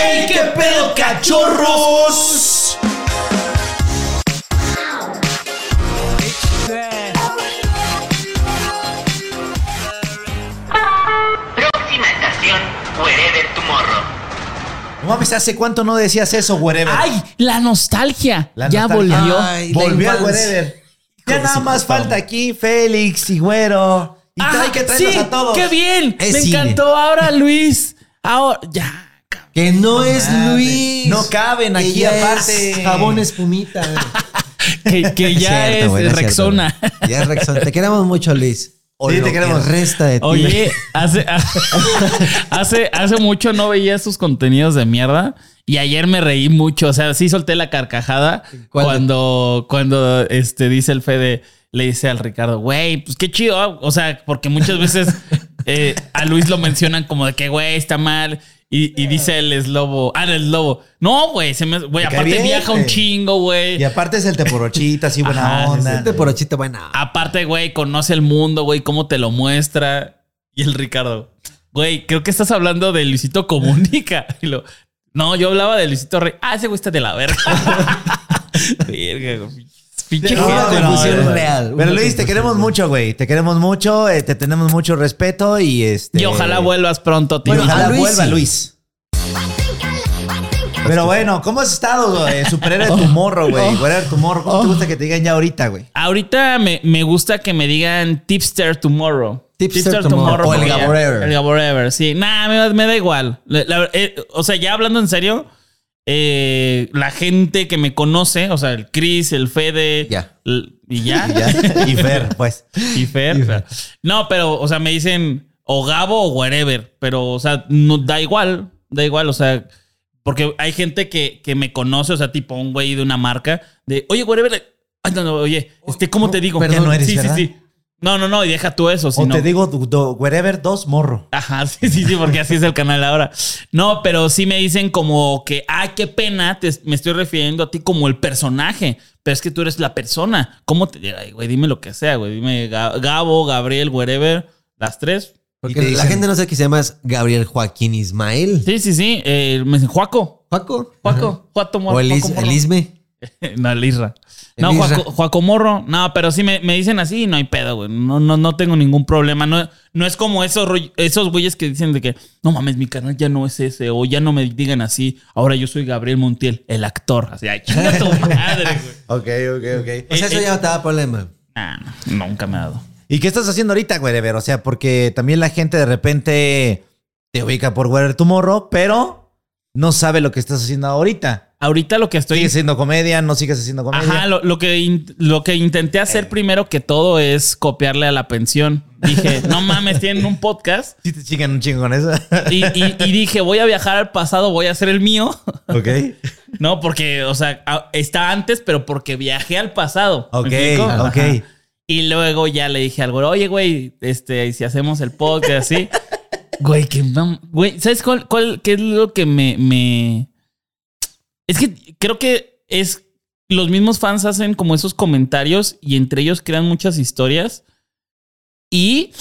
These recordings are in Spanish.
¡Ey, qué pedo, cachorros! Próxima estación, Wherever Tomorrow. No mames, ¿hace cuánto no decías eso, wherever? ¡Ay! La nostalgia. La ya nostalgia. volvió. Ay, Volvió a infancia. wherever. Ya nada más falta aquí Félix y Güero. Y Ajá, que traerlos sí, a todos. ¡Qué bien! Es Me cine. encantó ahora Luis. Ahora, ya. Que no es Madre. Luis. No caben Que aquí ya aparte. Es jabón espumita. Que, que ya Cierto, es cierto, Rexona. Ya es Rexona. Te queremos mucho, Luis. O Sí, lo te que queremos. resta de ti. Oye, hace, hace, hace mucho no veía sus contenidos de mierda. Y ayer me reí mucho. O sea, sí solté la carcajada ¿Cuál? cuando, cuando este, dice el Fede, le dice al Ricardo, güey, pues qué chido. ah". O sea, porque muchas veces eh, a Luis lo mencionan como de que, güey, está mal. Y, y dice el eslobo, ah, el lobo. No, güey, se me, güey, aparte bien, viaja un chingo, güey. Y aparte es el teporochita, así buena Ajá, onda. Este porochito, buena. Aparte, güey, conoce el mundo, güey, cómo te lo muestra. Y el Ricardo, güey, creo que estás hablando de Luisito Comunica. Y lo, no, yo hablaba de Luisito Rey. Ah, ese güey está de la verga. Verga, güey. Pinche No, gente, pero- no, güey. real. Pero Luis, te queremos mucho, güey. Te queremos mucho, eh, te tenemos mucho respeto y este. Y ojalá vuelvas pronto, tío. Y ojalá Luis vuelva sí. Luis. Pero bueno, ¿cómo has estado, güey? Superhéroe tu morro, güey. Whatever tu morro. ¿Cómo te gusta que te digan ya ahorita, güey? Ahorita me, me gusta que me digan Tipster Tomorrow. Tipster Tomorrow. O el Gaborever. El Gaborever, sí. Nah, me, me da igual. La- la- eh, o sea, ya hablando en serio, eh, la gente que me conoce, o sea, el Chris, el Fede. Ya. Y ya. Ya. Y Fer, pues. Y Fer. o sea, No, pero, o sea, me dicen o Gabo o wherever. Pero, o sea, no, da igual. Da igual, o sea. Porque hay gente que, que me conoce, o sea, tipo un güey de una marca, de, oye, wherever. Ay, no, no, oye, este, ¿cómo te digo? perdón, no eres, sí, ¿verdad? sí, sí. No, no, no, y deja tú eso. O sino- te digo, du- wherever dos morro. Ajá, sí, sí, sí, porque así es el canal ahora. No, pero sí me dicen como que, ay, qué pena, te- me estoy refiriendo a ti como el personaje, pero es que tú eres la persona. ¿Cómo te Ay, güey? Dime lo que sea, güey. Dime Ga- Gabo, Gabriel, wherever, las tres. Porque la gente no sabe que se llama Gabriel Joaquín Ismael. Sí, sí, sí. Eh, me dicen, Juaco, Juaco. Juaco, Juaco Morro. O el, Is- Juaco el Morro. Isme. No, el Isra. El No, Isra. Juaco, Juaco Morro. No, pero sí me, me dicen así y no hay pedo, güey. No, no, no tengo ningún problema. No, no es como esos, esos güeyes que dicen de que, no mames, mi canal ya no es ese. O ya no me digan así. Ahora yo soy Gabriel Montiel, el actor. Así, ay, chinga tu madre, güey. Ok, ok, ok. O sea, Eh, eso eh. ya no te da problema. Nah, no, nunca me ha dado. ¿Y qué estás haciendo ahorita, wherever? O sea, porque también la gente de repente te ubica por wherever tu morro, pero no sabe lo que estás haciendo ahorita. Ahorita lo que estoy... ¿Sigues haciendo comedia? ¿No sigues haciendo comedia? Ajá, lo, lo que, in- lo que intenté hacer primero que todo es copiarle a la pensión. Dije, no mames, tienen un podcast. Sí te chingan un chingo con eso. Y, y- y dije, voy a viajar al pasado, voy a hacer el mío. ok. No, porque, o sea, está antes, pero porque viajé al pasado. ¿Me Ok, ok. Y luego ya le dije algo, oye, güey, este, ¿y si hacemos el podcast así. Güey, que güey, ¿sabes cuál, cuál, qué es lo que me, me. Es que creo que es. Los mismos fans hacen como esos comentarios y entre ellos crean muchas historias. Y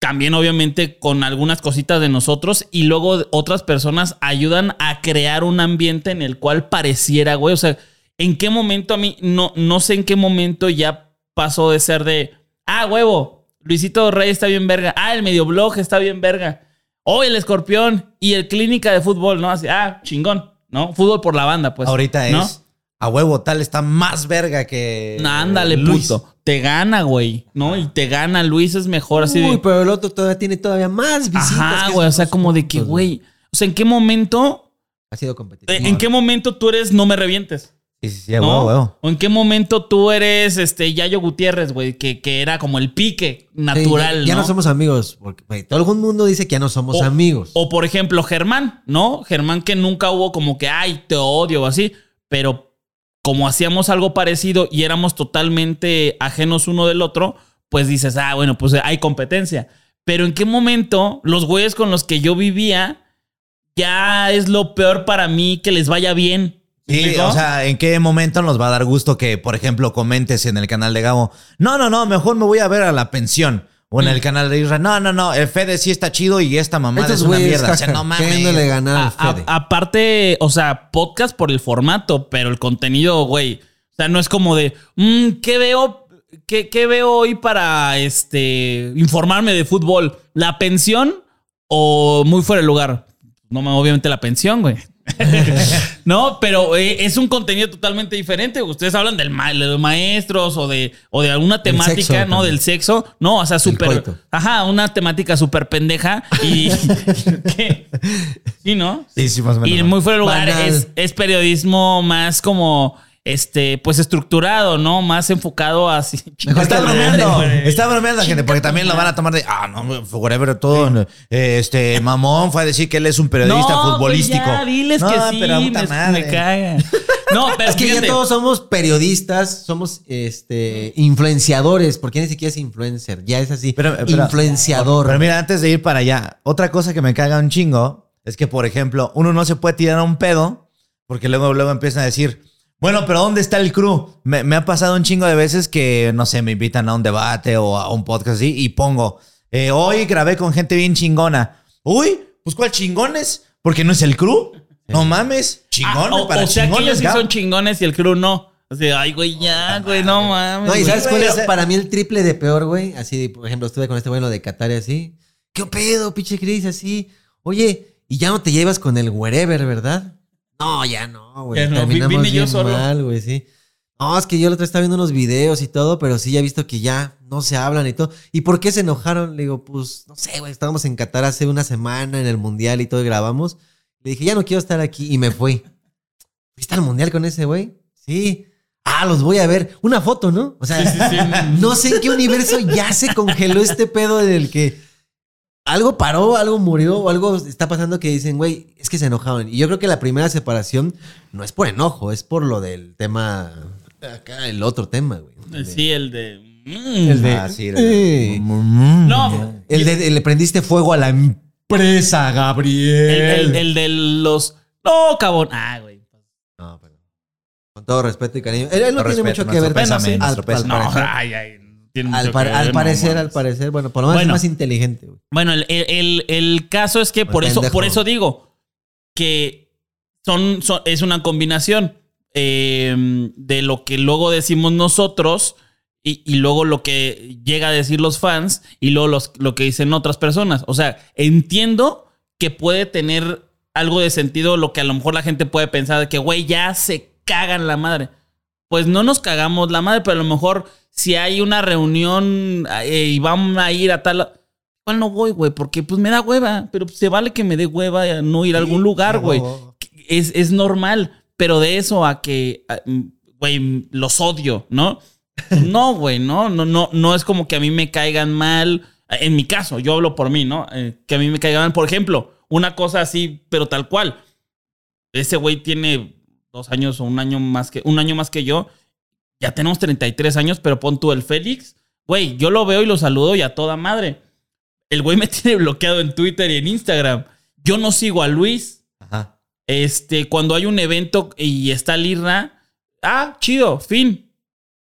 también, obviamente, con algunas cositas de nosotros. Y luego otras personas ayudan a crear un ambiente en el cual pareciera, güey. O sea, ¿en qué momento a mí? No, no sé en qué momento ya pasó de ser de. Ah, huevo. Luisito Rey está bien verga. Ah, el medioblog está bien verga. Oh, el escorpión y el clínica de fútbol, ¿no? Así, ah, chingón, ¿no? Fútbol por la banda, pues. ahorita ¿no? es. A huevo, tal está más verga que. No, ándale, Luis. puto. Te gana, güey, ¿no? Y te gana. Luis es mejor así Uy, de. pero el otro todavía tiene todavía más visitas. Ajá, güey. O sea, como de que, güey. O sea, ¿en qué momento? Ha sido competitivo. ¿En qué momento tú eres no me revientes? Sí, sí, sí, ¿no? huevo, a huevo. ¿O en qué momento tú eres este Yayo Gutiérrez, güey? Que, que era como el pique Sí, natural, ya, ya ¿no? no somos amigos. Porque güey, todo el mundo dice que ya no somos O- amigos. O por ejemplo, Germán, ¿no? Germán que nunca hubo como que, ay, te odio o así, pero como hacíamos algo parecido y éramos totalmente ajenos uno del otro, pues dices, ah, bueno, pues hay competencia. Pero en qué momento los güeyes con los que yo vivía ya es lo peor para mí que les vaya bien. ¿Me Sí, o sea, ¿en qué momento nos va a dar gusto que, por ejemplo, comentes en el canal de Gabo? No, no, no, mejor me voy a ver a la pensión. O en el canal de Israel. No, no, no. El Fede sí está chido y esta mamada Estos es una mierda. O sea, no mames. queriéndole ganar A- al a- Fede. aparte, o sea, podcast por el formato, pero el contenido, güey. O sea, no es como de, mm, ¿qué veo? ¿Qué, qué veo hoy para este informarme de fútbol? ¿La pensión o muy fuera de lugar? No, obviamente la pensión, güey. No, pero eh, es un contenido totalmente diferente. Ustedes hablan del ma- de los maestros o de, o de alguna temática, sexo ¿no? también. Del sexo. No, o sea, súper. Ajá, una temática súper pendeja. Y. ¿Qué? Sí, ¿no? Sí, sí, más o menos. Y muy fuera de lugar es periodismo más como este, pues estructurado, ¿no? Más enfocado a Mejor Está bromeando, está bromeando la gente, porque también lo van a tomar de, ah, no, whatever, todo, eh, este, mamón fue a decir que él es un periodista no, futbolístico. Güey, ya, diles no, que sí, pero puta me, madre. me caga. No, pero Es que ya todos somos periodistas, somos este influenciadores, porque ni siquiera es influencer, ya es así. Pero- pero- influenciador. Pero mira, antes de ir para allá, otra cosa que me caga un chingo es que, por ejemplo, uno no se puede tirar a un pedo porque luego, luego empiezan a decir, bueno, pero ¿dónde está el crew? Me, me ha pasado un chingo de veces que, no sé, me invitan a un debate o a un podcast así y pongo, eh, hoy grabé con gente bien chingona. Uy, pues ¿cuál chingones? Porque no es el crew. No mames, ah, chingones o, para o sea que chingones. ellos sí son chingones y el crew no. O sea, ay, güey, ya, güey, no mames. No, y güey. ¿sabes cuál es para mí el triple de peor, güey? Así, por ejemplo, estuve con este güey lo de Qatar y así. ¿Qué pedo, pinche Cris? Así. Oye, y ya no te llevas con el wherever, ¿verdad? No, ya no, güey. No, Terminamos vine yo bien solo. mal, güey, sí. No, es que yo la otra estaba viendo unos videos y todo, pero sí ya he visto que ya no se hablan y todo. ¿Y por qué se enojaron? Le digo, pues, no sé, güey, estábamos en Qatar hace una semana en el Mundial y todo y grabamos. Le dije, ya no quiero estar aquí y me fui. ¿Fuiste al Mundial con ese güey? Sí. Ah, los voy a ver. Una foto, ¿no? O sea, Sí, sí, sí. no sé en qué universo ya se congeló este pedo en el que algo paró, algo murió o algo está pasando que dicen, güey, es que se enojaban. Y yo creo que la primera separación no es por enojo, es por lo del tema, acá el otro tema, güey. Sí, el de. mm. El de- Ah, sí, Eh. No, El de le prendiste fuego a la empresa, Gabriel. el, el- el de los. No, cabrón. Ah, güey. No, pero con todo respeto y cariño. Él, él no tiene respeto, mucho que ver. pésame, al- pésame. al No, ay, ay. Tiene Al, mucho par- que al ver, no parecer, al parecer. Bueno, por lo menos Bueno. es más inteligente, güey. Bueno, el, el- el- caso es que Por eso, por eso digo que son, son- es una combinación eh, de lo que luego decimos nosotros y, y luego lo que llega a decir los fans y luego los- lo que dicen otras personas. O sea, entiendo que puede tener algo de sentido lo que a lo mejor la gente puede pensar de que, güey, ya se cagan la madre. Pues no nos cagamos la madre, pero a lo mejor si hay una reunión eh, y vamos a ir a tal... ¿Cuál no voy, güey? Porque pues me da hueva, pero se vale que me dé hueva a no ir a algún lugar, güey. Es, es normal, pero de eso a que, güey, los odio, ¿no? No, güey, no, no, no, no es como que a mí me caigan mal. En mi caso, yo hablo por mí, ¿no? Eh, que a mí me caigan mal. Por ejemplo, una cosa así, pero tal cual. Ese güey tiene dos años o un año más que, un año más que yo. Ya tenemos 33 años, pero pon tú el Félix. Güey, yo lo veo y lo saludo y a toda madre. El güey me tiene bloqueado en Twitter y en Instagram. Yo no sigo a Luis. Ajá. Este, cuando hay un evento y está Lirra, ah, chido, fin.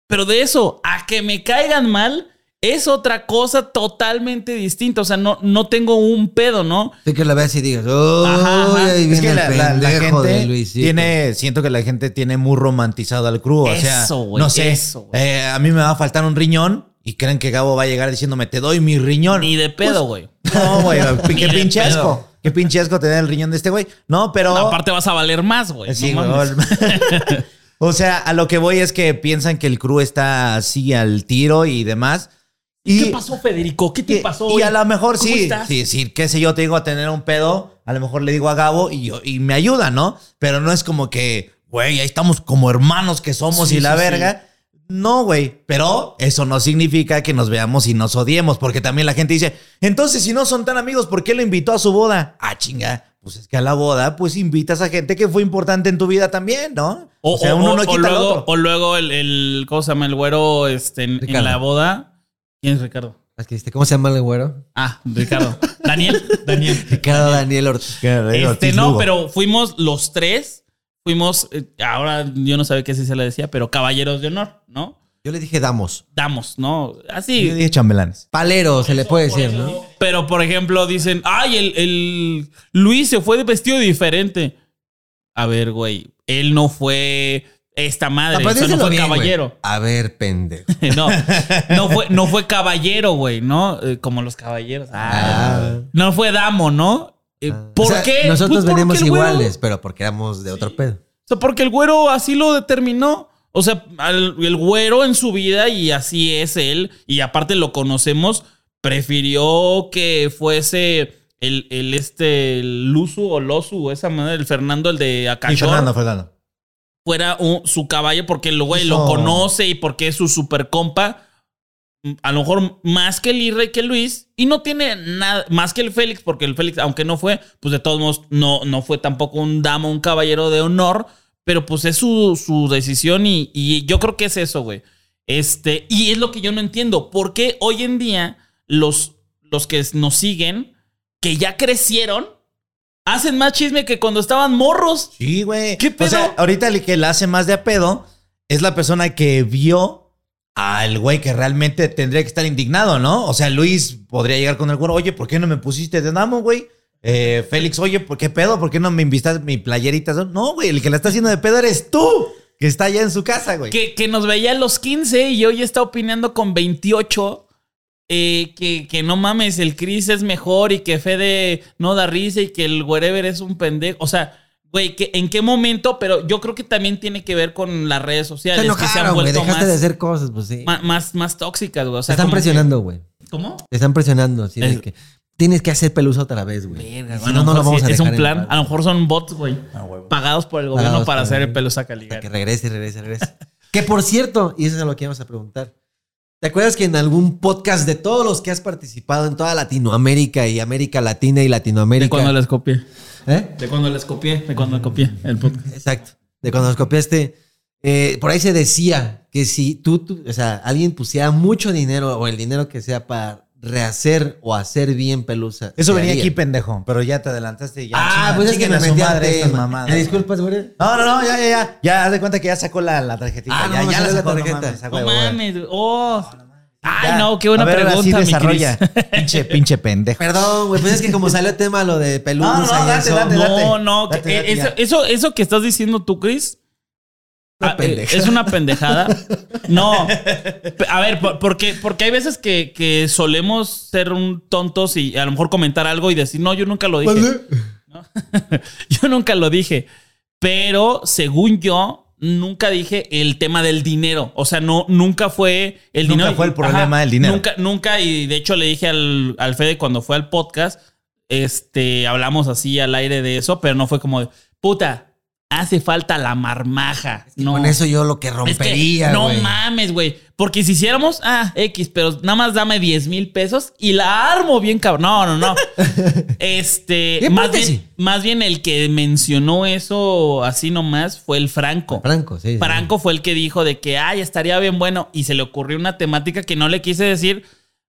Pero de eso, a que me caigan mal, es otra cosa totalmente distinta. O sea, no, no tengo un pedo, ¿no? Tú que la veas y digas, oh, Ajá, ajá. ahí Es viene que el la, la- la pendejo de gente Luisito. tiene, siento que la gente tiene muy romantizado al crew. O sea, no sé, eso, eh, a mí me va a faltar un riñón y creen que Gabo va a llegar diciéndome, te doy mi riñón. Ni de pedo, güey. No, güey, qué de pinche asco. Qué pinche asco tener el riñón de este güey. No, pero... Aparte vas a valer más, güey. Sí, no o sea, a lo que voy es que piensan que el crew está así al tiro y demás. Y, ¿Qué pasó, Federico? ¿Qué te y- pasó? Y a lo mejor ¿Cómo sí, estás? sí, sí, qué sé yo, te digo a tener un pedo, a lo mejor le digo a Gabo y, yo, y me ayuda, ¿no? Pero no es como que, güey, ahí estamos como hermanos que somos Sí, y la sí, verga. No, güey, pero eso no significa que nos veamos y nos odiemos, porque también la gente dice, entonces si no son tan amigos, ¿por qué lo invitó a su boda? Ah, chinga, pues es que a la boda, pues invitas a gente que fue importante en tu vida también, ¿no? O, sea, uno o- no o al luego, otro. o luego el, el, ¿cómo se llama? El güero este, en, en la boda. ¿Quién es Ricardo? ¿Cómo se llama el güero? Ah, Ricardo. Daniel. Daniel. Ricardo Daniel Ortiz. Este, no, pero fuimos los tres. Fuimos, eh, ahora yo no sabía qué así se le decía, pero caballeros de honor, ¿no? Yo le dije damos. damos, ¿no? Yo Así. dije chambelanes. Palero se le puede decir, ¿no? Pero, por ejemplo, dicen, ay, el, el Luis se fue de vestido diferente. A ver, güey, él no fue esta madre, pero eso no fue bien, caballero. A ver, pendejo. No, no fue, no fue caballero, güey, ¿no? Eh, como los caballeros. Ah, Ah. No fue damo, ¿no? Eh, ¿Por O sea, qué? Nosotros Pues venimos el güero- iguales, pero porque éramos de otro pedo. O sea, porque el güero así lo determinó. O sea, al- el güero en su vida, y así es él, y aparte lo conocemos, prefirió que fuese el, el este, el Luzu o Losu, esa manera, el Fernando, el de Y Acayor, Fernando, Fernando. Fuera un- su caballo porque el güey lo conoce y porque es su super compa. A lo mejor más que el Irre que Luis. Y no tiene nada más que el Félix, porque el Félix, aunque no fue, pues de todos modos no, no fue tampoco un damo, un caballero de honor. Pero pues es su, su decisión y, y yo creo que es eso, güey. Este, y es lo que yo no entiendo. ¿Por qué hoy en día los, los que nos siguen, que ya crecieron, hacen más chisme que cuando estaban morros? Sí, güey. ¿Qué pedo? O sea, ahorita el que la hace más de a pedo es la persona que vio al güey que realmente tendría que estar indignado, ¿no? O sea, Luis podría llegar con el güero, oye, ¿por qué no me pusiste de damo, güey? Eh, Félix, oye, ¿por qué pedo? ¿Por qué no me invitas mi playerita? No, güey, el que la está haciendo de pedo eres tú, que está allá en su casa, güey. que, que nos veía a los 15 y hoy está opinando con 28. Eh, que, que no mames, el Chris es mejor y que Fede no da risa y que el wherever es un pendejo. O sea, güey, que ¿en qué momento? Pero yo creo que también tiene que ver con las redes Se sociales que se han enojaron, güey. vuelto Dejaste más, de hacer cosas, pues sí. más, más tóxicas, güey. O sea, están presionando, güey. ¿Cómo? Te están presionando. Así de que tienes que hacer pelusa otra vez, güey. Si no, no lo vamos a Es dejar un plan. A lo mejor son bots, güey. Pagados por el gobierno Pagados para hacer el- Hasta ligar. que regrese, regrese, regrese. que por cierto, y eso es a lo que íbamos a preguntar. ¿Te acuerdas que en algún podcast de todos los que has participado en toda Latinoamérica y América Latina y De Latinoamérica? cuando les copié. ¿Eh? De cuando les copié. De cuando copié el podcast. Exacto. De cuando nos copiaste. eh, por ahí se decía que si tú, tú- o sea, alguien pusiera mucho dinero o el dinero que sea para rehacer o hacer bien Pelusa. Eso venía haría. aquí, pendejo, pero ya te adelantaste y ya. Ah, pues es que me metí madre estas mamadas. ¿Me disculpas, güey? No, no, no, ya, ya, ya. Ya, haz de cuenta que ya sacó la, la tarjetita. Ah, ya, ya la sacó, no tarjeta. mames, No. Oh. Ay, Ya. no, qué buena A ver, ahora sí pregunta, mi desarrolla. Pinche, pinche pendejo. Perdón, güey, pues es que como salió el tema lo de Pelusa No, no, date, eso. date, No, no, Date, que- date, eso, eso, eso que estás diciendo tú, Chris, Una ah, eh, pendejada. es una pendejada. No, a ver, por- porque, porque hay veces que, que solemos ser un tontos y a lo mejor comentar algo y decir, no, yo nunca lo dije. ¿no? yo nunca lo dije. Pero según yo, nunca dije el tema del dinero. O sea, no, nunca fue el Nunca dinero. fue el problema del dinero. Nunca, nunca. Y de hecho le dije al, al Fede cuando fue al podcast, este, hablamos así al aire de eso, pero no fue como de, puta, hace falta la marmaja. No. Con eso yo lo que Es que rompería, no mames, güey. Porque si hiciéramos, ah, X, pero nada más dame 10 mil pesos y la armo bien cabrón. No, no, no. este, más bien, sí. más bien el que mencionó eso así nomás fue el Franco. Franco, sí. sí. Franco fue el que dijo de que, ay, estaría bien bueno. Y se le ocurrió una temática que no le quise decir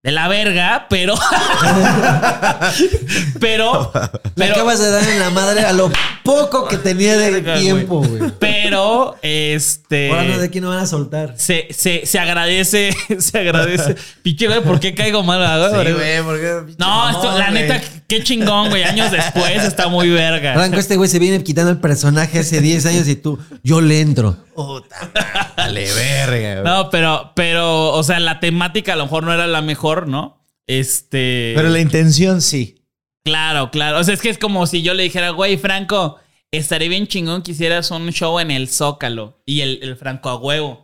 de la verga, pero. pero. Le pero acabas de dar en la madre a lo poco que tenía de Verga, tiempo, güey. pero, este. Ahora no de aquí no van a soltar. se, se, se agradece, se agradece. Pinche güey, ¿por qué caigo mal? güey? porque. No, esto, la neta, qué chingón, güey. Años después está muy verga. Franco, este güey se viene quitando el personaje hace 10 años y tú, yo le entro. Puta Dale, verga, güey. No, pero, pero, o sea, la temática a lo mejor no era la mejor, ¿no? Este. Pero la intención sí. Claro, claro. O sea, es que es como si yo le dijera, güey, Franco, estaría bien chingón que hicieras un show en el Zócalo. Y el, el Franco a huevo.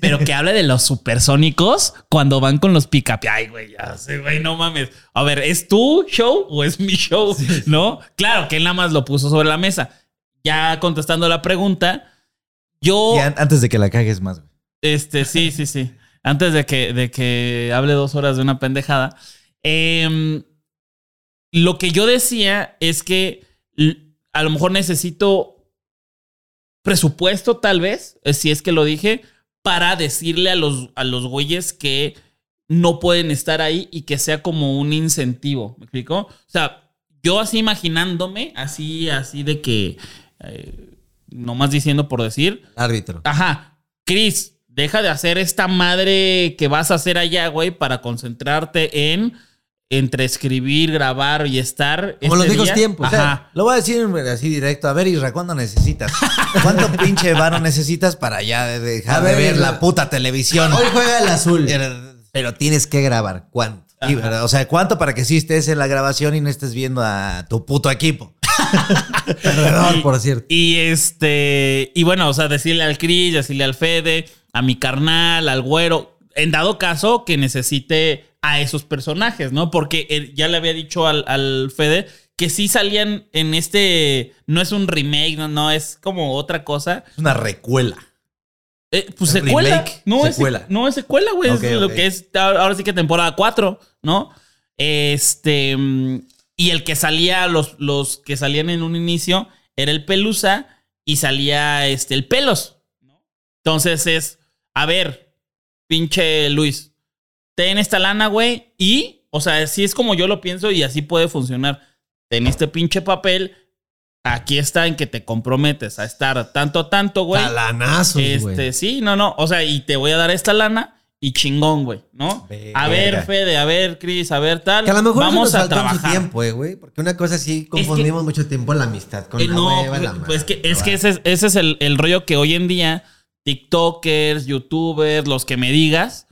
Pero que hable de los supersónicos cuando van con los pick Ay, güey, ya sé, güey, no mames. A ver, ¿es tu show o es mi show? ¿No? Claro que él nada más lo puso sobre la mesa. Ya contestando la pregunta, yo. Y an- antes de que la cagues más, güey. Este, sí, sí, sí. Antes de que, de que hable dos horas de una pendejada. em, lo que yo decía es que a lo mejor necesito presupuesto, tal vez, eh, si es que lo dije, para decirle a los, a los güeyes que no pueden estar ahí y que sea como un incentivo. ¿Me explico? O sea, yo así imaginándome, así, así de que, eh, nomás diciendo por decir, Árbitro. Ajá. Chris, deja de hacer esta madre que vas a hacer allá, güey, para concentrarte en entre escribir, grabar y estar. Como los este viejos día. tiempos. Ajá. Lo voy a decir así directo. A ver, Isra, ¿cuándo necesitas? ¿Cuánto pinche varo necesitas para ya de- dejar A de ver, la puta televisión? Hoy juega el azul. Pero tienes que grabar. ¿Cuánto? O sea, ¿cuánto para que sí estés en la grabación y no estés viendo a tu puto equipo? Perdedor, por cierto. Y este, y bueno, o sea, decirle al Chris, decirle al Fede, a mi carnal, al güero, en dado caso que necesite a esos personajes, ¿no? Porque él- ya le había dicho al, al Fede que sí salían en este, no es un remake, no, no, es como otra cosa. Es una recuela. Eh, pues ¿Es secuela. remake? No, Secuela. Es, no es secuela, güey. Es lo que es ahora sí que temporada 4, ¿no? Este. Y el que salía, los, los que salían en un inicio, era el Pelusa y salía este, el Pelos. Entonces es, a ver, pinche Luis, ten esta lana, güey. Y, o sea, así es como yo lo pienso y así puede funcionar. Ten este pinche papel. Aquí está en que te comprometes a estar tanto, tanto, güey. Talanazos, güey. Este, sí, no, no. O sea, y te voy a dar esta lana y chingón, güey, ¿no? A ver, Verga. Fede, a ver, Chris, a ver, tal. Que a lo mejor vamos eso a nos su trabajar. tiempo, eh, güey. Porque una cosa sí confundimos mucho tiempo la amistad con Eh, la no, hueva, la pues, pues que, es que ese es, ese es el, el rollo que hoy en día TikTokers, YouTubers, los que me digas,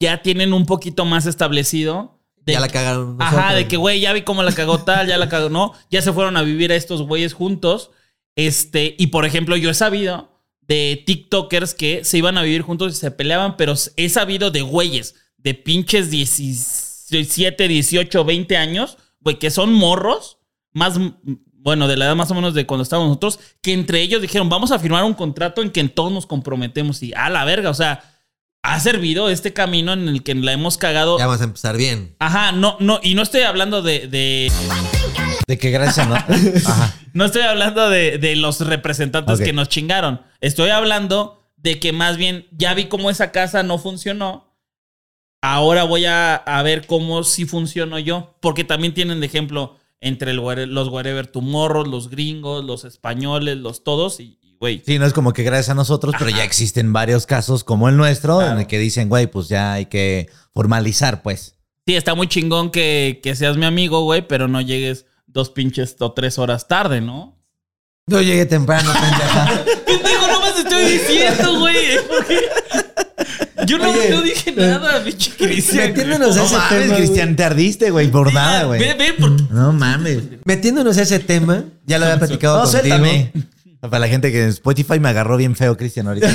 ya tienen un poquito más establecido. de- Ya la cagaron. Ajá, de que, güey, ya vi cómo la cagó tal, ya la cagó, no. Ya se fueron a vivir a estos güeyes juntos. Este, y por ejemplo, yo he sabido de TikTokers que se iban a vivir juntos y se peleaban, pero he sabido de güeyes de pinches 17, 18, 20 años, güey, que son morros, más, bueno, de la edad más o menos de cuando estábamos nosotros, que entre ellos dijeron, vamos a firmar un contrato en que todos nos comprometemos y a la verga, o sea, ha servido este camino en el que la hemos cagado. Ya vamos a empezar bien. Ajá, no, no, y no estoy hablando de, de- De que gracias, ¿no? Ajá. no estoy hablando de, de los representantes que nos chingaron. Estoy hablando de que más bien ya vi cómo esa casa no funcionó. Ahora voy a, a ver cómo sí funciono yo. Porque también tienen de ejemplo entre el los Wherever Tomorrow, los gringos, los españoles, los todos. Y, y, güey, Sí, no es como que gracias a nosotros, pero ya existen varios casos como el nuestro, en el que dicen, güey, pues ya hay que formalizar, pues. sí, está muy chingón que, que seas mi amigo, güey, pero no llegues dos pinches o tres horas tarde, ¿no? Yo llegué temprano, pendeja. Pendejo, no más estoy diciendo, güey. Yo no, Oye, no dije nada, pinche Cristian. Metiéndonos a No ese mames, tema. Cristian, te ardiste, güey, por nada, güey. Ve, ve, porque No mames. Metiéndonos a ese tema, ya lo había platicado No, contigo. suéltame. Para la gente que en Spotify me agarró bien feo, Cristian, ahorita.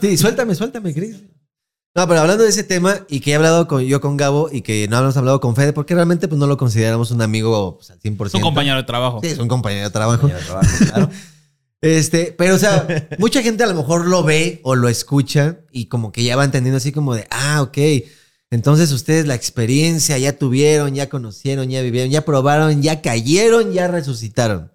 Sí, suéltame, suéltame, Chris. No, pero hablando de ese tema y que he hablado con, yo con Gabo y que no hemos hablado con Fede, porque realmente pues, no lo consideramos un amigo pues, al 100%. es un compañero de trabajo. Sí, es un compañero de trabajo. claro. Este, pero o sea, mucha gente a lo mejor lo ve o lo escucha y como que ya va entendiendo así como de, ah, ok. Entonces ustedes la experiencia ya tuvieron, ya conocieron, ya vivieron, ya probaron, ya cayeron, ya resucitaron.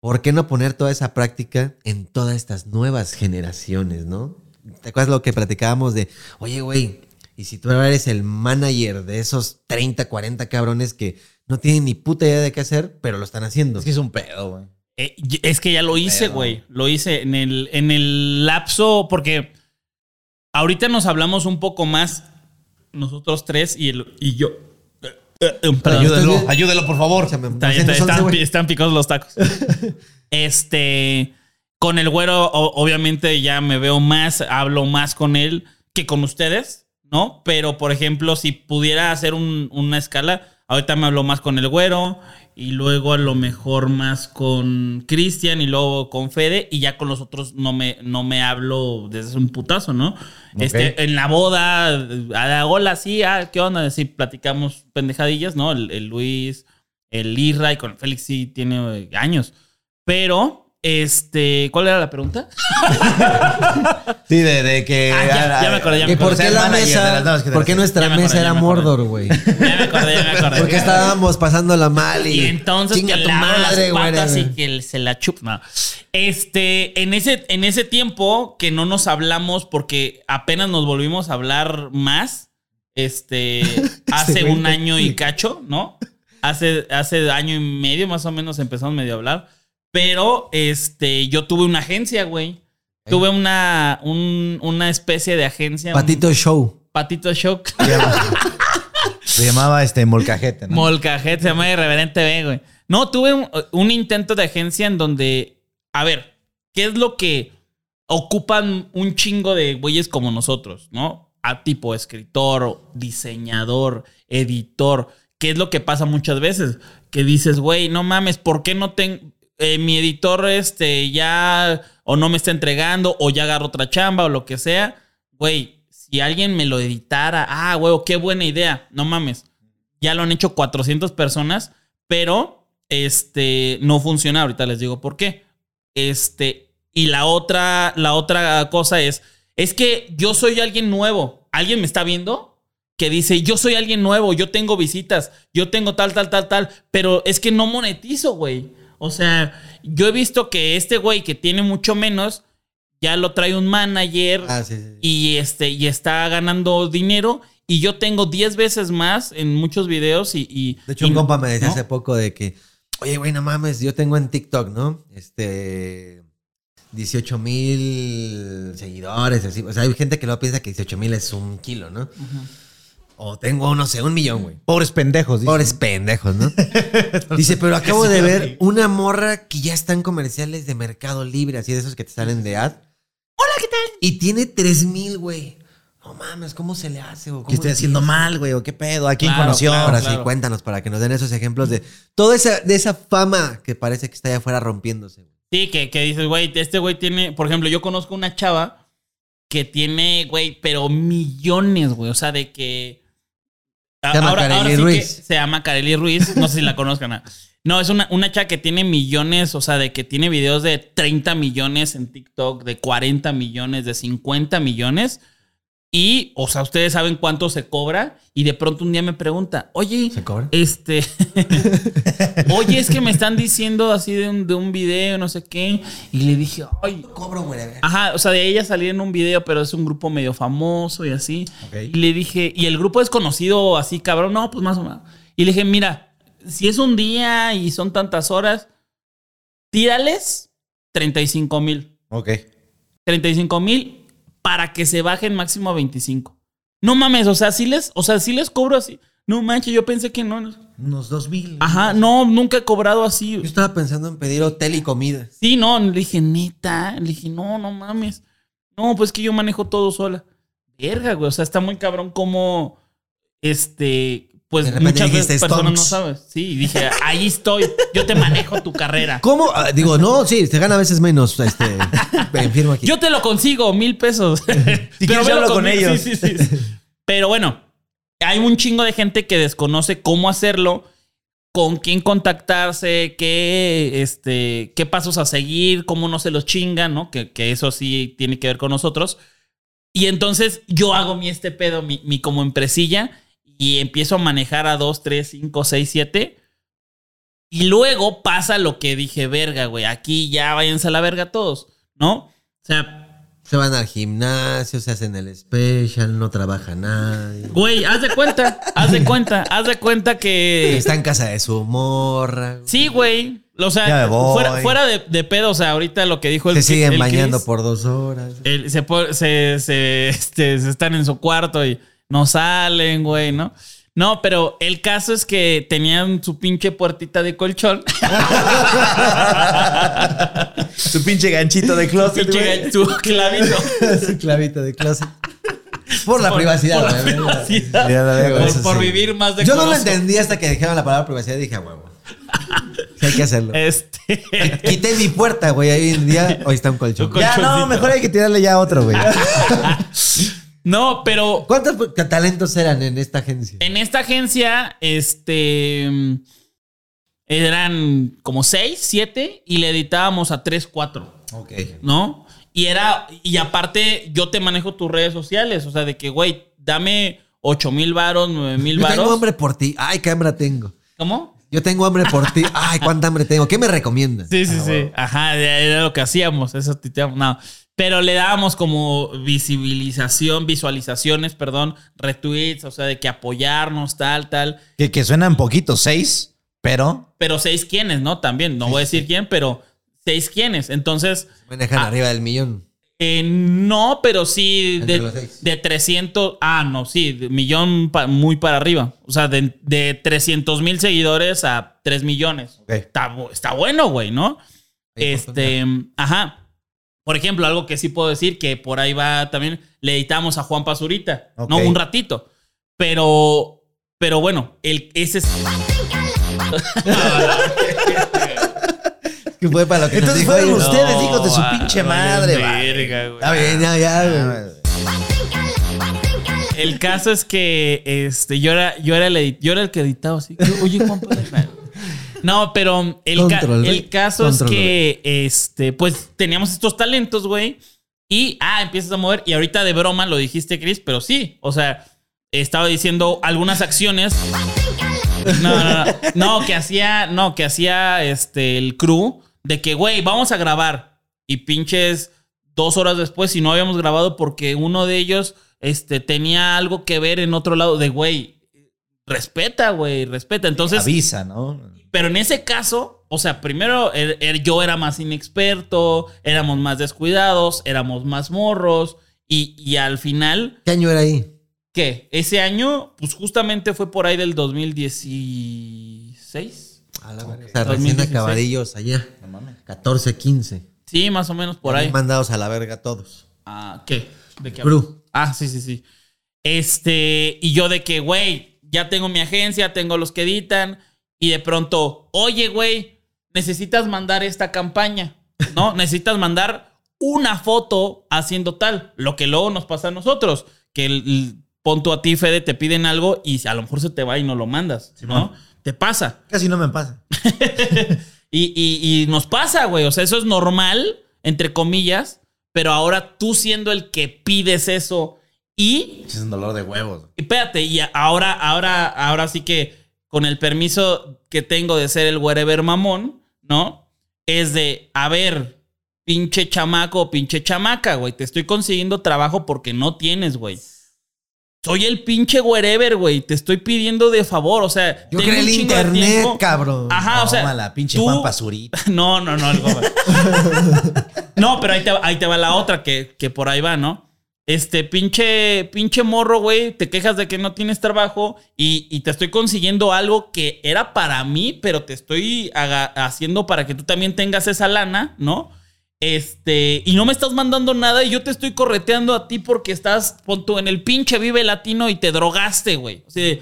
¿Por qué no poner toda esa práctica en todas estas nuevas generaciones, no? ¿Te acuerdas lo que platicábamos de, oye, güey, y si tú eres el manager de esos 30, 40 cabrones que no tienen ni puta idea de qué hacer, pero lo están haciendo? Es que es un pedo, güey. Eh, es que ya lo hice, güey. Lo hice en el, en el lapso, porque ahorita nos hablamos un poco más nosotros tres y, el, y yo. Eh, eh, perdón. Ayúdelo, ayúdelo, por favor. Échame Está- 211, está- están, están picados los tacos. este. Con el güero, o- obviamente, ya me veo más, hablo más con él que con ustedes, ¿no? Pero, por ejemplo, si pudiera hacer un- una escala, ahorita me hablo más con el güero, y luego a lo mejor más con Cristian, y luego con Fede, y ya con los otros no me, no me hablo desde un putazo, ¿no? Este, en la boda, a la hola, sí, ah, ¿qué onda? Sí, platicamos pendejadillas, ¿no? El, el Luis, el Isra y con el Félix sí tiene años. Pero, este, ¿cuál era la pregunta? Sí, de, de que. Ah, ya, ya me acordé, ya me ¿Y por acordé. qué ser la mesa? nuevas ¿Por qué nuestra mesa era. Mordor, güey? Ya me acordé, ya me acordé. Porque estábamos pasándola mal y. Y entonces chinga que tu madre, güey. y que se la chup. No. Este, en ese, en ese tiempo que no nos hablamos porque apenas nos volvimos a hablar más, este, hace un año y cacho, ¿no? Hace, hace año y medio más o menos empezamos medio a hablar. Pero, este, yo tuve una agencia, güey. tuve una, un- una especie de agencia. un Patito Show. patito show. Se llamaba, se llamaba, este molcajete, ¿no? Molcajete, se llama Irreverente B, güey. No, tuve un, un intento de agencia en donde, a ver, ¿qué es lo que ocupan un chingo de güeyes como nosotros, ¿no? A tipo escritor, diseñador, editor. ¿Qué es lo que pasa muchas veces? Que dices, güey, no mames, ¿por qué no tengo... mi editor este ya o no me está entregando o ya agarro otra chamba o lo que sea. Güey, si alguien me lo editara, ah, güey, qué buena idea. No mames. Ya lo han hecho 400 personas, pero este no funciona. Ahorita les digo por qué. Este, y la otra, la otra cosa es, es que yo soy alguien nuevo. ¿Alguien me está viendo? Que dice, yo soy alguien nuevo, yo tengo visitas, yo tengo tal, tal, tal, tal, pero es que no monetizo, güey. O sea, yo he visto que este güey que tiene mucho menos, ya lo trae un manager Ah, sí, sí. sí. y este y está ganando dinero y yo tengo 10 veces más en muchos videos y, y- De hecho, y- un compa me decía ¿no? hace poco de que, oye, güey, no mames, yo tengo en TikTok, ¿no? Este, 18 mil seguidores, así. O sea, hay gente que no piensa que 18 mil es un kilo, ¿no? O tengo, no sé, un millón, güey. Pobres pendejos. dice. Pobres pendejos, ¿no? Dice, pero acabo de ver una morra que ya está en comerciales de Mercado Libre, así de esos que te salen de ad. Hola, ¿qué tal? Y tiene 3 mil, güey. No mames, ¿cómo se le hace? o ¿Qué estoy haciendo mal, güey? ¿O qué pedo? ¿A quién Claro, conoció? claro, Ahora claro. sí, cuéntanos para que nos den esos ejemplos de toda esa, de esa fama que parece que está allá afuera rompiéndose. güey. Sí, que, que dices, güey, este güey tiene, por ejemplo, yo conozco una chava que tiene, güey, pero millones, güey, o sea, de que... Se llama Kareli sí Ruiz. que se llama Kareli Ruiz, no sé si la conozcan. ah. No, es una, una chava que tiene millones, o sea, de que tiene videos de 30 millones en TikTok, de 40 millones, de 50 millones. Y, o sea, ustedes saben cuánto se cobra. Y de pronto un día me pregunta, oye, ¿Se cobra? este. Oye, es que me están diciendo así de un, de un video, no sé qué. Y le dije, ay. Cobro, güey. Ajá, o sea, de ella salí en un video, pero es un grupo medio famoso y así. Ok. Y le dije, y el grupo es conocido así, cabrón. No, pues más o menos. Y le dije, mira, si es un día y son tantas horas, tírales 35 mil. Ok. 35 mil para que se bajen máximo a 25. No mames, o sea, sí les, o sea, sí les cobro así. No manches, yo pensé que no. Unos dos mil. Ajá, no, nunca he cobrado Yo así. estaba pensando en pedir hotel y comida. Sí, no, le dije, neta. Le dije, no, no mames. No, pues que yo manejo todo sola. Verga, güey. O sea, está muy cabrón como. Este. Pues De muchas dijiste, veces personas no sabes. Sí, dije, ahí estoy. Yo te manejo tu carrera. ¿Cómo? Ah, digo, no, sí, se gana a veces menos. Este, aquí. Yo te lo consigo, mil pesos. Si velo hablo con ellos. Sí, sí, sí. Pero bueno, hay un chingo de gente que desconoce cómo hacerlo, con quién contactarse, qué, este, qué pasos a seguir, cómo no se los chingan, ¿no? Que, que eso sí tiene que ver con nosotros. Y entonces yo hago mi este pedo, mi, mi como empresilla, y empiezo a manejar a 2, 3, 5, 6, 7. Y luego pasa lo que dije, verga, güey, aquí ya váyanse a la verga todos, ¿no? O sea, Se van al gimnasio, se hacen el special, no trabaja nadie. Güey, haz de cuenta, haz de cuenta, haz de cuenta que. Está en casa de su morra. Sí, güey. O sea, Ya me voy. fuera, fuera de, de pedo, o sea, ahorita lo que dijo el Se siguen el bañando Chris, por dos horas. el- se, se, se, este, se están en su cuarto y no salen, güey, ¿no? No, pero el caso es que tenían su pinche puertita de colchón. Su pinche ganchito de closet, güey. pinche su clavito. su clavito de closet. Por la Por- privacidad. por la privacidad. Por, Eso por sí. vivir más de Yo no lo entendí hasta que dijeron la palabra privacidad y dije, huevo. Hay que hacerlo. Este. Quité mi puerta, güey. Hoy en día, hoy está un colchón. Un Ya, no, mejor hay que tirarle ya otro, güey. No, pero ¿Cuántos talentos eran en esta agencia? En esta agencia, este. Eran como seis, siete, y le editábamos a tres, cuatro, Ok. ¿no? Y era. Y aparte, yo te manejo tus redes sociales. O sea, de que, güey, dame ocho mil varos, nueve mil Yo tengo varos. hambre por ti. Ay, qué hambre tengo. ¿Cómo? Yo tengo hambre por ti. Ay, cuánta hambre tengo. ¿Qué me recomiendas? Sí, sí, sí. Ajá, era lo que hacíamos. Eso. No. Pero le dábamos como visibilización, visualizaciones, perdón, retweets, o sea, de que apoyarnos, tal, tal. Que, que suenan poquitos, seis, pero. Pero seis quienes, ¿no? También, no voy a decir quién, pero seis quienes. Entonces, Manejan Ah. arriba del millón. Eh, no, pero sí de, de 300. Ah, no, sí, de millón pa- muy para arriba. O sea, de, de 300 mil seguidores a 3 millones. Ok. Está, está bueno, güey, ¿no? Este, ajá. Por ejemplo, algo que sí puedo decir que por ahí va también, le editamos a Juan Pazurita. ¿no? Un ratito. Pero, pero bueno, el, ese es. Que fue para lo que nos Entonces dijo fueron ella. ustedes, hijos de su pinche madre, va. verga, güey. Está bien, ya, ya, güey. El caso es que este, yo, era, yo, era el edit- yo era el que editaba así. Oye, Juan Pablo". No, pero el, ca- caso es que este, pues teníamos estos talentos, güey. Y ah, empiezas a mover. Y ahorita de broma lo dijiste, Chris, pero sí. O sea, estaba diciendo algunas acciones. No, no, no. No, que hacía, no, que hacía este el crew de que, güey, vamos a grabar. Y pinches dos horas después, si no habíamos grabado, porque uno de ellos este, tenía algo que ver en otro lado de, güey, respeta, güey, respeta. Entonces, Avisa, ¿no? Pero en ese caso, o sea, primero er- er- yo era más inexperto, éramos más descuidados, éramos más morros. Y, y al final, ¿Qué año era ahí? ¿qué? Ese año, pues justamente fue por ahí del 2016. A la verga. O sea, 2016. recién acabadillos allá. No mames. 14, 15. Sí, más o menos por ahí. Mandados a la verga todos. Ah, ¿qué? ¿De qué? Crew. Ah, sí, sí, sí. Este, y yo de que, güey, ya tengo mi agencia, tengo los que editan, y de pronto, oye, güey, necesitas mandar esta campaña, ¿no? necesitas mandar una foto haciendo tal, lo que luego nos pasa a nosotros, que el, el- pon tú a ti, Fede, te piden algo y a lo mejor se te va y no lo mandas, ¿no? Te pasa. Casi no me pasa. Y, y- y nos pasa, güey. O sea, eso es normal, entre comillas, pero ahora tú siendo el que pides eso y Es un dolor de huevos. y espérate, y ahora, ahora, ahora sí que con el permiso que tengo de ser el wherever mamón, ¿no? Es de, a ver, pinche chamaco o pinche chamaca, güey, te estoy consiguiendo trabajo porque no tienes, güey. Soy el pinche wherever, güey. Te estoy pidiendo de favor. O sea, Yo un el internet, cabrón. Ajá, o sea. Tómala, pinche tú- Juan. No, no, no. el no, pero ahí te, va- ahí te va la otra que, que por ahí va, ¿no? Este pinche, pinche morro, güey, te quejas de que no tienes trabajo y, y te estoy consiguiendo algo que era para mí, pero te estoy haciendo para que tú también tengas esa lana, ¿no? Este, y no me estás mandando nada y yo te estoy correteando a ti porque estás pon tú, en el pinche Vive Latino y te drogaste, güey. O sea,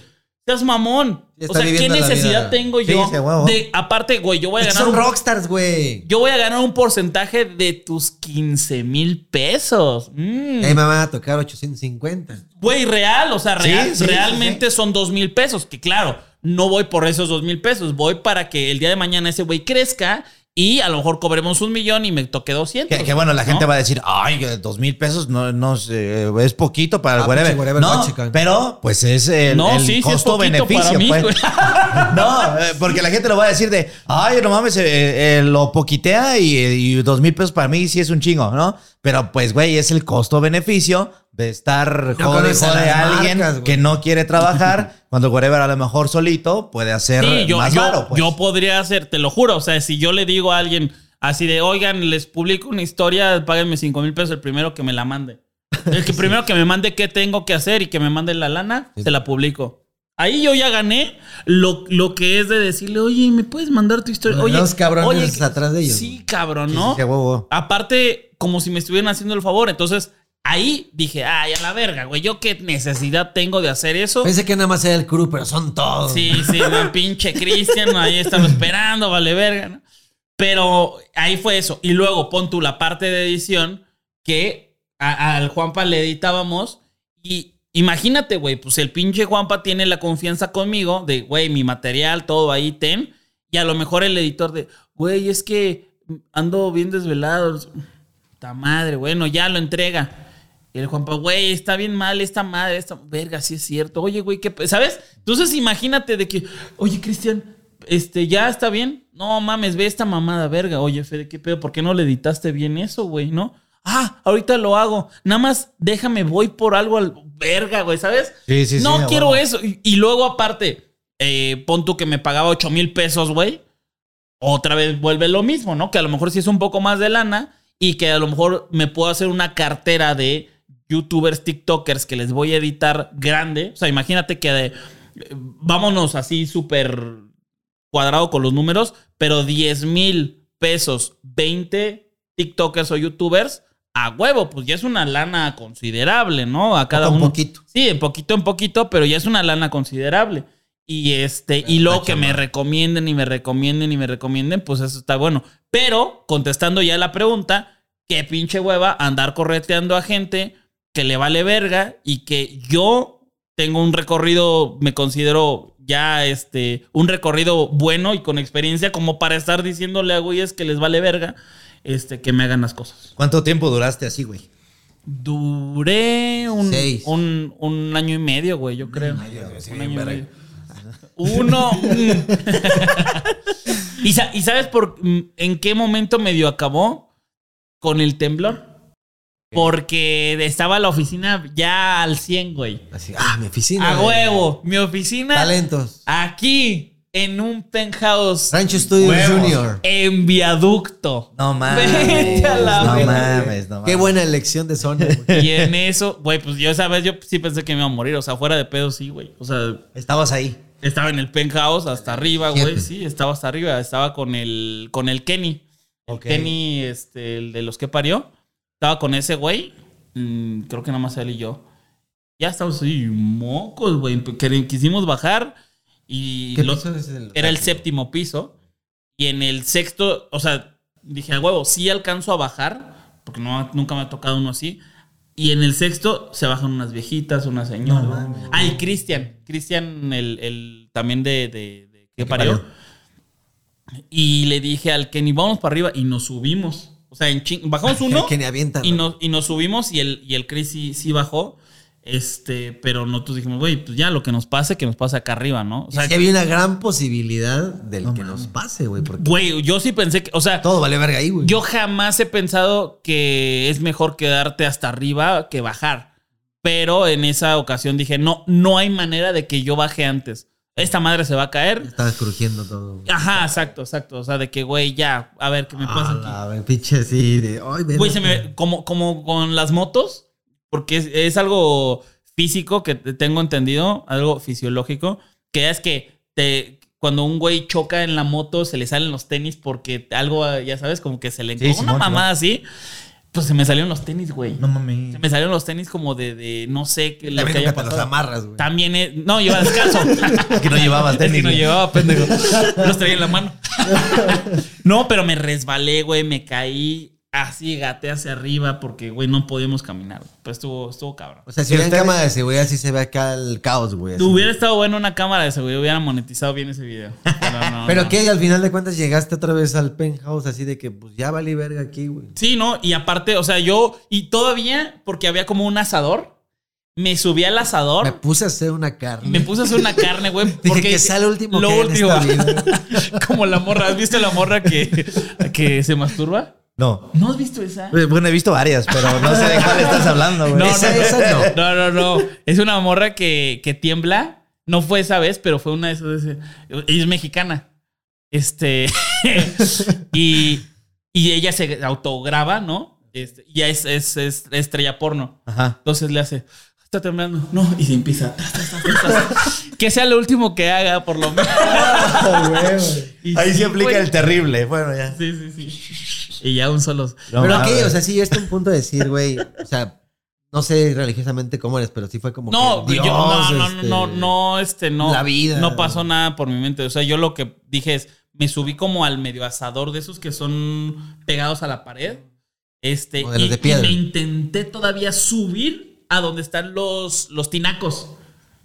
estás mamón. O sea, ¿qué necesidad tengo yo de, aparte, güey, yo voy a ganar son un- rockstars, güey. yo voy a ganar un porcentaje de tus 15 mil pesos. Mm. Ahí me van a tocar 850. Güey, real, o sea, Sí, real- sí, realmente son dos mil pesos. Que claro, no voy por esos dos mil pesos. Voy para que el día de mañana ese güey crezca y a lo mejor cobremos un millón y me toque 200. Que, que bueno, la gente va a decir, ay, dos mil pesos no, no es poquito para el Ah, whatever. No, chica. pero pues es el, No, sí, costo-beneficio. pues. no, eh, porque la gente lo va a decir de, ay, no mames, eh, eh, lo poquitea y, y dos mil pesos para mí sí es un chingo, ¿no? Pero pues, güey, es el costo-beneficio de estar No jode, jode a alguien marcas, que no quiere trabajar, cuando whatever a lo mejor solito puede hacer Sí, yo, más yo- pues. yo podría hacer, te lo juro. O sea, si yo le digo a alguien así de, oigan, les publico una historia, páguenme 5 mil pesos el primero que me la mande. El que primero que me mande qué tengo que hacer y que me mande la lana, se la publico. Ahí yo ya gané lo, lo que es de decirle, oye, ¿me puedes mandar tu historia? Oye, Los cabrones oye, atrás de ellos. Sí, cabrón, Sí, ¿no? sí, sí. Aparte, como si me estuvieran haciendo el favor. Entonces, ahí dije, ay, a la verga, güey. ¿Yo qué necesidad tengo de hacer eso? Pensé que nada más era el crew, pero son todos. Sí, sí, no, pinche Cristian, ahí estaba esperando, vale verga, ¿no? Pero ahí fue eso. Y luego pon tú la parte de edición que al Juanpa le editábamos y imagínate, güey, pues el pinche Juanpa tiene la confianza conmigo de, güey, mi material, todo ahí, ten. Y a lo mejor el editor de, güey, es que ando bien desvelado. Ta madre, bueno, ya lo entrega. Y el Juanpa, güey, está bien mal esta madre, esta verga, sí es cierto. Oye, güey, ¿qué? ¿Sabes? Entonces imagínate de que, oye, Cristian, este, ¿ya está bien? No mames, ve esta mamada, verga. Oye, Fede, ¿qué pedo? ¿Por qué no le editaste bien eso, güey? ¿No? Ah, ahorita lo hago. Nada más déjame, voy por algo al verga, güey, ¿sabes? Sí, sí, sí, No quiero eso. Y, y luego, aparte, eh, pon tú que me pagaba 8 mil pesos, güey. Otra vez vuelve lo mismo, ¿no? Que a lo mejor sí es un poco más de lana. y que a lo mejor me puedo hacer una cartera de youtubers, tiktokers que les voy a editar grande. O sea, imagínate que de- vámonos así súper cuadrado con los números, pero 10 mil pesos, 20 tiktokers o youtubers, a huevo, pues ya es una lana considerable, ¿no? A cada un uno. poquito. Sí, en poquito en poquito, pero ya es una lana considerable. Y este, y luego que me recomienden y me recomienden y me recomienden, pues eso está bueno. Pero, contestando ya la pregunta, qué pinche hueva andar correteando a gente que le vale verga y que yo tengo un recorrido, me considero ya este, un recorrido bueno y con experiencia como para estar diciéndole a güeyes que les vale verga, este, que me hagan las cosas. ¿Cuánto tiempo duraste así, güey? Duré un, un, un año y medio, güey, yo creo. Un año y medio. Uno. mm. ¿Y, y sabes por mm, en qué momento medio acabó? Con el temblor. Porque estaba la oficina ya al 100, güey. Así, ah, mi oficina. A güey. huevo. Mi oficina Talentos. aquí en un penthouse Rancho Studios Huevos. Junior. en viaducto. No mames. Vete a la no mames, no mames. Qué buena elección de zona, güey. Y en eso, güey, pues yo esa vez yo sí pensé que me iba a morir. O sea, fuera de pedo, sí, güey. O sea, Estabas ahí. Estaba en el penthouse hasta arriba, güey. Sí, estaba hasta arriba. Estaba con el, con el Kenny. El. Kenny, este, el de los que parió. Estaba con ese güey. Mm, creo que nada más él y yo. Ya estábamos así, mocos, güey. Que- Quisimos bajar y ¿Qué lo- piso es el- era el séptimo piso. Y en el sexto, o sea, dije, a huevo, sí alcanzo a bajar, porque no, nunca me ha tocado uno así. Y en el sexto se bajan unas viejitas, una señora. ah, y Cristian. Cristian, el, el también de, de, de que parió. Y le dije al Kenny, vamos para arriba. Y nos subimos. O sea, en ching- bajamos uno. Que ni avientan. Y nos, y nos subimos y el, y el Chris sí, sí bajó. Este, pero nosotros dijimos, güey, pues ya lo que nos pase, que nos pase acá arriba, ¿no? O sea, sea, que había una gran posibilidad del que nos pase, güey. Porque güey, yo sí pensé que, o sea, todo vale verga ahí, güey. yo jamás he pensado que es mejor quedarte hasta arriba que bajar. Pero en esa ocasión dije, no, no hay manera de que yo baje antes. Esta madre se va a caer. Estaba crujiendo todo. Ajá, exacto, exacto. O sea, de que, güey, ya, a ver qué me pasa aquí. La pinche así de. Ay, ven. Güey, se me, como, como con las motos, porque es, es algo físico que te- tengo entendido, algo fisiológico, que es que te, cuando un güey choca en la moto se le salen los tenis porque algo, ya sabes, como que se le Sí, una Simón, mamada así. Pues se me salieron los tenis, güey. No mames. Se me salieron los tenis como de, de no sé qué También que pasado. amarras, güey. También es, no, lleva descalzo. que no llevabas Es que tenis, no llevaba, pendejo. Los traía en la mano. no, pero me resbalé, güey. Me caí así, gaté hacia arriba porque, güey, no podíamos caminar. Pero estuvo, estuvo cabrón. O sea, si hubiera cámara de seguridad, sí se ve acá el caos, güey. Hubiera estado bueno una cámara de seguridad, hubiera monetizado bien ese video. Pero no. Pero no. que al final de cuentas llegaste otra vez al penthouse así de que, pues ya valí verga aquí, güey. Sí, ¿no? Y aparte, o sea, yo, y todavía, porque había como un asador, me subí al asador. Me puse a hacer una carne. Me puse a hacer una carne, güey. Dije Porque que sea lo último lo que en último. esta vida. Como la morra. ¿Has visto la morra que, que se masturba? No. ¿No has visto esa? Pues, Bueno, he visto varias, pero no sé de cuál estás hablando, güey. No, no, esa no. no, no, no. Es una morra que, que tiembla. No fue esa vez, pero fue una de esas. veces. Ella es mexicana. Este. y, y ella se autograba, ¿no? Este, y es, es, es estrella porno. Ajá. Entonces le hace. Está temblando. No, y se empieza. que sea lo último que haga, por lo menos. Y Ahí sí, se aplica güey. el terrible. Bueno, ya. Sí, sí, sí. Y ya un solo. No pero aquí, o sea, sí, está un punto de decir, güey, o sea, no sé religiosamente cómo eres, pero sí fue como No, que, yo, Dios, no, no, este, no, no, este, no. la vida. No pasó nada por mi mente. O sea, yo lo que dije es, me subí como al medio asador de esos que son pegados a la pared. Este, Como de los y, de y me intenté todavía subir a donde están los, los tinacos.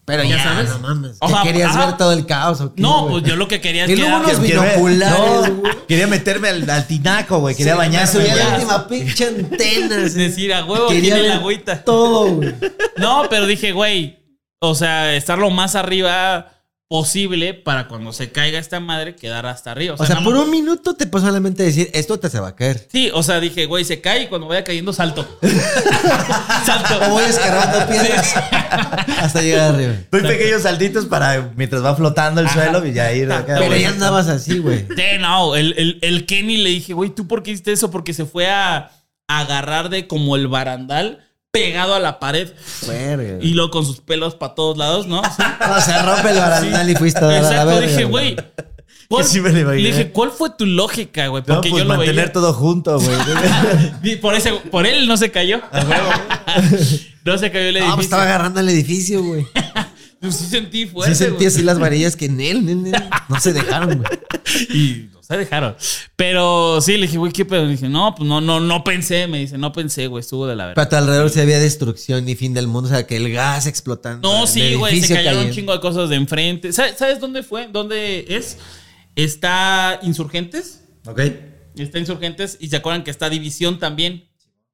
Pero Ya ya, sabes. no mames. O ¿Qué sea, querías ajá. ver todo el caos o qué, No, pues yo lo que quería es Y que luego unos binoculares, No, güey. quería meterme al, al tinaco, güey. Quería Me bañarme. subí a güey. la última pinche antena. es decir, a huevo Quería tiene la agüita. Todo, güey. No, pero dije, güey, o sea, estar lo más arriba posible para cuando se caiga esta madre quedar hasta arriba. O sea, por más- un minuto te pasó a la mente decir, esto te se va a caer. Sí, o sea, dije, güey, se cae y cuando vaya cayendo salto. salto. O voy escarbando piedras hasta llegar arriba. Doy pequeños saltitos para mientras va flotando el suelo y ya ir acá. Pero ya andabas así, güey. Sí, no, el, el, el Kenny le dije, güey, ¿tú por qué hiciste eso? Porque se fue a, agarrar de como el barandal pegado a la pared. Verga. Y luego con sus pelos para todos lados, ¿no? Así. No, se rompe el barandal y fuiste a la Exacto, dije, güey. ¿cuál- sí me. Le dije, ¿cuál fue tu lógica, güey? No, Porque pues yo lo mantener veía. todo junto, güey. Por, ese, por él no se cayó. no se cayó el No, pues edificio. estaba agarrando el edificio, güey. Pues sí sentí fuerte. Sí sentí güey. así las varillas que en él, en él, no se dejaron, güey. Y no se dejaron. Pero sí, le dije, güey, ¿qué pedo? Le dije, no, pues no, no, no pensé. Me dice, no pensé, güey, estuvo de la Pero verga. a tu alrededor se había destrucción y fin del mundo, o sea, que el gas explotando. No, sí, güey, se cayeron un chingo de cosas de enfrente. ¿Sabes, sabes dónde fue? ¿Dónde es? Está Insurgentes. ok. Está Insurgentes y se acuerdan que está División también.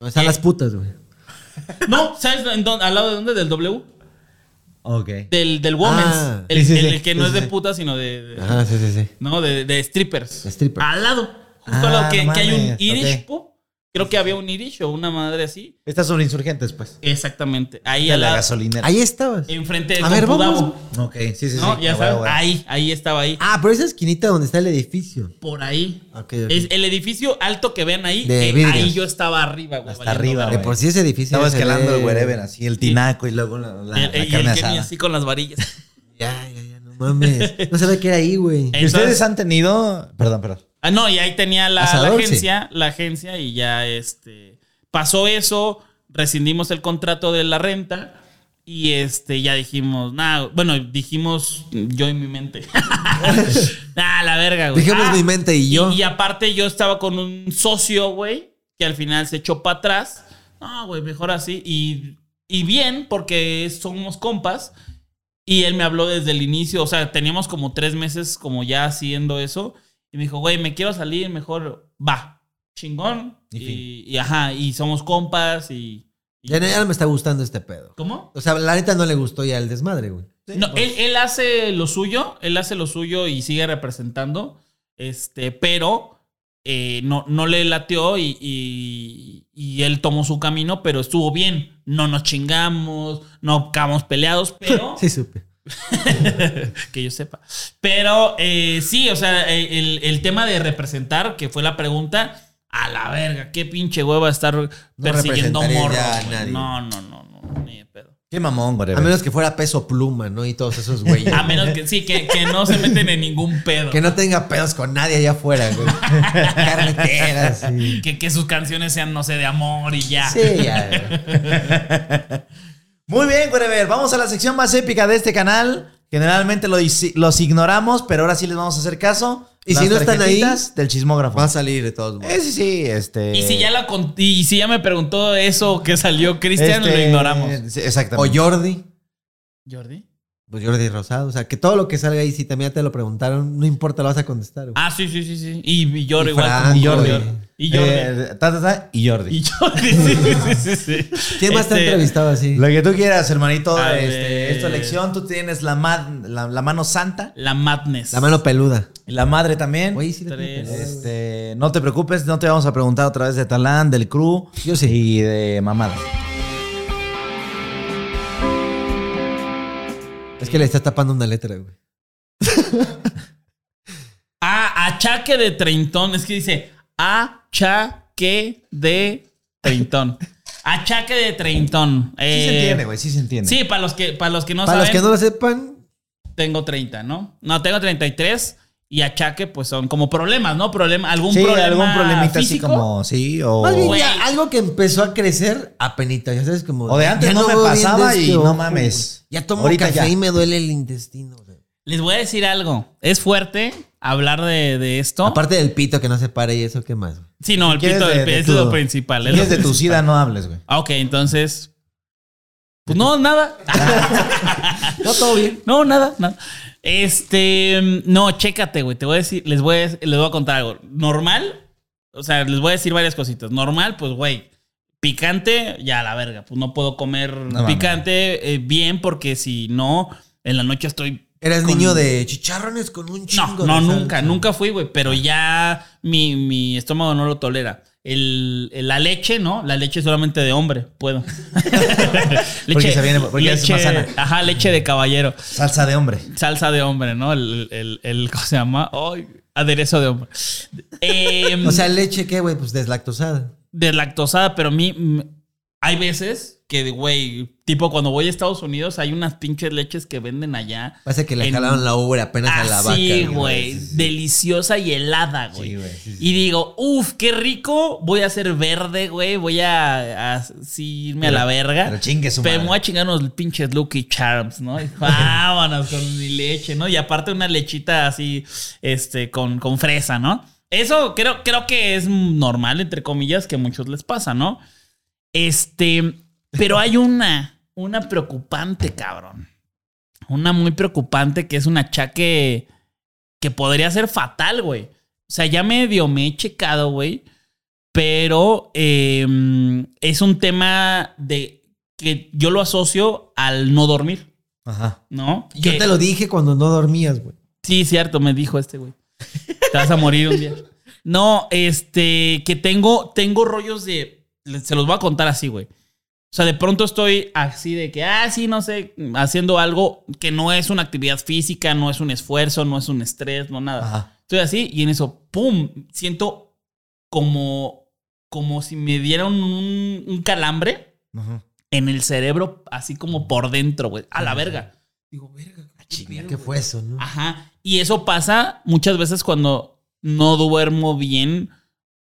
No, están las putas, güey. No, ¿sabes en dónde- al lado de dónde? Del W. Ok. Del, del Women's. Ah, el, sí, sí, el que sí, no es de puta, sino de. de- Ajá, sí, sí, sí. No, de, de strippers. De strippers. Al lado. Justo Ah, al lado que, no que hay un Irish ok. pub. Creo que había un Irish o una madre así. Estas son insurgentes, pues. Exactamente. Ahí De al la gasolinera. Ahí estabas. Enfrente del A ver, vamos. Ok, sí, sí, sí. ¿No? ya Ah, sabes. Ahí, ahí estaba ahí. Ah, pero esa esquinita donde está el edificio. Por ahí. Ok, ok. Es el edificio alto que ven ahí. De eh, ahí yo estaba arriba, güey. Hasta arriba. De por sí ese edificio. Estaba escalando ve- el wherever, así, el tinaco y luego la, la- El- la y el carne asada. así con las varillas. Ya, ya, ya, no mames. No sabía que era ahí, güey. ¿Y ustedes han tenido. Perdón, perdón. Ah, no, y ahí tenía la, la agencia, la agencia, y ya este pasó eso, rescindimos el contrato de la renta. Y este, ya dijimos, nada, bueno, dijimos yo en mi mente. nah, la verga, güey. Dijimos Ah, mi mente y yo. Y, aparte yo estaba con un socio, güey, que al final se echó para atrás. No, güey, mejor así. Y, y bien, porque somos compas. Y él me habló desde el inicio, o sea, teníamos como tres meses como ya haciendo eso. Y me dijo, güey, me quiero salir, mejor va, chingón. Y Y, ajá, y somos compas y... y- Ya, ya no me está gustando este pedo. ¿Cómo? O sea, la neta no le gustó ya el desmadre, güey. No, él, él hace lo suyo, él hace lo suyo y sigue representando, este, pero eh, no, no le lateó y, y- y él tomó su camino, pero estuvo bien. No nos chingamos, no acabamos peleados, pero Sí, supe. que yo sepa. Pero eh, sí, o sea, eh, el, el tema de representar, que fue la pregunta, a la verga, qué pinche hueva estar persiguiendo representaría morros. No, no, no, no, ni de pedo. Qué mamón, güey. A menos que fuera peso pluma, ¿no? Y todos esos güeyes. A menos que sí, que, que no se meten en ningún pedo. Que no tenga pedos con nadie allá afuera, güey. Carreteras, sí. que, que sus canciones sean, no sé, de amor y ya. Sí, ya. Muy bien, Wherever. Vamos a la sección más épica de este canal. Generalmente los ignoramos, pero ahora sí les vamos a hacer caso. Y Las si no están ahí, del chismógrafo. Va a salir de todos modos. Eh, sí, sí, este. Y si ya la cont- y si ya me preguntó eso que salió Cristian, este, lo ignoramos. sí, O exactamente. Jordi. Jordi. Pues Jordi Rosado. O sea, que todo lo que salga ahí, si también ya te lo preguntaron, no importa, lo vas a contestar, güey. Ah, sí, sí, sí, sí. Y, y Jordi Y igual. Franco, como y Jordi. Jordi. Y Jordi. Eh, ta, ta, ta, y Jordi. Y Jordi, sí, sí, sí, sí. ¿Quién más te ha Este, entrevistado así? Lo que tú quieras, hermanito. A Este, ver. es tu elección. Tú tienes la, ma- la, la mano santa. La Madness. La mano peluda. Y la madre también. Oye, sí Tres. Este, no te preocupes, no te vamos a preguntar otra vez de Talán, del crew. Yo sí. Y de mamada. Es que le estás tapando una letra, güey. Ah, achaque de treintón. Es que dice achaque de treintón. achaque de treintón. Sí Eh, se entiende, güey, sí se entiende. Sí, para los que, para los que no Para los saben, que no lo sepan, tengo 30, ¿no? No, tengo 33 y achaque pues son como problemas, ¿no? Problema, algún Sí, problema algún problemita físico. así como, sí, o... más bien Güey. ya algo que empezó a crecer a penita, ya sabes, como... O de antes no me pasaba y no mames. Ya tomo Ahorita café ya. y me duele el intestino. güey. Les voy a decir algo. Es fuerte hablar de, de esto. Aparte del pito que no se para y eso, ¿qué más? sí, no, el ¿Quieres pito de- de es lo principal. Si es lo de tu sida, no hables, güey. Ah, ok, entonces. Pues no, nada. No, todo bien. No, nada, nada. Este, no, chécate, güey. Te voy a decir, les voy a, les voy a contar algo. Normal, o sea, les voy a decir varias cositas. Normal, pues, güey, picante, ya la verga. Pues no puedo comer picante eh, bien porque si no, en la noche estoy. Eras con- niño de chicharrones con un chingo No, no, de nunca, nunca fui, güey. Pero ya mi, mi estómago no lo tolera. El, el- la leche, ¿no? La leche solamente de hombre, puedo. Porque se viene- porque es más sana. Ajá, leche de caballero. Salsa de hombre. Salsa de hombre, ¿no? El, el, el- ¿cómo se llama? Ay, aderezo de hombre. Em, O sea, leche, ¿qué, güey? Pues deslactosada. deslactosada, pero a mí hay veces que, güey, tipo cuando voy a Estados Unidos hay unas pinches leches que venden allá. Parece que le En- jalaron la ubre apenas a la vaca. Así, güey, Sí, sí. deliciosa y helada, güey. Sí, güey. Y digo, uff, qué rico, voy a ser verde, güey, voy a, a así irme a la verga. pero chingue su Pero me voy a chingar unos pinches Lucky Charms, ¿no? Y vámonos con mi leche, ¿no? Y aparte una lechita así, este, con, con fresa, ¿no? Eso creo, creo que es normal, entre comillas, que a muchos les pasa, ¿no? Este, pero hay una, una preocupante, cabrón. Una muy preocupante que es un achaque que podría ser fatal, güey. O sea, ya medio me he checado, güey. Pero eh, es un tema de que yo lo asocio al no dormir, Ajá. ¿no? Yo Que- te lo dije cuando no dormías, güey. Sí, cierto, me dijo este güey. Te vas a morir un día. No, este, que tengo, tengo rollos de. Se los voy a contar así, güey. O sea, de pronto estoy así de que, ah, sí, no sé, haciendo algo que no es una actividad física, no es un esfuerzo, no es un estrés, no nada. Ajá. Estoy así y en eso, ¡pum! Siento como, como si me dieran un, un calambre Ajá. en el cerebro, así como por dentro, güey. A la verga. Digo, verga. Chinga, ¿qué fue eso, no? Ajá. Y eso pasa muchas veces cuando no duermo bien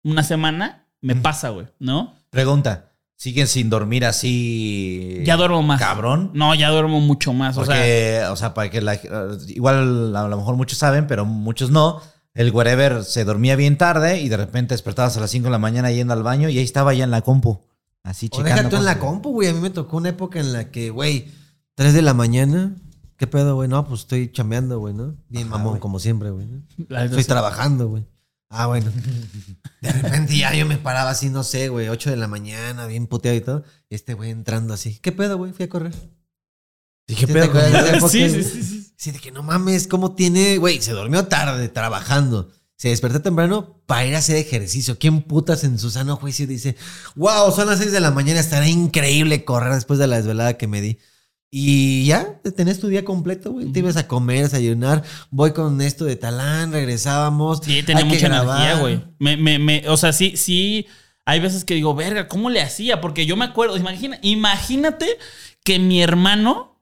una semana. Me pasa, güey, ¿no? Pregunta. ¿Siguen sin dormir así? Ya duermo más. Cabrón. No, ya duermo mucho más. O sea, o sea, para que la, igual a lo mejor muchos saben, pero muchos no. El wherever se dormía bien tarde y de repente despertabas a las 5 de la mañana yendo al baño y ahí estaba ya en la compu. Así O checando. deja tú en la compu, güey. A mí me tocó una época en la que, güey, 3 de la mañana. ¿Qué pedo, güey? No, pues estoy chambeando, güey, ¿no? Bien Ajá, mamón, como siempre, güey. Estoy sí. trabajando, güey. Ah, bueno. De repente ya yo me paraba así, no sé, güey, 8 de la mañana, bien puteado y todo. Y este güey entrando así. ¿Qué pedo, güey? Fui a correr. Dije, ¿Sí pedo Sí, sí, sí, sí. Sí, de que no mames, ¿cómo tiene? Güey, se durmió tarde trabajando. Se despertó temprano para ir a hacer ejercicio. ¿Quién putas en su sano juicio dice, wow, son las 6 de la mañana, estará increíble correr después de la desvelada que me di? Y ya, tenés tu día completo, güey. Te ibas a comer, a desayunar. Voy con esto de talán, regresábamos. Sí, tenía mucha energía, güey. Me, me, me, o sea, sí, sí. Hay veces que digo, verga, ¿cómo le hacía? Porque yo me acuerdo, imagina, imagínate que mi hermano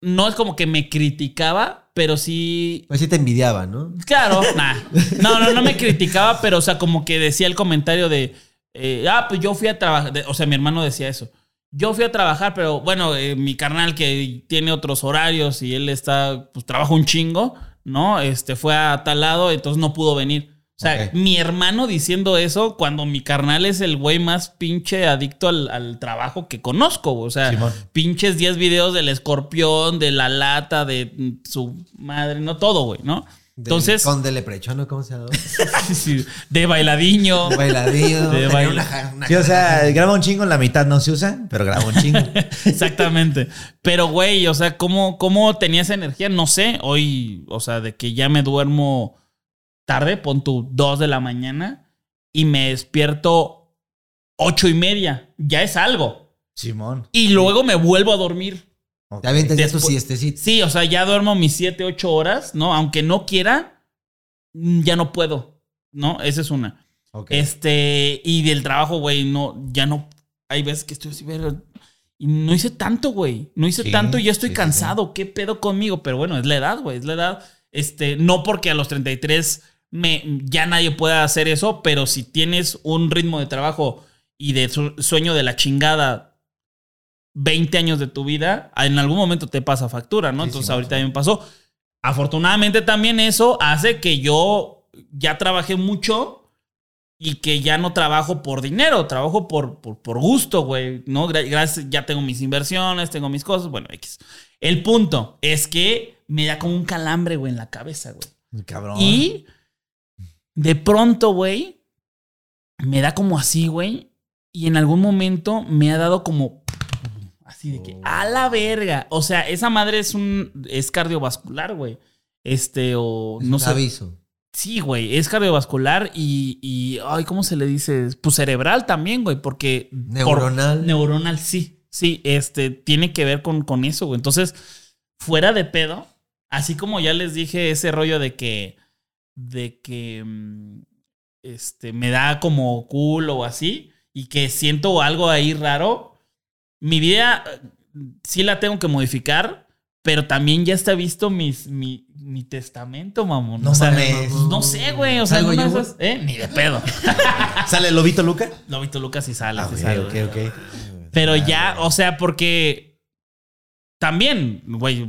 no es como que me criticaba, pero sí Pues sí te envidiaba, ¿no? Claro, nah. No, no, no me criticaba, pero o sea, como que decía el comentario de, eh, ah, pues yo fui a trabajar, o sea, mi hermano decía eso. Yo fui a trabajar, pero bueno, eh, mi carnal que tiene otros horarios y él está, pues trabaja un chingo, ¿no? Este fue a tal lado, entonces no pudo venir. O sea, mi hermano diciendo eso cuando mi carnal es el güey más pinche adicto al, al trabajo que conozco. O sea, Simón. pinches 10 videos del escorpión, de la lata, de su madre, no todo, güey, ¿no? Entonces, Con de leprechón, ¿cómo se llama? Sí, sí, de bailadiño. bailadillo. De una ja- una Sí, o sea, graba un chingo, la mitad no se usa, pero graba un chingo. Exactamente. Pero, güey, o sea, ¿cómo, ¿cómo tenía esa energía? No sé. Hoy, o sea, de que ya me duermo tarde, pon tu 2 de la mañana y me despierto ocho y media. Ya es algo. Simón. Y luego me vuelvo a dormir. Ok. Ya avientas ya tu siestecita. Sí, o sea, ya duermo mis 7, 8 horas, ¿no? Aunque no quiera, mm, ya no puedo, ¿no? Esa es una. Ok. Este, y del trabajo, güey, no, ya no. Hay veces que estoy así, verga, Y no hice tanto, güey. No hice Sí, tanto y ya estoy sí, sí, cansado. ¿Qué pedo conmigo? Pero bueno, es la edad, güey. Es la edad. Este, no porque a los 33 me, ya nadie pueda hacer eso, pero si tienes un ritmo de trabajo y de su- sueño de la chingada 20 años de tu vida, en algún momento te pasa factura, ¿no? Sí, Entonces sí, ahorita sí. me pasó. Afortunadamente también eso hace que yo ya trabajé mucho y que ya no trabajo por dinero, trabajo por, por, por gusto, güey, ¿no? Gra- Gracias, ya tengo mis inversiones, tengo mis cosas, bueno, X. El punto es que me da como un calambre, güey, en la cabeza, güey. Cabrón. Y de pronto, güey, me da como así, güey. Y en algún momento me ha dado como así de que a la verga. O sea, esa madre es un es cardiovascular, güey. Este o Es no un sé. aviso. Sí, güey, es cardiovascular y, y ay, ¿cómo se le dice? Pues cerebral también, güey, porque por- Neuronal. neuronal, sí. Sí, este tiene que ver con, con eso, güey. Entonces, fuera de pedo, así como ya les dije ese rollo de que, de que, mm, este, me da como culo o así, y que siento algo ahí raro, mi vida sí la tengo que modificar, pero también ya está visto mis, mi, mi testamento, mamón. No o sea, mames. no sé, güey. O sea, ¿Salgo en una de yo, esas- ¿eh? Ni de pedo. ¿Sale el lobito Luca? Lobito Lucas sí sale. Ah, sí sale. Pero ya, o sea, porque también, güey,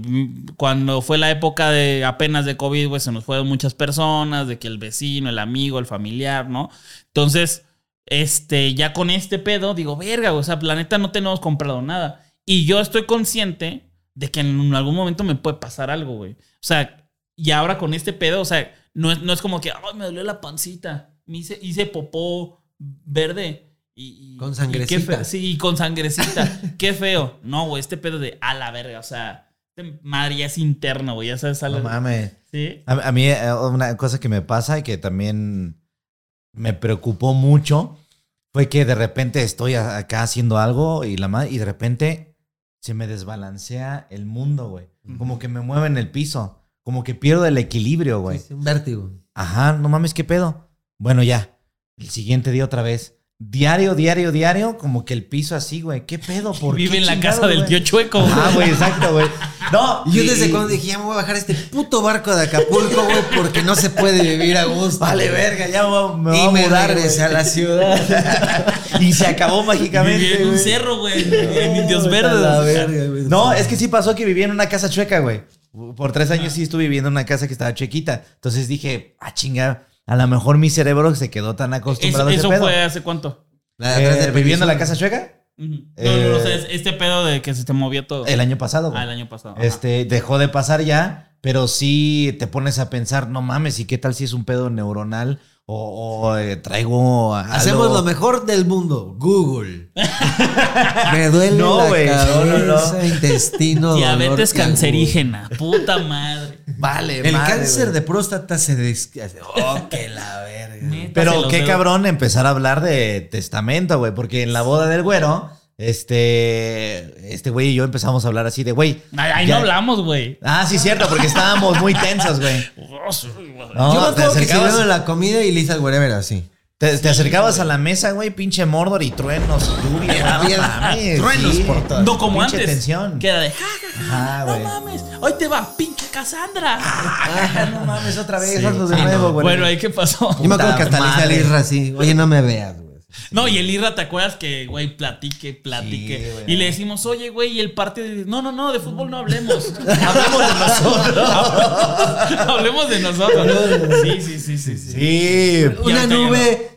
cuando fue la época de apenas de COVID, güey, se nos fueron muchas personas, de que el vecino, el amigo, el familiar, ¿no? Entonces, este, ya con este pedo, digo, verga, o sea, planeta no tenemos comprado nada. Y yo estoy consciente de que en algún momento me puede pasar algo, güey. O sea, y ahora con este pedo, o sea, no es, no es como que, ay, me dolió la pancita, me hice, hice popó verde. Y, y- Con y qué sangrecita. fe- sí, y con sangrecita. qué feo. No, güey, este pedo de a la verga, o sea, madre ya es interno, güey, ya sabes, sale. No mames. Sí. A, a mí eh, una cosa que me pasa y que también me preocupó mucho fue que de repente estoy acá haciendo algo y la ma- y de repente se me desbalancea el mundo, güey. Como que me mueve en el piso, como que pierdo el equilibrio, güey. Sí, sí, un vértigo. Ajá, no mames, ¿qué pedo? Bueno, ya. El siguiente día otra vez. Diario, diario, diario, como que el piso así, güey. ¿Qué pedo? ¿Por Vive qué en la chingado, casa del tío Chueco, güey. Ah, güey, exacto, güey. No, Y yo desde y- cuando dije, ya me voy a bajar este puto barco de Acapulco, güey, porque no se puede vivir a gusto. Vale, güey. verga, ya me voy, me voy Y a mudar, a la ciudad. y se acabó mágicamente. Viví en un cerro, güey, en Indios Verdes. No, es que sí pasó que vivía en una casa chueca, güey. Por tres años sí estuve viviendo en una casa que estaba chuequita. Entonces dije, ah, chinga, a lo mejor mi cerebro se quedó tan Eso, acostumbrado a ese eso pedo. fue hace cuánto. La Eh, ¿Viviendo en la casa chueca? Ujú. No, Eh, no, no, o sea, es- este pedo de que se te movía todo. El año pasado, güey. Ah, el año pasado. ajá. Este, dejó de pasar ya, pero sí te pones a pensar, no mames, ¿y qué tal si es un pedo neuronal? O, o, eh, traigo algo- Hacemos lo mejor del mundo, Google. Me duele No, la güey, no, no, no. cabeza, intestino, Diabetes cancerígena. Puta madre. Vale, El madre, cáncer güey. de próstata se des... Oh, que la verga. Neta, se Pero qué cabrón empezar a hablar de testamento, güey, porque en la boda del güero, este, este güey y yo empezamos a hablar así de, güey. Ahí ya- no hablamos, güey. Ah, sí, cierto, porque estábamos muy tensos, güey. No, Yo me te acuerdo que acercabas, sirvieron la comida y Lisa whatever así. Te, te acercabas a la mesa, güey, pinche Mordor y truenos, lluvia, no mames, truenos sí. por todas No como Pinche antes. tensión. Que era de, ja, ja, ja, Ajá, no güey. mames. Hoy te va, pinche Cassandra. Ah, no mames, otra vez, Sí, hazlo de sí, nuevo, no. güey. Bueno, ¿ahí qué pasó? Yo me acuerdo que hasta le madre. hice a Lisa así, oye, no me veas, güey. No, y el Irra, ¿te acuerdas que, güey, platique, platique? Sí, güey. y le decimos, oye, güey, y el partido. No, no, no, de fútbol no hablemos. hablemos de nosotros. hablemos de nosotros. Sí, sí, sí, sí. sí. Sí. Una nube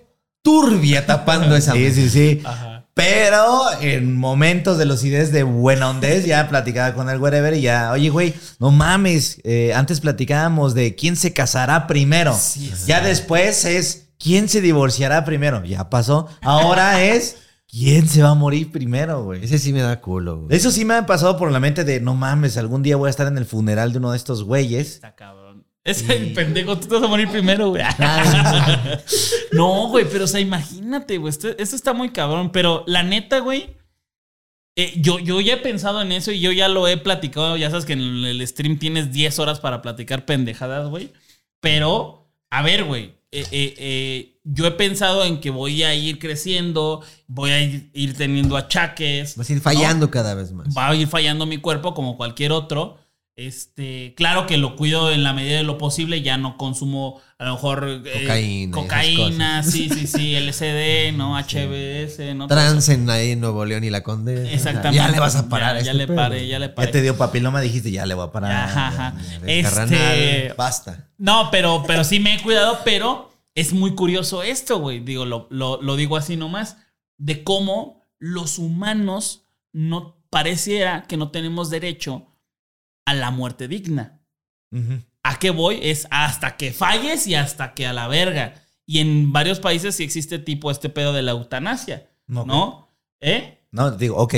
turbia tapando esa Sí, sí, sí. Ajá. Pero en momentos de los ideas de buena ondez, ya platicaba con el wherever y ya, oye, güey, no mames, eh, antes platicábamos de quién se casará primero. ya después es quién se divorciará primero. Ya pasó. Ahora es quién se va a morir primero, güey. Ese sí me da culo, güey. Eso sí me ha pasado por la mente de, no mames, algún día voy a estar en el funeral de uno de estos güeyes. Está cabrón. Es el pendejo, tú te vas a morir primero, güey. no, güey, pero o sea, imagínate, güey. Esto, esto está muy cabrón. Pero la neta, güey. eh, yo, yo ya he pensado en eso y yo ya lo he platicado. Ya sabes que en el stream tienes 10 horas para platicar pendejadas, güey. Pero, a ver, güey. eh, eh, yo he pensado en que voy a ir creciendo, voy a ir, ir teniendo achaques. Vas a ir fallando cada vez más. Va a ir fallando mi cuerpo como cualquier otro. Este, claro que lo cuido en la medida de lo posible, ya no consumo a lo mejor eh, Cocaína, sí, sí, sí, LSD, ¿no? HBS, ¿no? Trans en ahí en Nuevo León y la Condesa. Exactamente. Ya le vas a parar. Ya, a ya este le paré, ya le paré. Ya te dio papiloma, dijiste, ya le voy a parar. Ajá, ajá. Este, Basta. No, pero, pero sí me he cuidado, pero es muy curioso esto, güey. Digo, lo, lo- lo digo así nomás, de cómo los humanos no pareciera que no tenemos derecho a la muerte digna. ¿A qué voy? Es hasta que falles y hasta que a la verga. Y en varios países sí existe tipo este pedo de la eutanasia, Ok. ¿no? ¿Eh? No, digo, ok.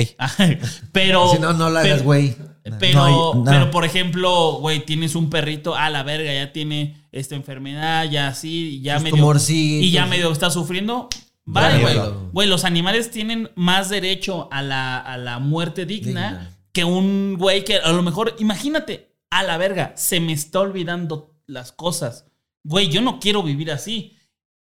pero... Si no, no lo hagas, pero- güey. pero, No no. pero, por ejemplo, güey, tienes un perrito, a la verga, ya tiene esta enfermedad, ya así, ya medio. tumorcitos. Y ya medio está sufriendo. Vale, güey. Güey, los animales tienen más derecho a la, a la muerte digna, Digna. Que un güey que a lo mejor, imagínate, a la verga, se me está olvidando las cosas. Güey, yo no quiero vivir así.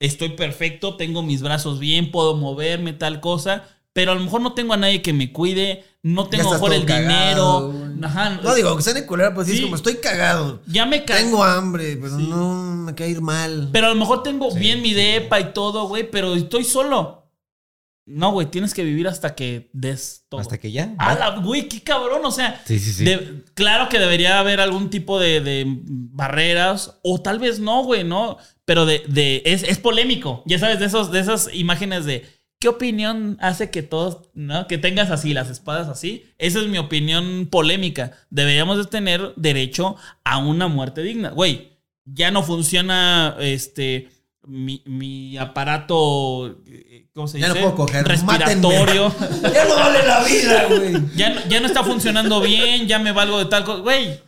estoy perfecto, tengo mis brazos bien, puedo moverme, tal cosa, pero a lo mejor no tengo a nadie que me cuide, no tengo a lo estás mejor el cagado, dinero. Ajá, No digo que sea de culera, pues sí, es como estoy cagado. ya me ca- Tengo hambre, pero no me cae ir mal. Pero a lo mejor tengo bien mi depa y todo, güey, pero estoy solo. No, güey, tienes que vivir hasta que des todo. Hasta que ya. ¡Hala, güey! ¡Qué cabrón! O sea, Sí, sí, sí. de- claro que debería haber algún tipo de, de barreras, o tal vez no, güey, ¿no? Pero de, de- es, es polémico. Ya sabes, de, esos, de esas imágenes de qué opinión hace que todos, ¿no? Que tengas así, las espadas así. Esa es mi opinión polémica. Deberíamos de tener derecho a una muerte digna. Güey, ya no funciona este. Mi, mi aparato, eh, ¿cómo se Ya no dice? puedo coger, Respiratorio. ya no vale la vida, güey. Ya no, ya no está funcionando bien, ya me valgo de tal cosa. Güey,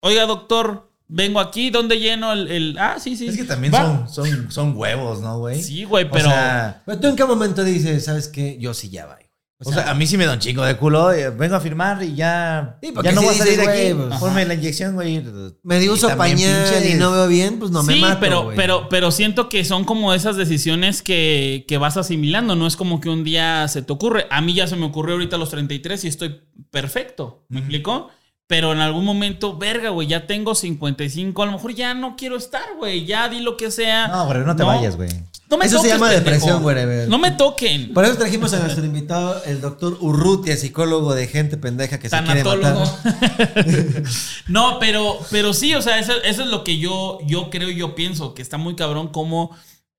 oiga, doctor, vengo aquí, ¿dónde lleno el. el- Ah, sí, sí. Es que también son, son, son huevos, ¿no, güey? Sí, güey, O pero. sea, Pero tú en qué momento dices, ¿sabes qué? Yo sí ya va. O sea, a mí sí me da un chingo de culo. eh, Vengo a firmar y ya. Sí, ya no si voy a salir de aquí. pues, Ponme la inyección, güey. me dio Y uso pañal y no veo bien, pues no me sí, mato, pero, güey. pero, pero siento que son como esas decisiones que, que vas asimilando. No es como que un día se te ocurre. A mí ya se me ocurrió ahorita a los 33 y estoy perfecto. ¿Me explico? Pero en algún momento, verga, güey, ya tengo 55. A lo mejor ya no quiero estar, güey. Ya di lo que sea. No, güey, no te vayas, güey. No me Eso se toques, llama pendejo. depresión, güey. No me toquen. Por eso trajimos a nuestro invitado, el doctor Urrutia, psicólogo de gente pendeja que se quiere matar. no, pero, pero sí, o sea, eso, eso es lo que yo, yo creo y yo pienso, que está muy cabrón cómo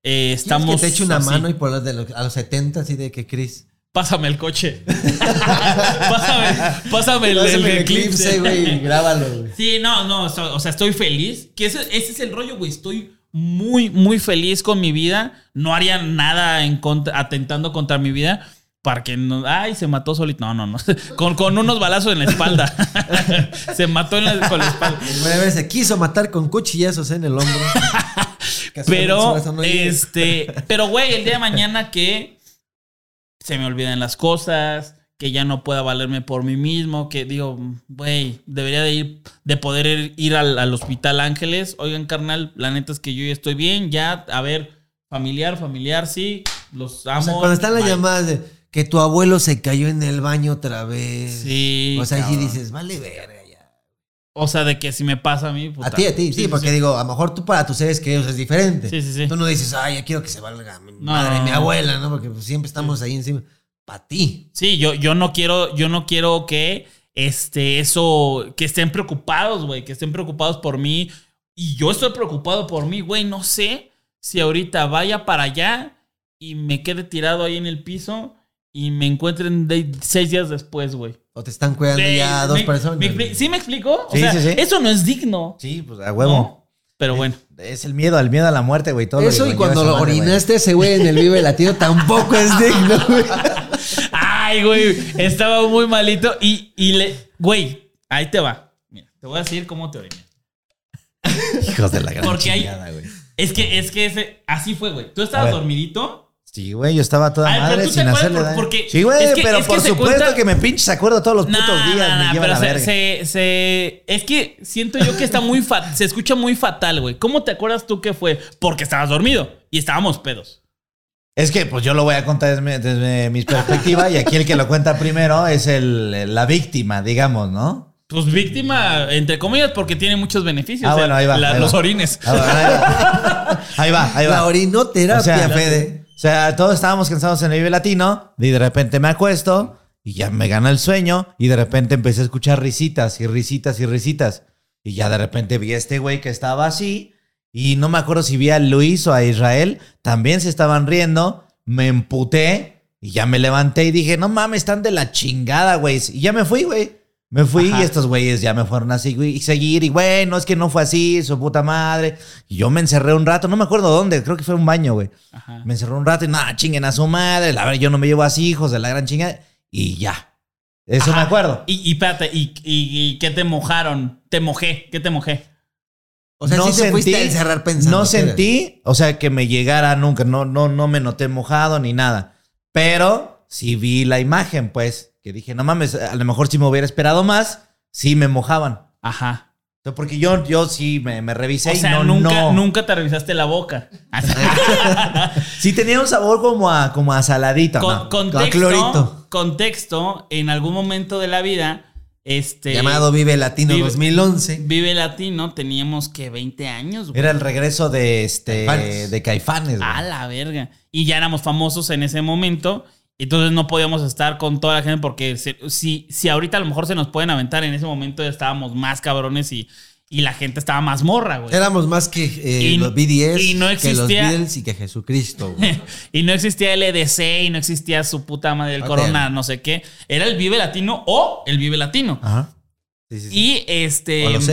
eh, ¿Quieres estamos. que te eche una así. mano y por los de los, a los 70, así de que Chris. Pásame el coche. pásame, pásame el, el eclipse, güey, grábalo, güey. Sí, no, no, o sea, estoy feliz. Que ese, ese es el rollo, güey. Estoy muy, muy feliz con mi vida. No haría nada en contra- atentando contra mi vida. Para que no. Ay, se mató solito. No, no, no. Con, con unos balazos en la espalda. se mató en la- con la espalda. Güey se quiso matar con cuchillazos en el hombro. Pero, este. Pero, güey, el día de mañana que se me olviden las cosas, que ya no pueda valerme por mí mismo, que digo, güey, debería de ir, de poder ir, al, al hospital Ángeles. Oigan, carnal, la neta es que yo ya estoy bien, ya, a ver, familiar, familiar, sí, los amo. O sea, cuando están las llamadas de que tu abuelo se cayó en el baño otra vez. Sí. O sea, ahí sí dices, vale ya. O sea, de que si me pasa a mí. puta. A ti, a ti, sí, porque digo, a lo mejor tú para tus seres queridos es diferente. Sí, sí, sí. Tú no dices, ay, ya quiero que se valga mi No, madre, mi abuela, ¿no? Porque pues, siempre estamos ahí encima. Para ti. Sí, yo, yo no quiero, yo no quiero que este, eso, que estén preocupados, güey, que estén preocupados por mí. Y yo estoy preocupado por mí, güey. No sé si ahorita vaya para allá y me quede tirado ahí en el piso y me encuentren de- seis días después, güey. O te están cuidando Sí, ya dos me- personas. me ¿Sí me explico? O Sí, sea, sí, sí. eso no es digno. Sí, pues a huevo. ¿no? Pero bueno. Es el miedo, el miedo a la muerte, güey. Todo Eso y cuando lo güey. orinaste ese güey en el Vive Latino tampoco es digno, güey. Ay, güey, estaba muy malito y, y le, güey, ahí te va. Mira, te voy a decir cómo te oriné. Hijos de la gran Porque hay- chingada, güey. Es que, es que ese, así fue, güey. Tú estabas dormidito. Sí, güey, yo estaba toda Ay, pero madre sin hacerle por- daño. porque- sí, güey, es que- pero es que por se supuesto cuenta- que me pinches acuerdo todos los putos días. nah, me nah, lleva pero la se, verga. se, se- Es que siento yo que está muy fa- se escucha muy fatal, güey. ¿Cómo te acuerdas tú que fue? Porque estabas dormido y estábamos pedos. Es que, pues yo lo voy a contar desde, mi- desde mi perspectiva y aquí el que lo cuenta primero es el, la víctima, digamos, ¿no? Pues víctima, entre comillas, porque tiene muchos beneficios. Ah, bueno, ahí va, la- ahí los va. orines. Ah, bueno, ahí va, ahí va. ahí va. La orinoterapia, O sea, Fede. O sea, todos estábamos cansados en el Vive Latino y de repente me acuesto y ya me gana el sueño y de repente empecé a escuchar risitas y risitas y risitas. Y ya de repente vi a este güey que estaba así y no me acuerdo si vi a Luis o a Israel, también se estaban riendo, me emputé y ya me levanté y dije, no mames, están de la chingada, güey. Y ya me fui, güey. Me fui Ajá. y estos güeyes ya me fueron así güey, y seguir. Y bueno, es que no fue así, su puta madre. Y yo me encerré un rato, no me acuerdo dónde, creo que fue un baño, güey. Ajá. Me encerró un rato y nada, chinguen a su madre. La verdad, yo no me llevo así, hijos de la gran chingada. Y ya. Eso me acuerdo. Y, y espérate, y, y, y qué te mojaron? Te mojé, ¿qué te mojé? O sea, no sí te fuiste a encerrar pensando. No sentí, o sea, que me llegara nunca. No, no, no me noté mojado ni nada. Pero sí vi la imagen, pues. Que dije, no mames, a lo mejor si me hubiera esperado más, sí me mojaban. Ajá. Porque yo, yo sí me, me revisé O y sea, no, nunca, no. nunca te revisaste la boca. Sí tenía un sabor como a, como a saladita. Con- ¿no? contexto, clorito. contexto, en algún momento de la vida, este... Llamado Vive Latino Vive- 2011. Vive Latino, teníamos que 20 años, güey. Era el regreso de este Caifanes. de Caifanes. güey. A la verga. Y ya éramos famosos en ese momento. Entonces no podíamos estar con toda la gente porque se- si, si ahorita a lo mejor se nos pueden aventar, en ese momento ya estábamos más cabrones y, y la gente estaba más morra, güey. Éramos más que eh, Y- los BDS, y no que los existía- Beatles y que Jesucristo. güey. y no existía LDC y no existía su puta madre el Ok. corona, no sé qué. Era el Vive Latino o el Vive Latino. Ajá. Sí, sí, sí. Y este. o los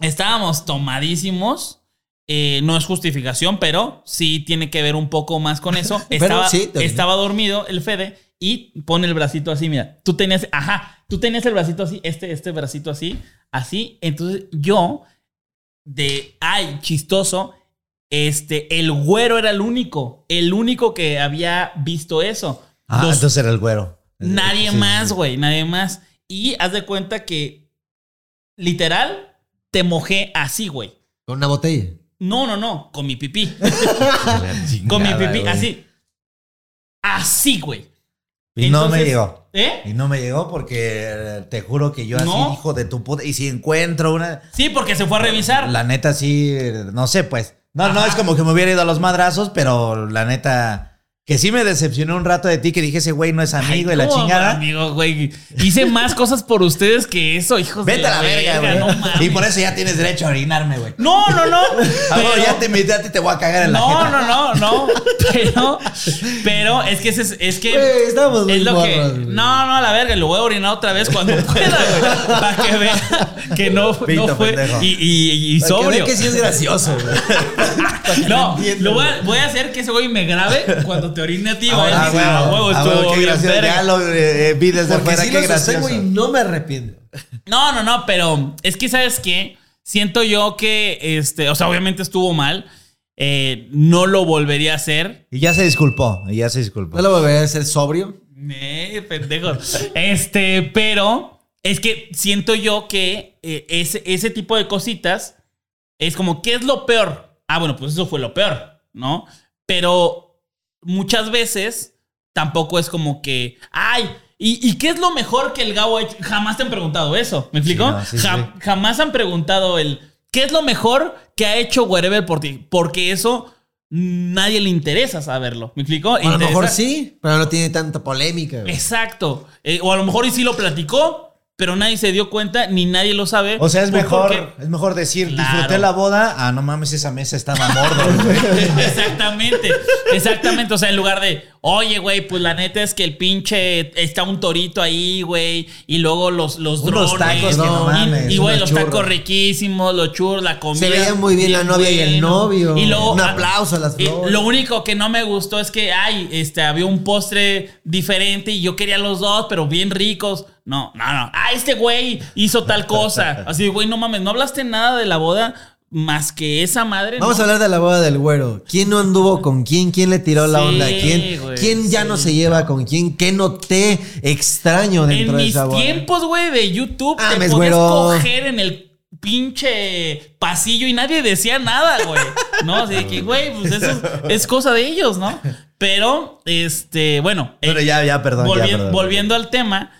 estábamos tomadísimos. Eh, no es justificación, pero sí tiene que ver un poco más con eso. Estaba, sí, estaba dormido el Fede y pone el bracito así, mira. Tú tenías, ajá, tú tenías el bracito así, este, este bracito así, así. Entonces yo, de, ay, chistoso, este, el güero era el único, el único que había visto eso. Ah, Los- entonces era el güero. Nadie Sí, más, sí. güey, nadie más. Y haz de cuenta que, literal, te mojé así, güey. Con una botella. No, no, no, con mi pipí. Con mi pipí, así. Así, güey. Y no me llegó. ¿Eh? Y no me llegó porque eh, te juro que yo así, No. hijo de tu puta. Y si encuentro una. Sí, porque se fue a revisar. La neta, sí, no sé, pues. No, no es como que me hubiera ido a los madrazos, pero la neta. Que sí me decepcionó un rato de ti, que dije ese güey no es amigo Ay, y la ¿cómo, chingada. Amigo, güey. Hice más cosas por ustedes que eso, hijos Vete de a la verga, güey. no y por eso ya tienes derecho a orinarme, güey. No, no, no. Ya te invité a ti, te voy a cagar en la No, no, no, no. Pero, pero es que ese es, es que. Güey, estábamos muy es lo que. güey. No, no, a la verga, lo voy a orinar otra vez cuando pueda, güey. Para que vea que no, no fue. pendejo. Y, y, y Para que sobrio. que sí es gracioso, güey. No, lo voy a, voy a hacer que ese güey me grabe cuando te orine a ti, güey. Ah, bueno, "Ah, huevo, estuvo qué gracioso. verga". Ya lo eh, vi desde Porque afuera, sí qué gracioso. y no me arrepiento. No, no, no, pero es que, ¿sabes qué? Siento yo que, este, o sea, obviamente estuvo mal. eh, no lo volvería a hacer. Y ya se disculpó, y ya se disculpó. ¿No lo volveré a hacer sobrio? Eh, pendejo. Este, pero es que siento yo que eh, ese, ese tipo de cositas es como, ¿qué es lo peor? Ah, bueno, pues eso fue lo peor, ¿no? Pero muchas veces tampoco es como que, ay, ¿y, y qué es lo mejor que el Gabo ha hecho? Jamás te han preguntado eso, ¿me explico? Sí, no, sí, Ja- sí. Jamás han preguntado el, ¿qué es lo mejor que ha hecho Wherever por ti? Porque eso nadie le interesa saberlo, ¿me explico? A lo mejor sí, pero no tiene tanta polémica. güey. Exacto. Eh, o a lo mejor y sí lo platicó, pero nadie se dio cuenta ni nadie lo sabe. O sea, es mejor, porque- es mejor decir, Claro. disfruté la boda. Ah, no mames, esa mesa estaba mordo. Exactamente, exactamente. O sea, en lugar de, oye, güey, pues la neta es que el pinche está un torito ahí, güey, y luego los, los Unos drones. tacos no mames, y, güey, los tacos riquísimos, los churros, la comida. Se veía muy bien la novia y el novio. Y luego, Un ah, aplauso a las flores. Lo único que no me gustó es que, ay, este, había un postre diferente y yo quería los dos, pero bien ricos. No, no, no. Ah, este güey hizo tal cosa. Así, güey, no mames, no hablaste nada de la boda más que esa madre. Vamos ¿no? a hablar de la boda del güero. ¿Quién no anduvo con quién? ¿Quién le tiró la Sí, onda? ¿Quién, güey, ¿quién ya sí. no se lleva con quién? ¿Qué noté extraño dentro En de mis esa boda? tiempos, güey, de YouTube, Ah, te podías coger en el pinche pasillo y nadie decía nada, güey. ¿No? Así que, güey, pues eso es, es cosa de ellos, ¿no? Pero, este, bueno. Pero eh, ya, ya, perdón. ya, volvi- perdón. volviendo al tema,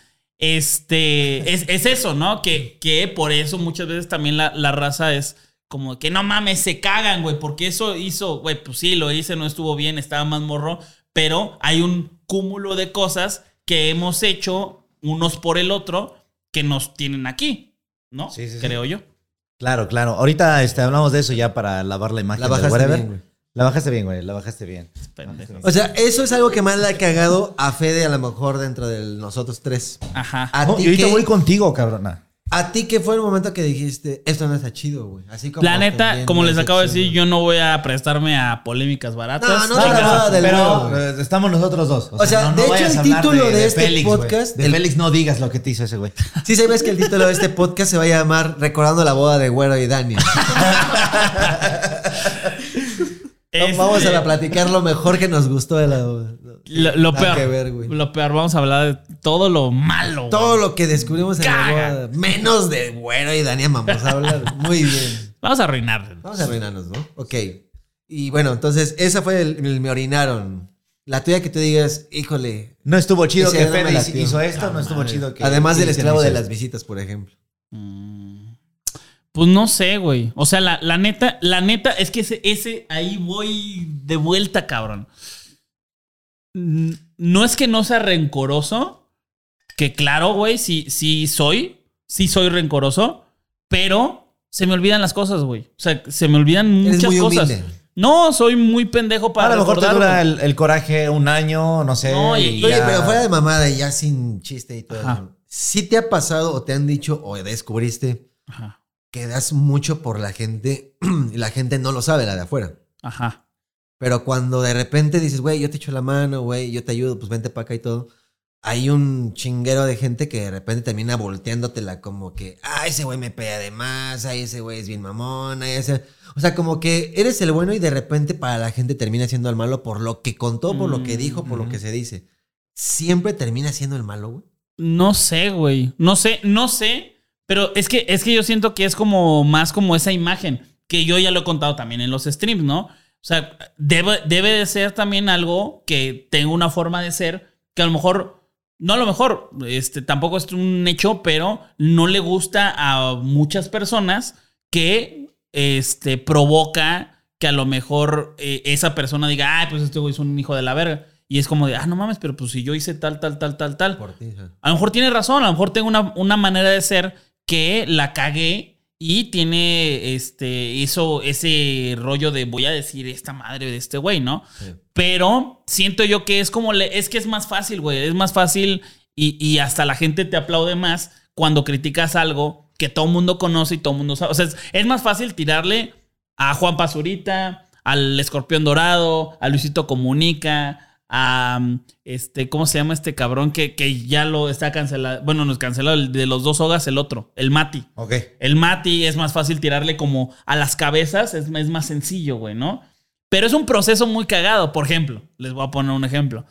este, es, es eso, ¿no? Que, que por eso muchas veces también la, la raza es como que no mames, se cagan, güey, porque eso hizo, güey, pues sí, lo hice, no estuvo bien, estaba más morro, pero hay un cúmulo de cosas que hemos hecho unos por el otro que nos tienen aquí, ¿no? Sí, sí, sí. Creo yo. Claro, claro. Ahorita este, hablamos de eso ya para lavar la imagen La whatever. bien. La bajaste bien, güey. La bajaste bien. Pendejo. O sea, eso es algo que más le ha cagado a Fede a lo mejor dentro de nosotros tres. Ajá. ¿A No, ti y ahorita qué? voy contigo, cabrona. ¿A ti qué fue el momento que dijiste, esto no está chido, güey? Así como La neta, también como no les acabo de chido. decir, yo no voy a prestarme a polémicas baratas. No, no, boda tu- del Pero eh, estamos nosotros dos. O sea, de hecho, el título de este Félix, podcast, De el- Félix, no digas lo que te hizo ese güey. Sí sabes que el título de este podcast se va a llamar Recordando la boda de Güero y Dani. Este, Vamos a platicar lo mejor que nos gustó de la. Lo, lo peor. que ver, güey. lo peor, vamos a hablar de todo lo malo. güey. Todo lo que descubrimos en la boda. Menos de Güero y Dani vamos a hablar. Muy bien. Vamos a arruinar. Vamos a arruinarnos, ¿no? Ok. Y bueno, entonces, esa fue el, el me orinaron. La tuya que tú digas, híjole. No estuvo chido que Fede hizo esto, no estuvo chido que. Además del esclavo de las visitas, por ejemplo. Mm, Pues no sé, güey. O sea, la, la neta, la neta, es que ese, ese ahí voy de vuelta, cabrón. No es que no sea rencoroso, que claro, güey, sí, sí soy, sí soy rencoroso, pero se me olvidan las cosas, güey. O sea, se me olvidan Eres muchas muy cosas. humilde. No, soy muy pendejo para A lo mejor te dura el, el coraje un año, no sé. No, y- y Oye, ya- pero fuera de mamada y ya sin chiste y todo. Ajá. ¿Sí te ha pasado o te han dicho o descubriste Ajá, que das mucho por la gente y la gente no lo sabe, la de afuera? ajá. Pero cuando de repente dices, güey, yo te echo la mano, güey, yo te ayudo, pues vente para acá y todo. Hay un chinguero de gente que de repente termina volteándotela como que, ah, ese güey me pega de más, ay, ese güey es bien mamón, ay, ese... O sea, como que eres el bueno y de repente para la gente termina siendo el malo por lo que contó, por lo que dijo, por lo Mm, que se dice. Siempre termina siendo el malo, güey. No sé, güey. No sé, no sé. Pero es que, es que yo siento que es como más como esa imagen. Que yo ya lo he contado también en los streams, ¿no? O sea, debe, debe de ser también algo que tenga una forma de ser que a lo mejor, no a lo mejor, este, tampoco es un hecho, pero no le gusta a muchas personas que este, provoca que a lo mejor eh, esa persona diga, ay, pues este güey es un hijo de la verga. Y es como de, ah, no mames, pero pues si yo hice tal, tal, tal, tal, tal. Por ti. A lo mejor tiene razón, a lo mejor tengo una, una manera de ser que la cagué y tiene este eso ese rollo de voy a decir esta madre de este güey, ¿no? Sí. Pero siento yo que es como le, es que es más fácil, güey, es más fácil y, y hasta la gente te aplaude más cuando criticas algo que todo el mundo conoce y todo el mundo sabe. O sea, es, es más fácil tirarle a Juan Pazurita, al Escorpión Dorado, a Luisito Comunica, a este, ¿cómo se llama este cabrón que, que ya lo está cancelado? Bueno, nos canceló el de los dos hogas, el otro, el Mati. Ok. El Mati es más fácil tirarle como a las cabezas, es, es más sencillo, güey, ¿no? Pero es un proceso muy cagado. Por ejemplo, les voy a poner un ejemplo.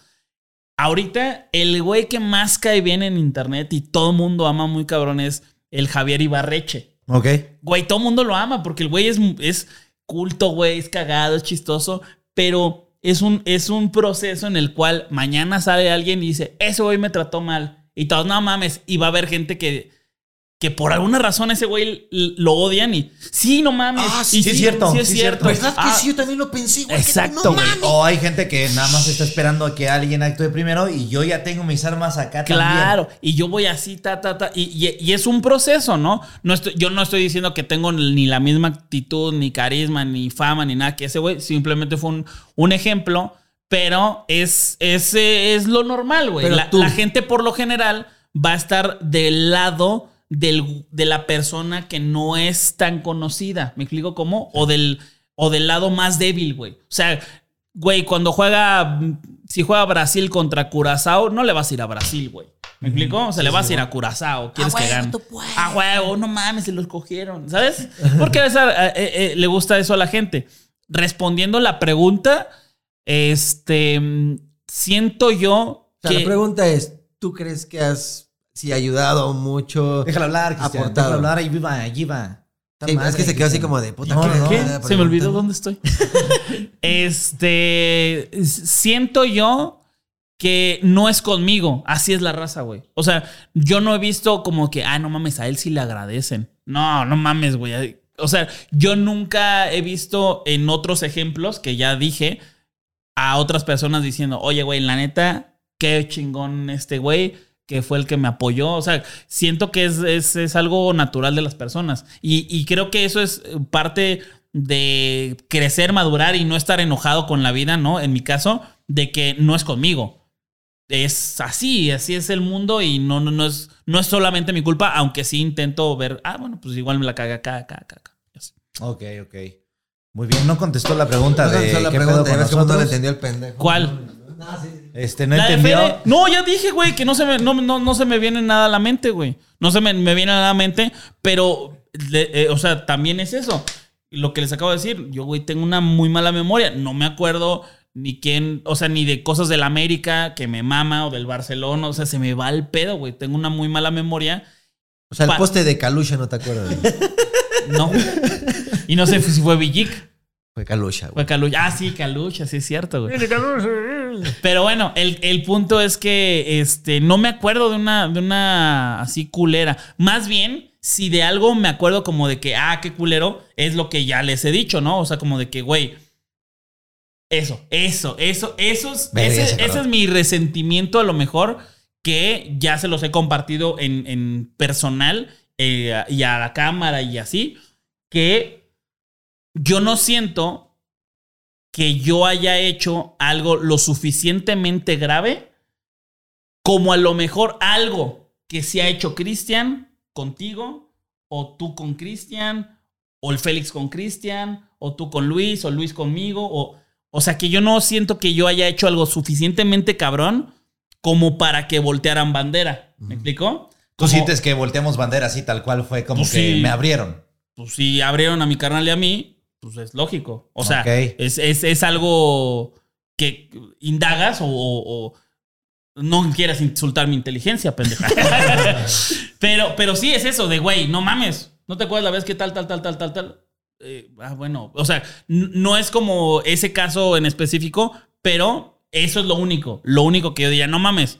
Ahorita, el güey que más cae bien en internet y todo el mundo ama muy cabrón es el Javier Ibarreche. Ok. Güey, todo el mundo lo ama porque el güey es, es culto, güey, es cagado, es chistoso, pero es un, es un proceso en el cual mañana sale alguien y dice, ese güey me trató mal. Y todos, no mames, y va a haber gente que, que por alguna razón ese güey lo odian y, sí, no mames. Ah, y sí es cierto, Sí es sí es cierto. cierto. ¿Verdad que Ah, sí? Yo también lo pensé, güey. que Exacto, no güey. mames. O hay gente que nada más está esperando a que alguien actúe primero y yo ya tengo mis armas acá Claro, y yo voy así, ta, ta, ta. Y, y- y es un proceso, ¿no? no estoy, yo no estoy diciendo que tengo ni la misma actitud, ni carisma, ni fama, ni nada que ese güey. Simplemente fue un, un ejemplo, pero es, es, es lo normal, güey. La gente por lo general va a estar del lado del- de la persona que no es tan conocida. ¿Me explico cómo? O del, o del lado más débil, güey. O sea, güey, cuando juega, si juega Brasil contra Curazao, no le vas a ir a Brasil, güey. ¿Me explico? O sea, le vas a ir a Curazao. ¿Quieres Ah, que gane? Ah, huevo, no mames, se los cogieron. ¿Sabes? Porque a veces eh, eh, eh, le gusta eso a la gente. Respondiendo la pregunta, este, mm, siento yo O sea, que... la pregunta es, ¿tú crees que has sí, ayudado mucho? Déjalo hablar, Cristian. Aportado. Déjalo hablar, ahí viva, allí va. Sí, es que se quedó así como de puta. No, ¿qué- no, qué no. era la Se me olvidó dónde estoy. este. Siento yo que no es conmigo. Así es la raza, güey. O sea, yo no he visto como que, ah, no mames, a él sí le agradecen. No, no mames, güey. O sea, yo nunca he visto en otros ejemplos que ya dije a otras personas diciendo, oye, güey, la neta, qué chingón este güey que fue el que me apoyó. O sea, siento que es, es, es algo natural de las personas. Y, y creo que eso es parte de crecer, madurar y no estar enojado con la vida, ¿no? En mi caso, de que no es conmigo. Es así, así es el mundo y no, no, no, es, no es solamente mi culpa, aunque sí intento ver, ah, bueno, pues igual me la caga acá, acá, acá. Ok, ok. Muy bien, no contestó la pregunta No de la qué pregunta, pedo con cómo no nosotros. entendió el pendejo. ¿Cuál? Este, no La entendió. No, ya dije, güey, que no se me, no, no, no se me viene nada a la mente, güey. No se me, me viene nada a la mente, pero, le- eh, o sea, también es eso. Lo que les acabo de decir, yo, güey, tengo una muy mala memoria. No me acuerdo ni quién, o sea, ni de cosas del América que me mama o del Barcelona, o sea, se me va el pedo, güey. Tengo una muy mala memoria. O sea, el Pa- poste de Kalusha, ¿no te acuerdas? No. y no sé si fue Villic, Fue Kalusha, güey. fue Calucha. Ah, sí, Calucha, sí es cierto, güey. Pero bueno, el, el punto es que este, no me acuerdo de una, de una así culera. Más bien, si de algo me acuerdo como de que, ah, qué culero, es lo que ya les he dicho, ¿no? O sea, como de que, güey, eso, eso, eso, eso es, Verga, ese, ese es mi resentimiento a lo mejor que ya se los he compartido en, en personal eh, y a la cámara y así, que yo no siento que yo haya hecho algo lo suficientemente grave como a lo mejor algo que se ha hecho Cristian contigo, o tú con Cristian, o el Félix con Cristian, o tú con Luis, o Luis conmigo, o, o sea que yo no siento que yo haya hecho algo suficientemente cabrón como para que voltearan bandera. ¿Me explico? Tú Como- sientes que volteamos bandera así, tal cual fue como Pues que sí. me abrieron. pues si abrieron a mi carnal y a mí, pues es lógico. O sea, es, es- es algo que indagas o, o- o no quieras insultar mi inteligencia, pendeja. pero, pero sí es eso de, güey, no mames. ¿No te acuerdas la vez que tal, tal, tal, tal, tal, tal? Eh, ah, bueno, o sea, no es como ese caso en específico, pero eso es lo único. Lo único que yo diría, no mames,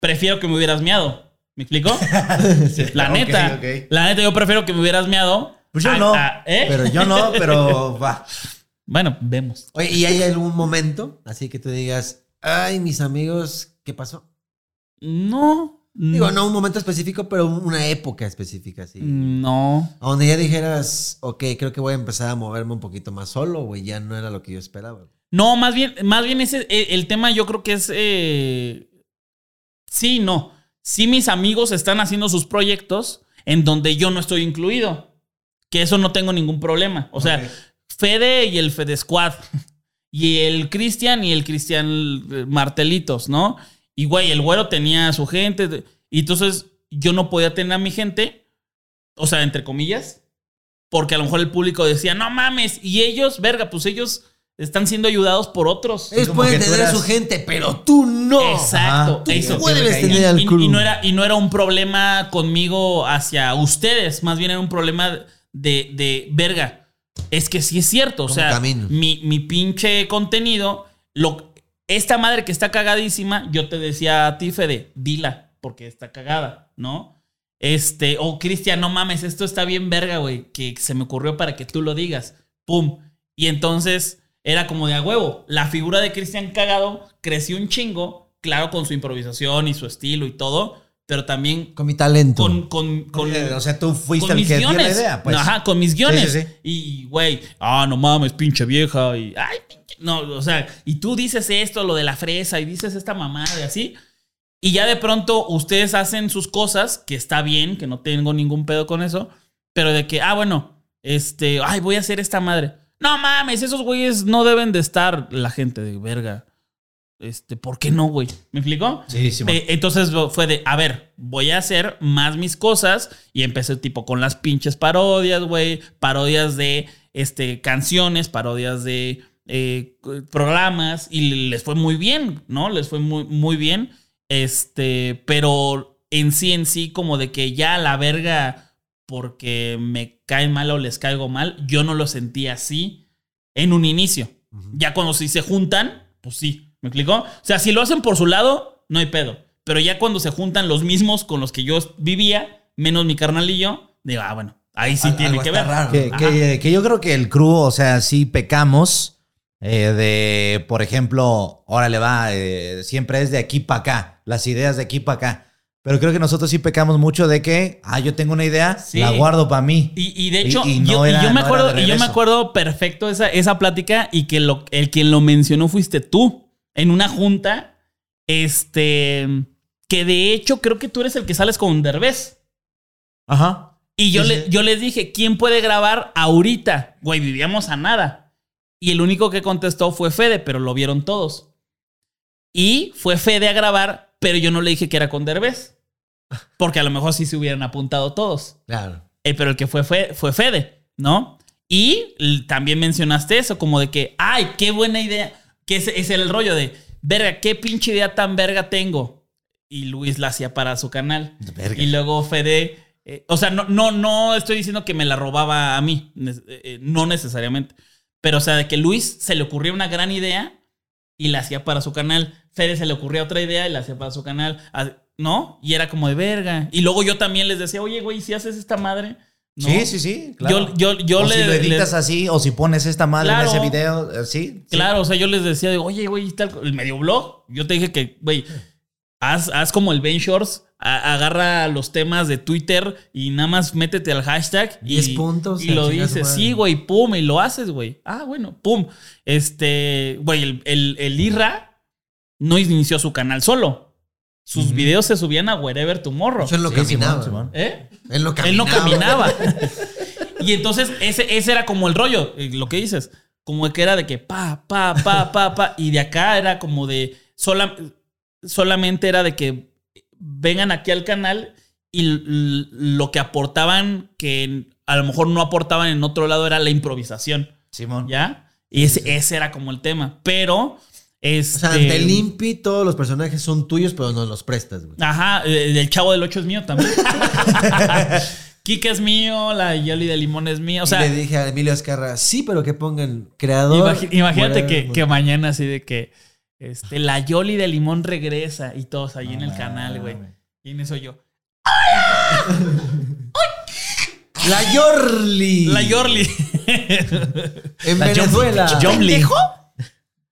prefiero que me hubieras miado. ¿Me explico? La Ok, neta, la neta, yo prefiero que me hubieras miado. Pues yo a- no. a- ¿eh? Pero yo no, pero va. Bueno, vemos. Oye, ¿y hay algún momento así que tú digas, ay, mis amigos, ¿qué pasó? No. Digo, no un momento específico, pero una época específica, sí. No. A donde ya dijeras, ok, creo que voy a empezar a moverme un poquito más solo, güey, ya no era lo que yo esperaba. No, más bien, más bien ese, el, el tema yo creo que es. eh, sí, no. Sí, mis amigos están haciendo sus proyectos en donde yo no estoy incluido. Que eso no tengo ningún problema. O sea. Fede y el Fede Squad. Y el Cristian y el Cristian eh, Martelitos, ¿no? Y güey, el güero tenía a su gente. Y entonces yo no podía tener a mi gente. O sea, entre comillas. Porque a lo mejor el público decía, no mames. Y ellos, verga, pues ellos están siendo ayudados por otros. Ellos pueden tener a su gente, pero tú no. Exacto. Ajá. Tú eso. puedes tener al Y, y no era, y no era un problema conmigo hacia ustedes, más bien era un problema de, de verga. Es que sí es cierto, o Como sea, mi, mi pinche contenido, lo, esta madre que está cagadísima, yo te decía a ti, Fede, dila, porque está cagada, ¿no? Este, o Cristian, no mames, esto está bien verga, güey, que se me ocurrió para que tú lo digas. Pum. Y entonces era como de a huevo. La figura de Cristian cagado creció un chingo, claro, con su improvisación y su estilo y todo, pero también Con mi talento. con, con, con, o sea, tú fuiste el mis que dio la idea, pues. Ajá, con mis guiones. Sí, sí, sí. Y, güey, ah, no mames, pinche vieja. Y, ay, pinche. No, o sea, y tú dices esto, lo de la fresa, y dices esta mamada y así. Y ya de pronto ustedes hacen sus cosas, que está bien, que no tengo ningún pedo con eso, pero de que, ah, bueno, este, ay, voy a hacer esta madre. No mames, esos güeyes no deben de estar la gente de verga. Este, ¿por qué no, güey? ¿Me explicó? Sí, sí, Eh, entonces fue de, a ver, voy a hacer más mis cosas y empecé tipo con las pinches parodias, güey, parodias de este, canciones, parodias de eh, programas y les fue muy bien, ¿no? Les fue muy, muy bien, este, pero en sí, en sí, como de que ya a la verga porque me caen mal o les caigo mal, yo no lo sentí así en un inicio. Ya cuando sí se juntan, pues sí. ¿Me explicó? O sea, si lo hacen por su lado, no hay pedo. Pero ya cuando se juntan los mismos con los que yo vivía, menos mi carnal y yo, digo, ah, bueno, ahí sí Al- tiene que ver. raro. Que, Ajá. que- que yo creo que el crew, o sea, sí pecamos eh, de, por ejemplo, órale va, eh, siempre es de aquí para acá, las ideas de aquí para acá. Pero creo que nosotros sí pecamos mucho de que, ah, yo tengo una idea, Sí. la guardo para mí. Y, y de hecho, Y- y no yo, y era- yo me no acuerdo, yo me acuerdo perfecto esa, esa plática y que lo, el quien lo mencionó fuiste tú en una junta. Este que de hecho creo que tú eres el que sales con Derbez. Ajá. Y yo, Sí, le, sí. yo les dije, ¿quién puede grabar ahorita? Güey, vivíamos a nada. Y el único que contestó fue Fede, pero lo vieron todos. Y fue Fede a grabar, pero yo no le dije que era con Derbez. Porque a lo mejor sí se hubieran apuntado todos. Claro. Eh, pero el que fue, fue fue Fede, ¿no? Y también mencionaste eso, como de que, ay, qué buena idea. Que era el rollo de, verga, qué pinche idea tan verga tengo. Y Luis la hacía para su canal. Verga. Y luego Fede, eh, o sea, no, no, no estoy diciendo que me la robaba a mí, eh, eh, no necesariamente. Pero, o sea, de que Luis se le ocurría una gran idea y la hacía para su canal. Fede se le ocurría otra idea y la hacía para su canal. Ah, ¿No? Y era como de verga. Y luego yo también les decía, oye, güey, si haces esta madre. ¿No? Sí, sí, sí. Claro. Yo, yo, yo o le. si lo editas le- así, o si pones esta madre Claro. en ese video, eh, sí. sí. Claro, o sea, yo les decía, de, oye, güey, tal, el medio blog. Yo te dije que, güey, haz, haz como el Ben Shorts, a- agarra los temas de Twitter y nada más métete al hashtag y, 10 puntos, y lo dices. Sí, güey, pum, y lo haces, güey. Ah, bueno, pum. Este, güey, el, el, el Irra no inició su canal solo. Sus videos se subían a Wherever Tomorrow. De hecho, él no Sí, caminaba. Simón, Simón. ¿Eh? Él no caminaba. Él no caminaba. y entonces ese, ese era como el rollo, eh, lo que dices. Como que era de que pa, pa, pa, pa, pa. Y de acá era como de. sola- solamente era de que vengan aquí al canal y lo que aportaban que a lo mejor no aportaban en otro lado era la improvisación. Simón. ¿Ya? Y ese, ese era como el tema. Pero. Este, O sea, ante el Impi todos los personajes son tuyos, pero no los prestas, güey. Ajá, el chavo del 8 es mío también. Kika es mío, la Yoli de limón es mía. O sea, y le dije a Emilio Azcarra, sí, pero que pongan creador. imagi- imagínate que, que mañana así de que este, la Yoli de limón regresa y todos ahí en el canal, güey. Y en eso yo. La Yorli. La Yorli. En La Venezuela. Yomli.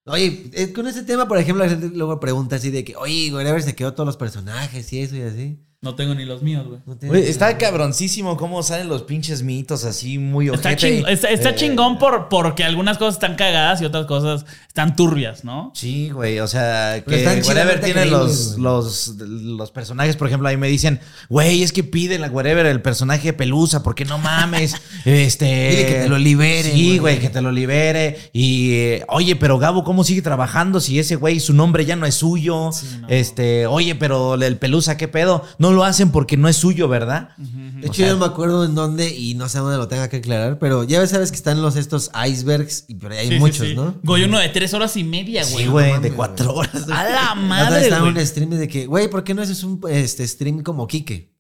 Oye, eh, con ese tema, por ejemplo, la gente luego pregunta así de que, oye, whatever, se quedó todos los personajes y eso y así. No tengo ni los míos, güey. No está cabroncísimo cómo salen los pinches mitos así muy Está, ojete. ching- está- está Eh, chingón por, porque algunas cosas están cagadas y otras cosas están turbias, ¿no? Sí, güey, o sea, que chidamente tiene los, los, los personajes, por ejemplo, ahí me dicen, güey, es que pide la Wherever el personaje de Pelusa, porque no mames, este... Dile que te lo libere, Sí, güey. que te lo libere. Y, eh, oye, pero Gabo, ¿cómo sigue trabajando si ese güey, su nombre ya no es suyo? no. Este, oye, pero el Pelusa, ¿qué pedo? No lo hacen porque no es suyo, ¿verdad? De hecho, yo no me acuerdo en dónde y no sé dónde lo tenga que aclarar, pero ya ves, sabes que están los estos icebergs y por ahí hay Sí, muchos, sí. ¿no? Güey, uno de tres horas y media, güey. Sí, güey, de cuatro horas. A la madre, estaba en un stream de que, güey, ¿por qué no haces un este, stream como Quique?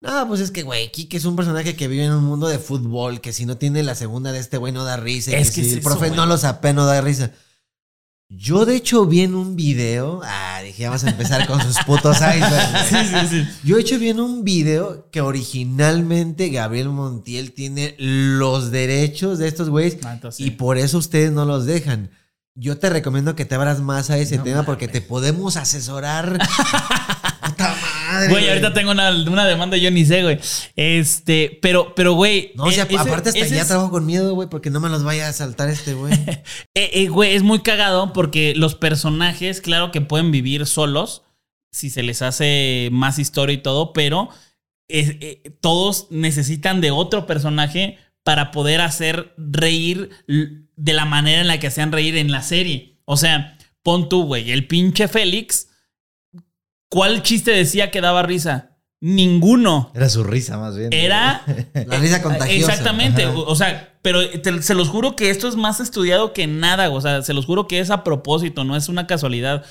No, pues es que, güey, Quique es un personaje que vive en un mundo de fútbol, que si no tiene la segunda de este güey no da risa. Es que, que si es el eso, profe no lo sape, no da risa. Yo, de hecho, vi en un video. Ah, dije, vamos a empezar con sus putos icebergs. Sí, sí, sí. Yo, de hecho, vi en un video que originalmente Gabriel Montiel tiene los derechos de estos güeyes Ah, entonces y por eso ustedes no los dejan. Yo te recomiendo que te abras más a ese No tema porque te podemos asesorar. Madre. Güey, ahorita tengo una, una demanda, yo ni sé, güey. Este, pero, pero, güey. No, o sea, e- ese- aparte hasta ya es- trabajo con miedo, güey, porque no me los vaya a saltar este güey. eh, eh, güey, es muy cagado porque los personajes, claro que pueden vivir solos si se les hace más historia y todo, pero eh, eh, todos necesitan de otro personaje para poder hacer reír de la manera en la que hacían reír en la serie. O sea, pon tú, güey, el pinche Félix. ¿Cuál chiste decía que daba risa? Ninguno. Era su risa, más bien. Era La risa contagiosa. Exactamente. Ajá. O, sea, pero te- se los juro que esto es más estudiado que nada. O sea, se los juro que es a propósito, no es una casualidad.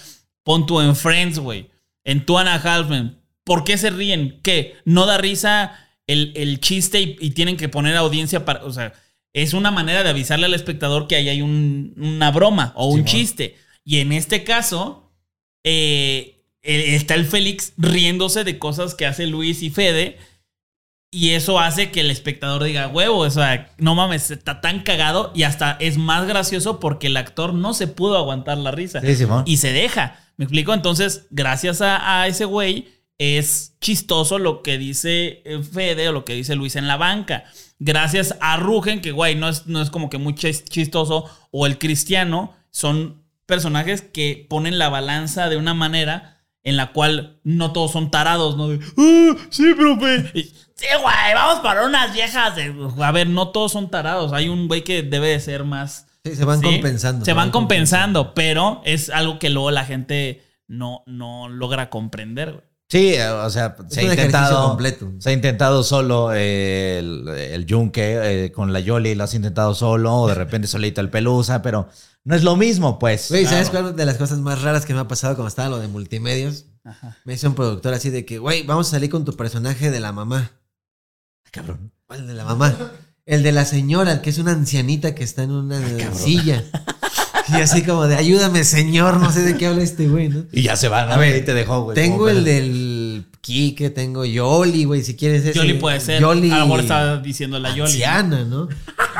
Pon tú en Friends, güey. En Two and a Half Men. ¿Por qué se ríen? ¿Qué? ¿No da risa el, el chiste y, y tienen que poner audiencia para. O sea, es una manera de avisarle al espectador que ahí hay un- una broma o un chiste. Y en este caso, eh, está el Félix riéndose de cosas que hace Luis y Fede. Y eso hace que el espectador diga, huevo, o sea, no mames, está tan cagado y hasta es más gracioso porque el actor no se pudo aguantar la risa. Sí. Y se deja. ¿Me explico? Entonces, gracias a, a ese güey, es chistoso lo que dice eh, Fede o lo que dice Luis en la banca. Gracias a Rugen, que güey, no es, no es como que muy chis- chistoso, o el cristiano, son personajes que ponen la balanza de una manera en la cual no todos son tarados, ¿no? De, "Ah, sí, profe. Y, sí, güey, vamos para unas viejas. de-". A ver, no todos son tarados. Hay un güey que debe de ser más. Sí, se van ¿sí? compensando. Se van compensando, pero es algo que luego la gente no, no logra comprender, güey. Sí, o sea, Es se ha intentado. completo. Se ha intentado solo eh, el, el yunque eh, con la Yoli, lo has intentado solo, o de repente solito el pelusa, pero no es lo mismo, pues. Güey, ¿sabes cuál de las cosas más raras que me ha pasado cuando estaba lo de multimedios? Ajá. Me hizo un productor así de que, güey, vamos a salir con tu personaje de la mamá. Cabrón. ¿Cuál de la mamá? El de la señora, el que es una ancianita que está en una silla. Y así como de, ayúdame, señor, no sé de qué habla este güey, ¿no? Y ya se van, A ver, y te dejó, güey. Tengo el del Quique, tengo Yoli, güey, si quieres ese. Yoli puede ser. Yoli A lo mejor está diciendo la Yoli. anciana, ¿no?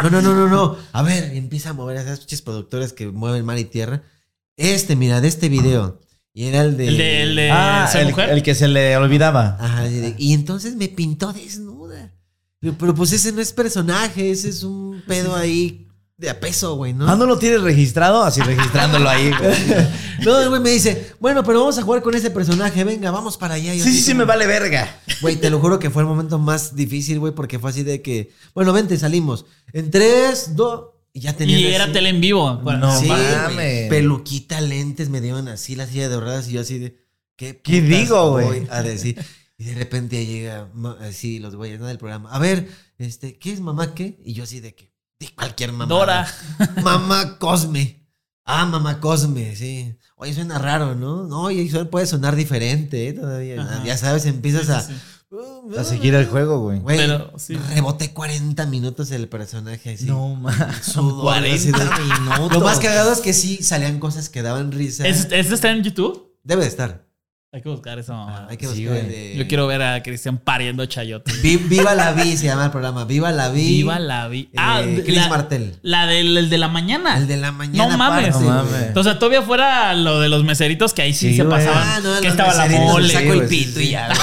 No, no, no, no, no. A ver, empieza a mover a esas pinches productores que mueven mar y tierra. Este, mira, de este video. Y era el de... El de, el de Ah, el, mujer. el que se le olvidaba. Ajá, y, de- y entonces me pintó desnuda. Pero, pero, pues ese no es personaje, ese es un pedo ahí de a peso, güey, ¿no? Ah, ¿no lo tienes registrado? Así registrándolo ahí, güey. No, el güey me dice, bueno, pero vamos a jugar con ese personaje, venga, vamos para allá. Y yo Sí, así sí, sí, me vale verga. Güey, te lo juro que fue el momento más difícil, güey, porque fue así de que, bueno, vente, salimos. En tres, dos, y ya tenía. Y era tele en vivo. No sí, güey, mames. Peluquita, lentes, me dieron así la silla de doradas y yo así de, ¿qué, ¿Qué digo, güey? voy A decir. Y de repente llega así los güeyes ¿no? del programa. A ver, este, ¿qué es mamá qué? Y yo así de que, cualquier mamá. Dora. Mamá Cosme. Ah, mamá Cosme, sí. Oye, suena raro, ¿no? No, oye, suena- puede sonar diferente ¿eh? todavía. Ajá. Ya sabes, empiezas a... Sí, sí. A seguir el juego, güey. Güey, Pero, sí. reboté 40 minutos el personaje así. No. Sudor, 40 así de- minutos. Lo más cagado es que sí salían cosas que daban risa. ¿Es- ¿Este está en YouTube? Debe de estar. Hay que buscar eso. mamá. Hay que Sí, buscar de- Yo quiero ver a Cristian pariendo chayote. Vi- Viva la Vi se llama el programa. Viva la Vi. Viva la vi. eh, Ah, de- Chris la, Martel. la del el de la mañana. El de la mañana. No mames. No mames. O sea, todavía fuera lo de los meseritos que ahí sí, Sí, se güey. pasaban. Ah, no, que estaba la mole. Saco el pito sí. y ya, güey.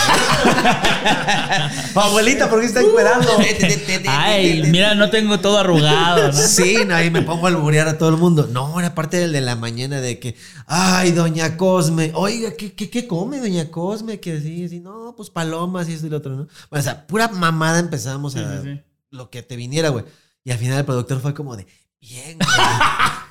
Abuelita, ¿por qué está esperando? Ay, mira, no tengo todo arrugado, ¿no? Sí, no, y me pongo a alburear a todo el mundo. No, era parte del de la mañana de que, ay, doña Cosme, oiga, ¿qué, qué, qué come doña Cosme? Que sí, sí, no, pues palomas y esto y lo otro, ¿no? Bueno, o sea, pura mamada empezamos Sí, a sí, lo que te viniera, güey. Y al final el productor fue como de, bien, güey.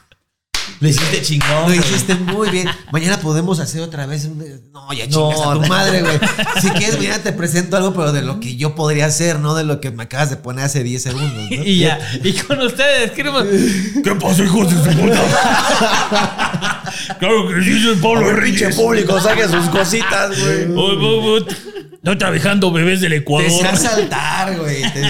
Le hiciste chingón. Lo hiciste muy bien. Mañana podemos hacer otra vez un... No, ya chingas No, a tu no. madre, güey. Si quieres, mañana te presento algo, pero de lo que yo podría hacer, no de lo que me acabas de poner hace 10 segundos, ¿no? Y ya. Y con ustedes, queremos. ¿Qué pasó, hijos de su puta? Claro que sí, soy Pablo Pinche Reyes. público, saque sus cositas, güey. No dejando bebés del Te Ecuador. sé asaltar, güey. Te,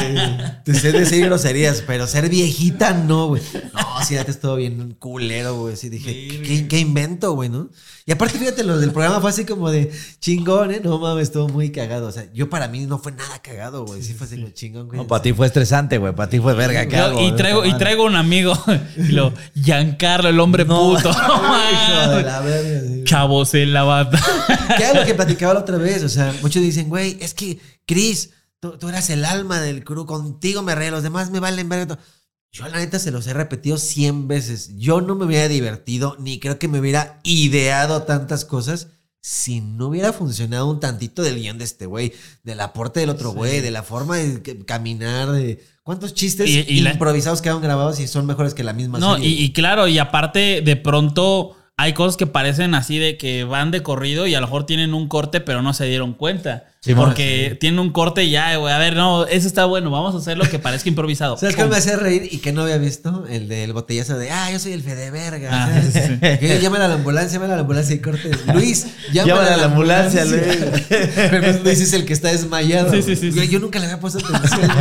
te sé decir groserías, pero ser viejita no, güey. No, sí, antes todo bien culero, güey. Sí, dije, ¿qué, qué invento, güey, no? Y aparte, fíjate, lo del programa fue así como de chingón, ¿eh? No mames, estuvo muy cagado. O sea, yo para mí no fue nada cagado, güey. Sí, fue así como chingón, güey. No, para ti fue estresante, güey. Para ti fue verga. ¿qué hago? y traigo, y traigo un amigo. Y lo, Giancarlo, el hombre puto. Hijo de la verga, sí. Chavos en la bata. ¿Qué era lo que platicaba la otra vez? O sea, muchos dicen, güey, es que, Chris, tú, tú eras el alma del crew, contigo me reí, los demás me valen verga. Yo la neta se los he repetido 100 veces. Yo no me hubiera divertido, ni creo que me hubiera ideado tantas cosas si no hubiera funcionado un tantito del guion de este güey, del aporte del otro güey, de la forma de caminar, de cuántos chistes Y- y la- improvisados quedaron grabados y son mejores que la misma No, serie. y, y claro, y aparte, de pronto hay cosas que parecen así de que van de corrido y a lo mejor tienen un corte, pero no se dieron cuenta. Sí, porque tienen un corte ya, güey. A ver, no, eso está bueno. Vamos a hacer lo que parezca improvisado. ¿Sabes qué Pum. me hacía reír y que no había visto? El del botellazo de, ah, yo soy el Fede Verga. Ah, a la ambulancia, llámale a la ambulancia y cortes. Luis, llámale, Llámale a la ambulancia, Luis. Pero Luis es el que está desmayado. Sí, sí, sí. Yo nunca le había puesto atención.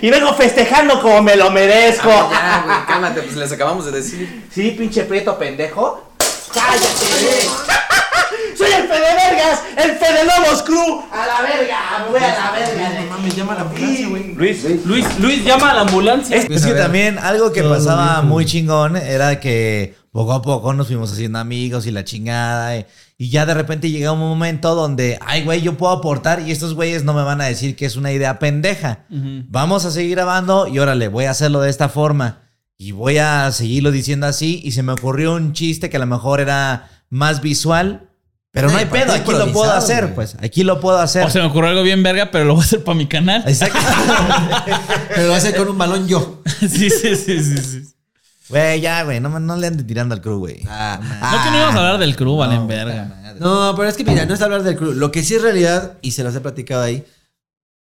Y vengo festejando como me lo merezco. Ya, güey, cálmate, pues les acabamos de decir. Sí, pinche prieto pendejo. ¡Cállate! ¡Soy el Fede Vergas! ¡El Fede Lobos Crew! ¡A la verga! ¡Me voy a la verga! No mames, llama a la ambulancia, güey. Luis, Luis, Luis, llama a la ambulancia. Es, que también algo que Todo pasaba bien. muy chingón era que poco a poco nos fuimos haciendo amigos y la chingada. eh, Y ya de repente llega un momento donde, ay, güey, yo puedo aportar y estos güeyes no me van a decir que es una idea pendeja. Vamos a seguir grabando y órale, voy a hacerlo de esta forma. Y voy a seguirlo diciendo así. Y se me ocurrió un chiste que a lo mejor era más visual. Pero Sí, no hay pedo, aquí lo puedo hacer, güey. pues. Aquí lo puedo hacer. O se me ocurrió algo bien verga, pero lo voy a hacer para mi canal. Exacto. Pero lo hace con un balón yo. sí, sí, sí, sí, sí. Güey, ya, güey. No, no le anden tirando al crew, güey. Ah, No que no íbamos a hablar del crew, valen No, verga. puta madre. No, pero es que mira, no es hablar del crew. Lo que sí es realidad, y se los he platicado ahí,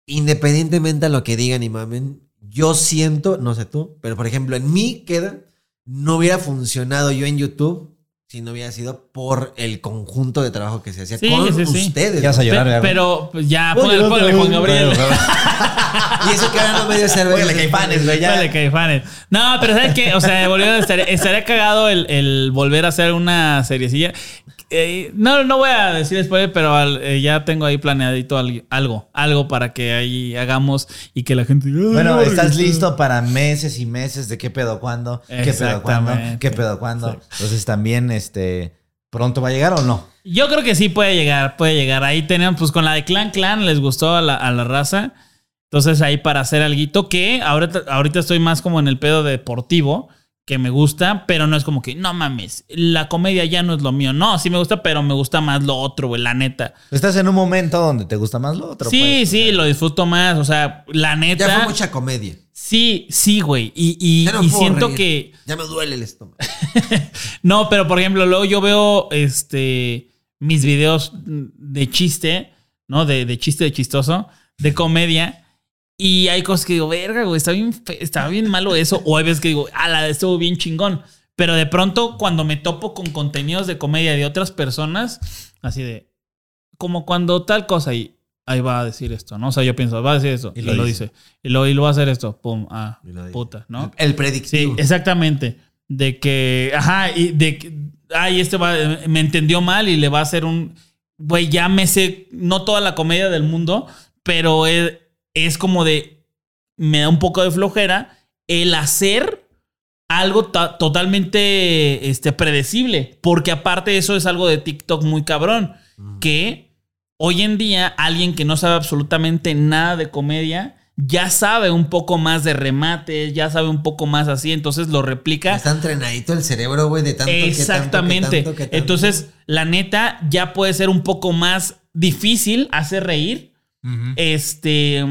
independientemente a lo que digan y mamen, yo siento, no sé tú, pero por ejemplo, en mí queda, no hubiera funcionado yo en YouTube si no hubiera sido por el conjunto de trabajo que se hacía Sí, con sí, sí. ustedes. Ya vas a llorar, Pe- güey. pero pues, ya, Ponle póngale, póngale, Juan Gabriel. Y eso que ahora no me dio cerveza. Póngale Caifanes, güey. Póngale Caifanes. No, pero ¿sabes qué? O sea, volviendo, estaría, estaría cagado el, el volver a hacer una seriecilla. Eh, no, no voy a decir spoiler, pero al- eh, ya tengo ahí planeadito al- algo, algo para que ahí hagamos y que la gente diga, "Ay, Bueno, no, estás regresó". listo para meses y meses de qué pedo cuándo, qué pedo cuándo, qué pedo cuándo. Entonces también, este, pronto va a llegar o no. Yo creo que sí puede llegar, puede llegar. Ahí tenían, pues con la de Clan Clan les gustó a la, a la raza. Entonces ahí para hacer algo que ahorita, ahorita estoy más como en el pedo deportivo, que me gusta, pero no es como que, no mames, la comedia ya no es lo mío. No, sí me gusta, pero me gusta más lo otro, güey, la neta. Estás en un momento donde te gusta más lo otro. sí, pues. sí, lo disfruto más. O sea, la neta. Ya fue mucha comedia. Sí, sí, güey. Y, y- no y siento reír. que. Ya me duele el estómago. No, pero por ejemplo, luego yo veo este mis videos de chiste, ¿no? De, de chiste de chistoso, de comedia. Y hay cosas que digo, verga, güey, está bien, está bien malo eso. O hay veces que digo, ala, estuvo bien chingón. Pero de pronto, cuando me topo con contenidos de comedia de otras personas, así de, como cuando tal cosa, y ahí va a decir esto, ¿no? O sea, yo pienso, va a decir esto, y, lo, dice. Y lo, y lo va a hacer esto, pum, ah, Y dice. puta, ¿no? El Sí, predictivo. exactamente. De que, ajá, y de que, ay, este va, me entendió mal y le va a hacer un, güey, ya me sé, no toda la comedia del mundo, pero es, es como de, me da un poco de flojera el hacer algo ta- totalmente este, predecible, porque aparte eso es algo de TikTok muy cabrón, que hoy en día alguien que no sabe absolutamente nada de comedia ya sabe un poco más de remates, ya sabe un poco más así, entonces lo replica. Está entrenadito el cerebro, güey, de tanto que tanto, que Exactamente. tanto, que tanto. Entonces, la neta ya puede ser un poco más difícil hacer reír. Este.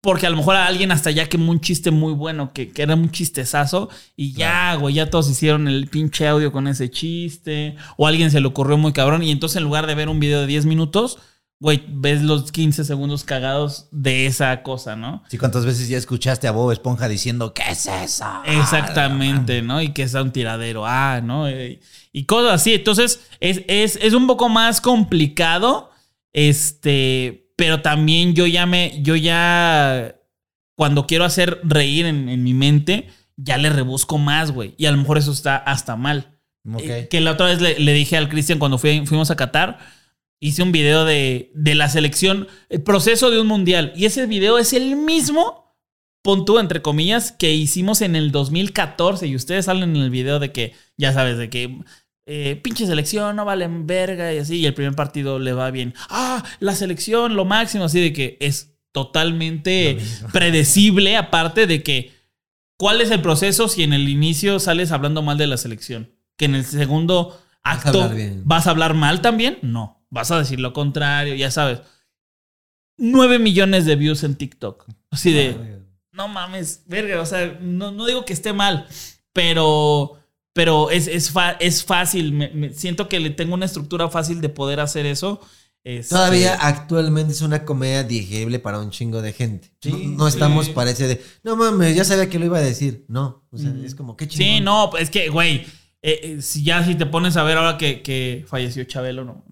Porque a lo mejor a alguien hasta ya quemó un chiste muy bueno, que, que era un chistezazo, y ya, güey, ya todos hicieron el pinche audio con ese chiste, o a alguien se le ocurrió muy cabrón, y entonces en lugar de ver un video de 10 minutos, güey, ves los 15 segundos cagados de esa cosa, ¿no? Sí, ¿cuántas veces ya escuchaste a Bob Esponja diciendo, ¿qué es eso? Exactamente, ¿no? Y que es un tiradero, ah, ¿no? Y cosas así. Entonces, es, es, es un poco más complicado. Este, pero también yo ya me, yo ya, cuando quiero hacer reír en, en mi mente, ya le rebusco más, güey. Y a lo mejor eso está hasta mal. Ok. Eh, que la otra vez le, le dije al Cristian cuando fui- fuimos a Qatar, hice un video de, de la selección, el proceso de un mundial. Y ese video es el mismo, pon tú, entre comillas, que hicimos en el 2014. Y ustedes salen en el video de que, ya sabes, de que eh, pinche selección, no valen verga y así. Y el primer partido le va bien. Ah, la selección, lo máximo, así de que es totalmente predecible, aparte de que, ¿cuál es el proceso si en el inicio sales hablando mal de la selección? Que en el segundo Vas a acto hablar bien. vas a hablar mal también? No, vas a decir lo contrario, ya sabes. 9 millones de views en TikTok. Así de, no mames, verga, o sea, no, no digo que esté mal, pero, pero es, es, es fácil. Me- me- siento que le tengo una estructura fácil de poder hacer eso. Este, Todavía actualmente es una comedia digerible para un chingo de gente. Sí, no, no estamos sí. para ese de, no mames, ya sabía que lo iba a decir. No, o sea, Ujú. es como, qué chingón. Sí, no, es que, güey, eh, eh, si ya si te pones a ver ahora que, que falleció Chabelo, no.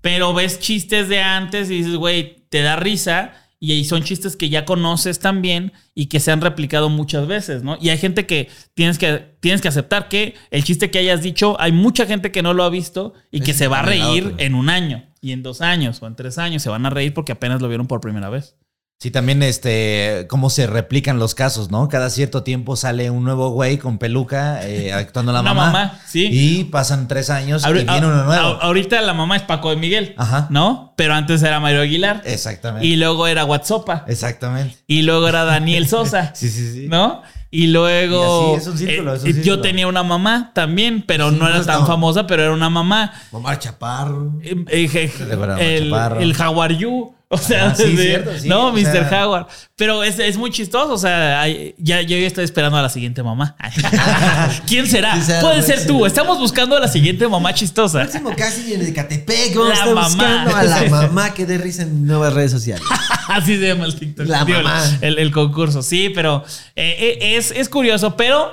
Pero ves chistes de antes y dices, güey, te da risa y ahí son chistes que ya conoces también y que se han replicado muchas veces, ¿no? Y hay gente que tienes que, tienes que aceptar que el chiste que hayas dicho, hay mucha gente que no lo ha visto y que se va a reír en un año y en dos años o en tres años se van a reír porque apenas lo vieron por primera vez. Sí, también este, cómo se replican los casos, ¿no? Cada cierto tiempo sale un nuevo güey con peluca eh, actuando la Una mamá. mamá, sí. Y pasan tres años Ahori- y viene uno nuevo. ahorita la mamá es Paco de Miguel, Ajá. ¿no? Pero antes era Mario Aguilar. Exactamente. Y luego era WhatsApp. Exactamente. Y luego era Daniel Sosa. Sí, sí, sí. ¿no? Y luego. Y así es un círculo, eh, es un Yo tenía una mamá también, pero Sí, no era pues, tan no. famosa, pero era una mamá. Omar Chaparro. Eh, eh, a el, Chaparro. el Jaguar Yu, O sea, Ah, sí, de- cierto, sí, no, Mr. sea- Howard. Pero es, es muy chistoso. O sea, ya yo ya estoy esperando a la siguiente mamá. ¿Quién será? Sí, Puede ser tú. Estamos buscando a la siguiente mamá chistosa. Próximo casi en Ecatepec. Vamos La a estar mamá. buscando a la mamá que dé risa en nuevas redes sociales. Así se llama el TikTok. La Digo, el- mamá. El, el concurso. Sí, pero eh, eh, es, es curioso. Pero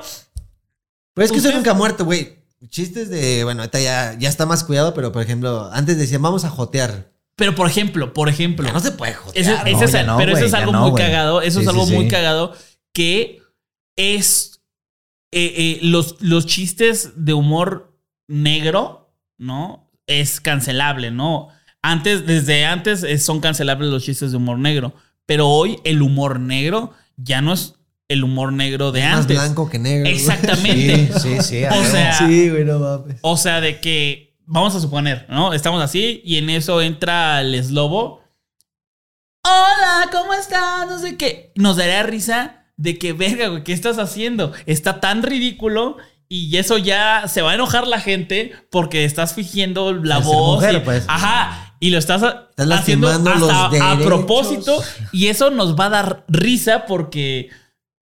Pero es que eso Ustedes- nunca ha muerto, güey. Chistes de, bueno, ahorita ya, ya está más cuidado, pero por ejemplo, antes decían, vamos a jotear. Pero por ejemplo, por ejemplo. Ya no se puede ese es no, pero eso es algo no, muy cagado. Eso Sí, es algo sí, muy sí. cagado que es eh, eh, los, los chistes de humor negro, ¿no? Es cancelable, ¿no? Antes, desde antes eh, son cancelables los chistes de humor negro. Pero hoy el humor negro ya no es el humor negro de Más antes. blanco que negro. Exactamente. Sí, sí, sí. O sea, Sí, güey, no mames. O sea, de que, vamos a suponer, ¿no? Estamos así y en eso entra el eslobo. Hola, ¿cómo estás? No sé qué. Nos daría risa de que, verga, güey, ¿qué estás haciendo? Está tan ridículo y eso ya se va a enojar la gente porque estás fingiendo la voz. mujer, y- pues. Ajá. Y lo estás, haciendo lastimando hasta los a propósito y eso nos va a dar risa porque,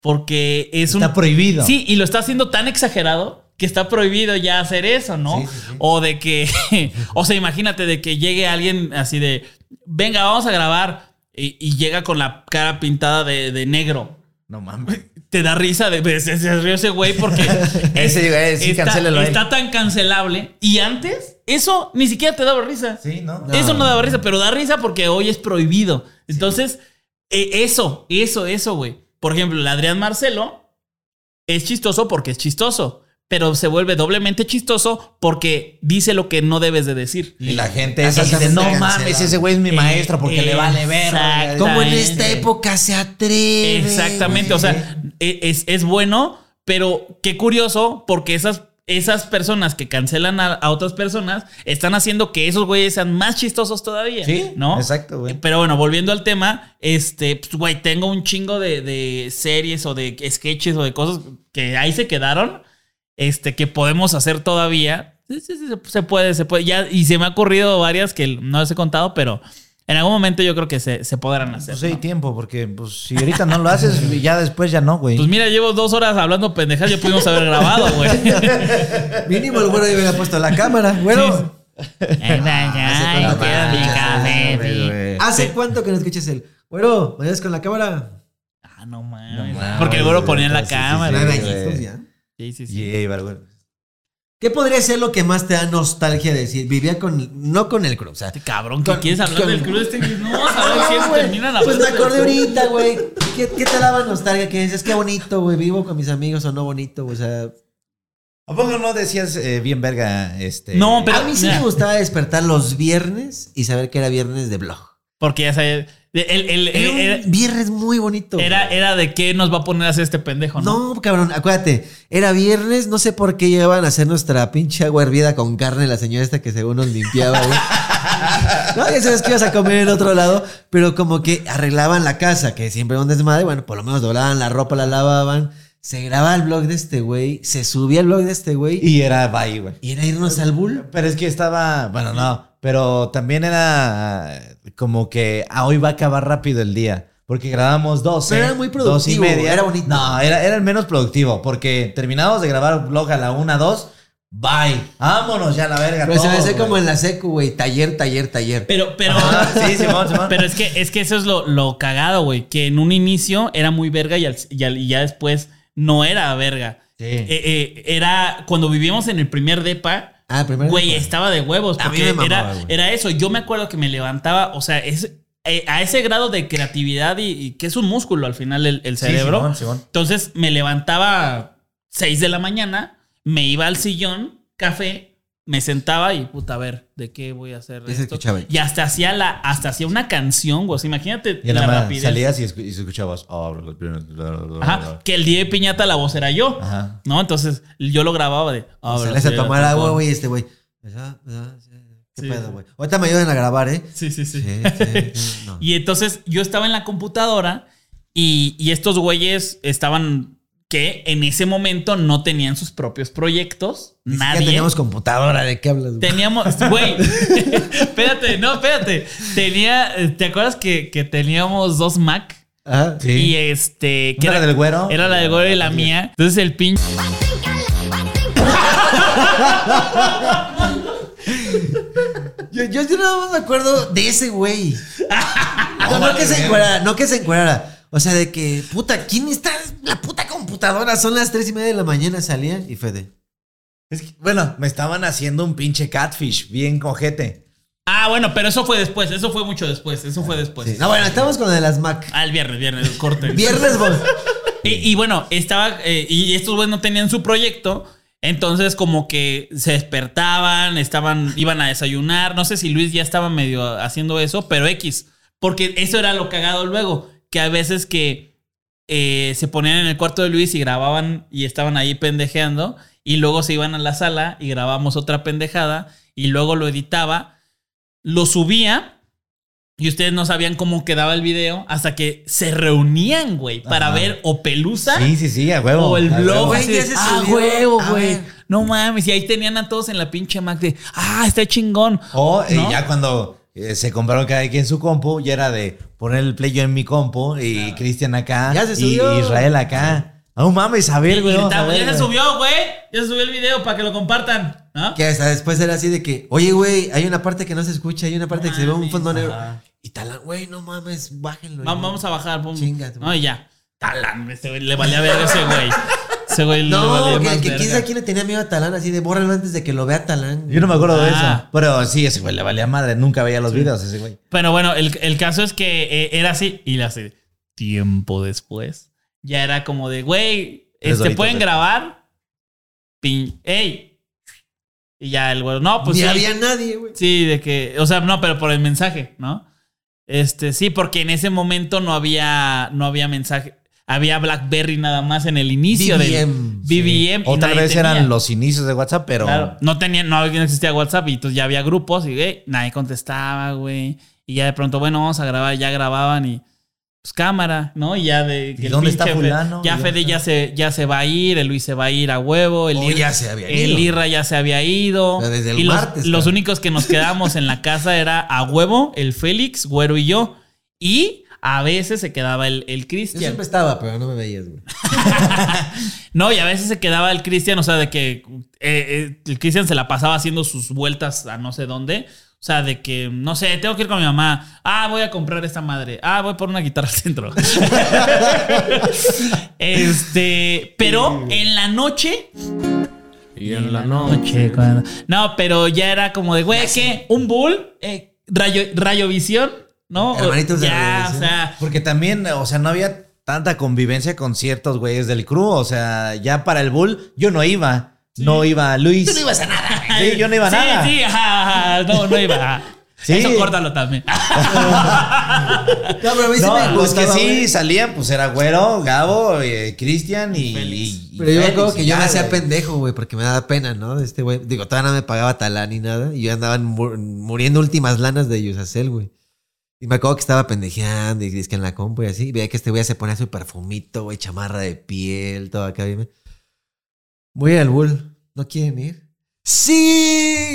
porque es un... Está prohibido. Sí, y lo está haciendo tan exagerado que está prohibido ya hacer eso, ¿no? Sí, sí, sí. O de que, o sea, imagínate de que llegue alguien así de, venga, vamos a grabar y, y llega con la cara pintada de, de negro. No mames. Te da risa de, de- se, se rió ese güey porque Ese güey, sí, está, está tan cancelable. Y antes, eso ni siquiera te daba risa. Sí, ¿no? No. Eso no daba risa, pero da risa porque hoy es prohibido. Entonces, eh, eso, eso, eso, güey. Por ejemplo, el Adrián Marcelo es chistoso porque es chistoso, pero se vuelve doblemente chistoso porque dice lo que no debes de decir. Y la gente es así de, Exactamente no mames, ese güey es mi maestro porque le vale ver. ¿Cómo en esta época se atreve? Exactamente, güey? o sea, e- es, es bueno, pero qué curioso porque esas, esas personas que cancelan a, a otras personas están haciendo que esos güeyes sean más chistosos todavía. Sí, ¿no? exacto, güey. Pero bueno, volviendo al tema, este, pues, güey, tengo un chingo de, de series o de sketches o de cosas que ahí se quedaron, este, que podemos hacer todavía. Sí, sí, sí, se- puede, se puede. Ya, y se me ha ocurrido varias que no les he contado, pero en algún momento yo creo que se, se podrán hacer. Pues hay ¿no? tiempo, porque pues, si ahorita no lo haces, ya después ya no, güey. Pues mira, llevo dos horas hablando pendejas, ya pudimos haber grabado, güey. Mínimo el güero ya hubiera puesto la cámara. Güey, sí. ¿hace cuánto que no escuchas el güero? ¿Me ves con la cámara? Ah, no mames. No Porque el güero ponía en la sí, sí, cámara. sí, Sí, sí, sí. Yeah, güey. ¿Qué podría ser lo que más te da nostalgia de decir? Vivía con, no con el cruz, o sea, Este cabrón, ¿qué Con- quieres hablar con- del club este? No, a ver si esto termina la Pues me acordé ahorita, güey. ¿Qué, qué te daba nostalgia? Que dices, qué bonito, güey. Vivo con mis amigos o no bonito, güey. O sea, ¿A poco no decías eh, bien verga este? No, pero- a mí sí mira. me gustaba despertar los viernes y saber que era viernes de blog. Porque ya sabes, el, el- Era un era, viernes muy bonito. era, era de qué nos va a poner a hacer este pendejo, ¿no? No, cabrón, acuérdate. Era viernes, no sé por qué llevaban a hacer nuestra pinche agua hervida con carne la señora esta que según nos limpiaba, güey. No, ya sabes que ibas a comer en otro lado, pero como que arreglaban la casa, que siempre era un desmadre. Bueno, por lo menos doblaban la ropa, la lavaban. Se grababa el blog de este güey, se subía el blog de este güey y, Y era bye, güey. era irnos al bull. Pero es que estaba, bueno, no, pero también era como que ah, hoy va a acabar rápido el día. Porque grabamos 12. Pero era muy dos y productivo, media. era bonito. No, era, era el menos productivo. Porque terminamos de grabar vlog a la 1, 2. Bye. Vámonos ya a la verga. Pero se me hace como en la secu, güey. Taller, taller, taller. Pero, pero, Ajá, sí, Simón, Simón. pero es que, es que eso es lo, lo cagado, güey. Que en un inicio era muy verga y, al- y al- y ya después no era verga. Sí. Eh, eh, era cuando vivíamos en el primer depa. Ah, primero. Güey, estaba de huevos. A mí Porque me mamaba, era, eso. Yo me acuerdo que me levantaba, o sea, es, eh, a ese grado de creatividad y, y que es un músculo al final el, el Sí, cerebro. Simón, Simón. Entonces me levantaba 6 de la mañana, me iba al sillón, café, me sentaba y puta, a ver, ¿de qué voy a hacer se esto? escuchaba. Y hasta hacía la, hasta hacía una canción, güey. Imagínate Y la rapidez. salías y, y escuchabas. "Oh, Ajá, que el día de piñata la voz era yo. Ajá. ¿No? Entonces yo lo grababa de. ah, Sales a tomar agua, güey, este güey. Sí. ¿Qué Sí. pedo, güey? Ahorita me ayudan a grabar, ¿eh? Sí, sí, sí. Sí, sí, sí, no. Y entonces yo estaba en la computadora y, y estos güeyes estaban que en ese momento no tenían sus propios proyectos. Ni Nadie. teníamos computadora, ¿de qué hablas? güey? Teníamos, güey, espérate, no, espérate. Tenía, ¿te acuerdas que, que teníamos dos Mac? Ajá. Y este, que ¿Una era del güero? Era la del güero y la mía. Entonces el pinche. Yo, yo, yo nada más me acuerdo de ese güey. No, no que se encuerara, no que se encuerara. O sea, de que, puta, ¿quién está? La puta computadora. Son las tres y media de la mañana, salía y Fede. Es que, bueno, me estaban haciendo un pinche catfish bien cojete. Ah, bueno, pero eso fue después. Eso fue mucho después. Eso fue después. Sí. No, bueno, estamos con lo de las Mac. Ah, el viernes, viernes, el corte. Viernes, vos. Y, y bueno, estaba. eh, y estos güeyes no tenían su proyecto. Entonces, como que se despertaban, estaban, iban a desayunar. No sé si Luis ya estaba medio haciendo eso, pero X. Porque eso era lo cagado luego. Que a veces que eh, se ponían en el cuarto de Luis y grababan y estaban ahí pendejeando. Y luego se iban a la sala y grabamos otra pendejada. Y luego lo editaba. Lo subía. Y ustedes no sabían cómo quedaba el video hasta que se reunían, güey, para Ajá. ver o Pelusa Sí, sí, sí, a huevo. o el a blog. huevo. Güey, así ah, huevo, güey. No mames. Y ahí tenían a todos en la pinche Mac de, ah, está chingón. O ¿No? ya cuando eh, se compraron cada quien su compu, ya era de poner el play yo en mi compu y Cristian acá Ya se y subió. Israel acá. No mames, a Y ver, güey. ver, ya se subió, güey. Ya se subió el video para que lo compartan. ¿no? Que hasta después era así de que, oye, güey, hay una parte que no se escucha, hay una parte que se ve un fondo negro. Y tal, güey, no mames, bájenlo. Va- Vamos a bajar. pum. Chinga tu No, y ya. Talán, ese güey le valía ver ese güey. Ese güey le No, valía que, más que quién verga. sabe quién le tenía miedo a Talán, así de bórralo antes de que lo vea Talán. Yo no me acuerdo de Ah. eso. Pero sí, ese güey le valía madre. Nunca veía los videos ese güey. Pero bueno, el, el caso es que eh, era así. Y la hace tiempo después. Ya era como de, güey, este, ¿pueden grabar? Pin, ¡Ey! Y ya el güey, no, pues Ni sí. había nadie, güey. Sí, de que, o sea, no, pero por el mensaje, ¿no? Este, sí, porque en ese momento no había, no había mensaje. Había BlackBerry nada más en el inicio del BBM, BBM. y O tal vez tenía. eran los inicios de WhatsApp, pero. Claro, no tenía, no existía WhatsApp y entonces ya había grupos y güey, nadie contestaba, güey. Y ya de pronto, bueno, vamos a grabar, ya grababan y pues cámara, ¿no? Y ya de que ¿Y dónde está fulano? ya Fede está. ya se, ya se va a ir, el Luis se va a ir a huevo, el, O Ir- ya se había el ido. Irra ya se había ido. Desde el y martes, los únicos que nos quedamos en la casa era a huevo, el Félix, Güero y yo. Y a veces se quedaba el, el Yo Cristian. siempre estaba, pero no me veías, güey. No, y a veces se quedaba el Cristian, o sea, de que eh, eh, el Cristian se la pasaba haciendo sus vueltas a no sé dónde. O sea, de que, no sé, tengo que ir con mi mamá. Ah, voy a comprar esta madre. Ah, voy por una guitarra al centro. este, pero en la noche. Y en la noche. cuando- No, pero ya era como de, güey, ¿qué? ¿Un bull? Eh, rayo, rayovisión, ¿no? Hermanitos de Ya, o Rayovisión. sea. Porque también, o sea, no había tanta convivencia con ciertos güeyes del crew. O sea, ya para el Bull, yo no iba. No iba Luis. Tú no ibas a nada. Sí, yo no iba a sí, nada. Sí, ajá, ajá, no, no iba. Sí. Eso córtalo también. No, pero a mí sí No, me los que sí güey. salían, pues era Güero, Gabo, eh, Cristian y, y- y Pero yo me acuerdo que yo me hacía pendejo, güey, porque me daba pena, ¿no? De este güey. Digo, todavía no me pagaba talán ni nada. Y yo andaba mu- muriendo últimas lanas de Yusacel, güey. Y me acuerdo que estaba pendejeando y es que en la compu y así. Veía que este güey se ponía su perfumito, güey, chamarra de piel, todo acá. Dime. Voy al bull. ¿No quieren ir? ¡Sí!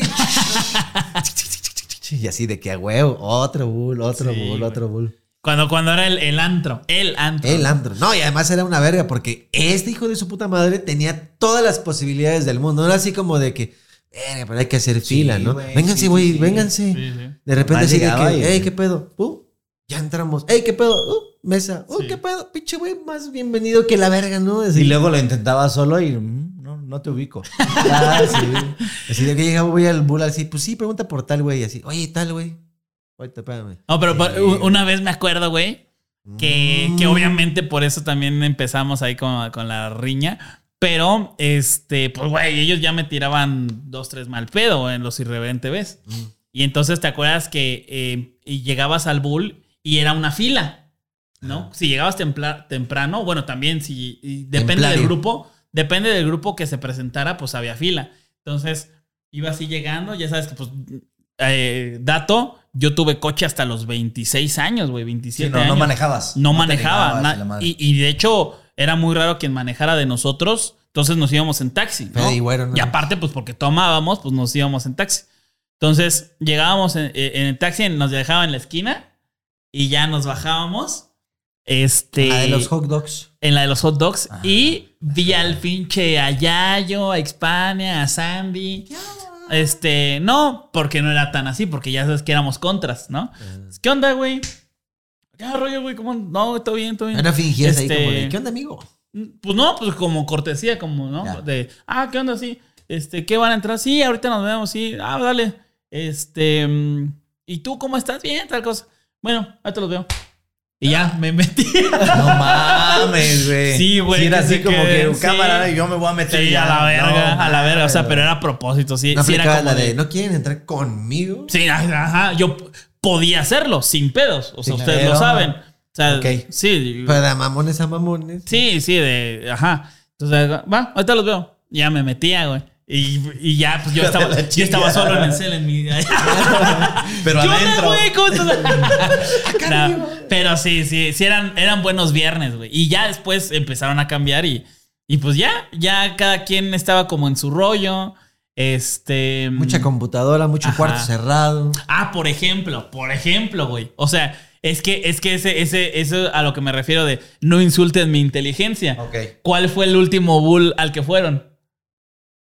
y así de que a huevo, otro bull, otro Sí, bull, güey. otro bull. Cuando, cuando era el, el antro. El antro. El antro. No, y además era una verga porque este hijo de su puta madre tenía todas las posibilidades del mundo. No era así como de que, pero hay que hacer fila, ¿no? vénganse, güey, sí, sí. vénganse. Sí, sí. De repente así de que, hey, ¿qué pedo? Uh, ya entramos. Hey, ¿qué pedo? Uh, mesa. Uh, Sí. ¿qué pedo? Pinche güey, más bienvenido que la verga, ¿no? Así, Y luego lo intentaba solo y mm, no, no te ubico. Ah, sí. Así de que llegaba, voy al bull así, pues sí, pregunta por tal güey, así, oye, tal güey. Ahorita, espérame. No, pero por- una vez me acuerdo, güey, que, que Mm. obviamente por eso también empezamos ahí con, con la riña. Pero, este, pues, güey, ellos ya me tiraban dos, tres mal pedo en los irreverente ves. Mm. Y entonces te acuerdas que eh, y llegabas al bull y era una fila, ¿no? Si llegabas templa- temprano, bueno, también si y depende Templario. del grupo, depende del grupo que se presentara, pues había fila. Entonces, iba así llegando, ya sabes que, pues, eh, dato, yo tuve coche hasta los 26 años, güey, 27 Sí, no, años. no manejabas. No te manejaba. na- y de hecho, era muy raro quien manejara de nosotros. Entonces nos íbamos en taxi. ¿no? Fede y Güero, ¿no? Y aparte, pues porque tomábamos, pues nos íbamos en taxi. Entonces llegábamos en, en el taxi, nos dejaban en la esquina y ya nos bajábamos. Este. La de los hot dogs. En la de los hot dogs. Y vi al pinche a Yayo, a Expania, a Sandy. Este, no, porque no era tan así, porque ya sabes que éramos contras, ¿no? ¿Qué onda, güey? ¿Qué rollo, güey? ¿Cómo? No, todo bien, todo bien. Era fingías ahí Este, como de, ¿qué onda, amigo? Pues no, pues como cortesía, como, ¿no? Ya. De, ah, ¿qué onda? Sí. Este, ¿qué van a entrar? Sí, ahorita nos vemos, sí. Ah, dale. Este, mm, ¿y tú cómo estás? Bien, tal cosa. Bueno, ahorita los veo. Y ya, me metí. No mames, güey. Sí, güey, Sí, era así como que sí. cámara y yo me voy a meter Sí, ya. a la verga, No, a la verga. O sea, pero era a propósito, sí. No sí era como la de, de- ¿no quieren entrar conmigo? Sí, ajá. Yo podía hacerlo sin pedos. O sea, Sí, ustedes lo saben. O sea, Ok. sí. De mamones a mamones. Sí, sí, de. Ajá. Entonces, va, ahorita los veo. Ya me metía, güey. Y, y ya, pues yo estaba, yo estaba solo en el cel en mi. Pero ¿Qué onda, adentro. No, pero sí, sí, sí eran, eran buenos viernes, güey. Y ya después empezaron a cambiar y, y pues ya, ya cada quien estaba como en su rollo. Este. Mucha computadora, mucho Ajá. cuarto cerrado. Ah, por ejemplo, por ejemplo, güey. O sea, es que, es que ese, ese, eso a lo que me refiero de no insulten mi inteligencia. Ok. ¿Cuál fue el último bull al que fueron?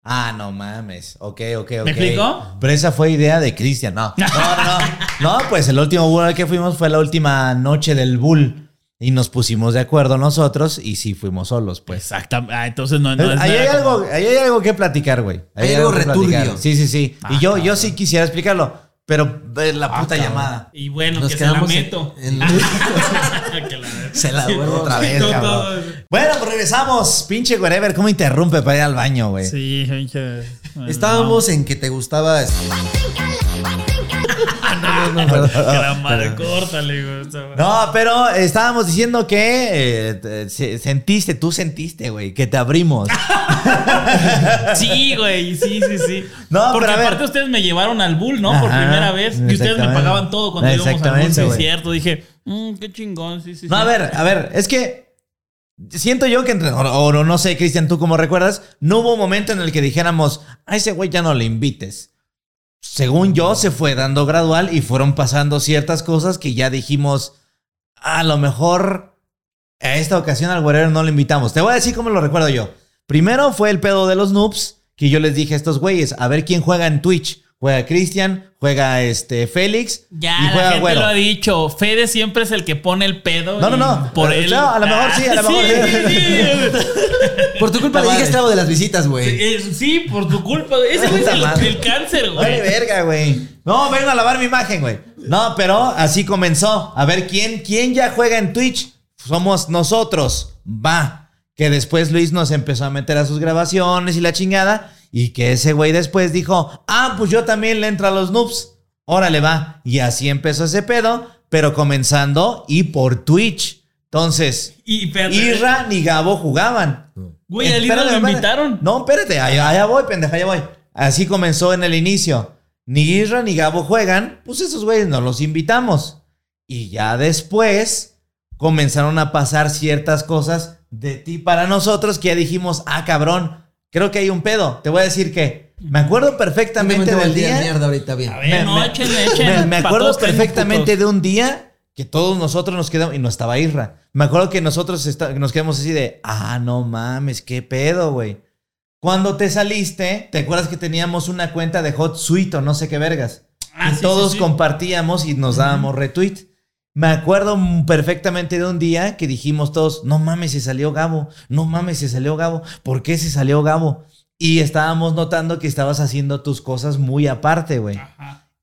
Ah, no mames. Ok, ok, ok. ¿Me explicó? Pero esa fue idea de Cristian. No. No, no, no. No, pues el último bull al que fuimos fue la última noche del bull. Y nos pusimos de acuerdo nosotros y sí fuimos solos, pues. Exactamente. Ah, entonces no, no es ahí, hay como- algo, ahí hay algo que platicar, güey. Ahí Hay algo que returbio. platicar. Sí, sí, sí. Ah, y yo, yo cabrón. sí quisiera explicarlo, pero la Ah, puta llamada. Y bueno, Nos que se la en- meto. en- Se la vuelvo Otra vez, cabrón. todo. Bueno, pues regresamos. Pinche whatever, ¿cómo interrumpe para ir al baño, güey? Sí, pinche. Estábamos en que te gustaba. No, no, no. Que la madre, córtale, güey. o sea, No, pero estábamos diciendo que eh, te- se- sentiste, tú sentiste, güey, que te abrimos. Sí, güey, sí, sí, sí. No, Porque pero a ver. aparte ustedes me llevaron al bull, ¿no? Por Ajá, primera vez. Y ustedes me exactamente. pagaban todo cuando íbamos al bull, Exactamente, sí, es güey. cierto. Dije, mmm, qué chingón, sí, sí. No, sí. a ver, a ver, es que siento yo que, entre- o, o no sé, Cristian, tú como recuerdas, no hubo un momento en el que dijéramos, a ese güey ya no le invites. Según yo, se fue dando gradual y fueron pasando ciertas cosas que ya dijimos, a lo mejor a esta ocasión al güerero no lo invitamos. Te voy a decir cómo lo recuerdo yo. Primero fue el pedo de los noobs, que yo les dije a estos güeyes, a ver quién juega en Twitch. Juega Cristian, juega este Félix Ya, y la juega gente Güero. lo ha dicho. Fede siempre es el que pone el pedo. No, no, no. Por Eh, él. no, a lo mejor sí, a lo mejor sí. Por tu culpa le dije estrabo de las visitas, güey. Eh, Sí, por tu culpa. Ese güey es el, el cáncer, Vale, güey. verga, güey. No, vengo a lavar mi imagen, güey. No, pero así comenzó. A ver, ¿quién, quién ya juega en Twitch? Somos nosotros. Va. Que después Luis nos empezó a meter a sus grabaciones y la chingada. Y que ese güey después dijo, ah, pues yo también le entro a los noobs. Órale, va. Y así empezó ese pedo, pero comenzando y por Twitch. Entonces, Y. Irra ni Gabo jugaban. Güey, al Irra lo invitaron. No, espérate, allá, allá voy, pendeja, allá voy. Así comenzó en el inicio. Ni Irra ni Gabo juegan, pues esos güeyes no los invitamos. Y ya después comenzaron a pasar ciertas cosas de ti para nosotros que ya dijimos, ah, cabrón, creo que hay un pedo. Te voy a decir que me acuerdo perfectamente del el día día. mierda ahorita bien. A ver, no, échenle, échenle. Me, acuerdo perfectamente de un día que todos nosotros nos quedamos y no estaba Irra. Me acuerdo que nosotros nos quedamos así de, ah, no mames, qué pedo, güey. Cuando te saliste, ¿te acuerdas que teníamos una cuenta de Hot Suite o no sé qué vergas? Ah, y sí, todos sí, sí. compartíamos y nos dábamos retweet. Me acuerdo perfectamente de un día que dijimos todos, no mames, se salió Gabo, no mames, se salió Gabo, ¿por qué se salió Gabo? Y estábamos notando que estabas haciendo tus cosas muy aparte, güey.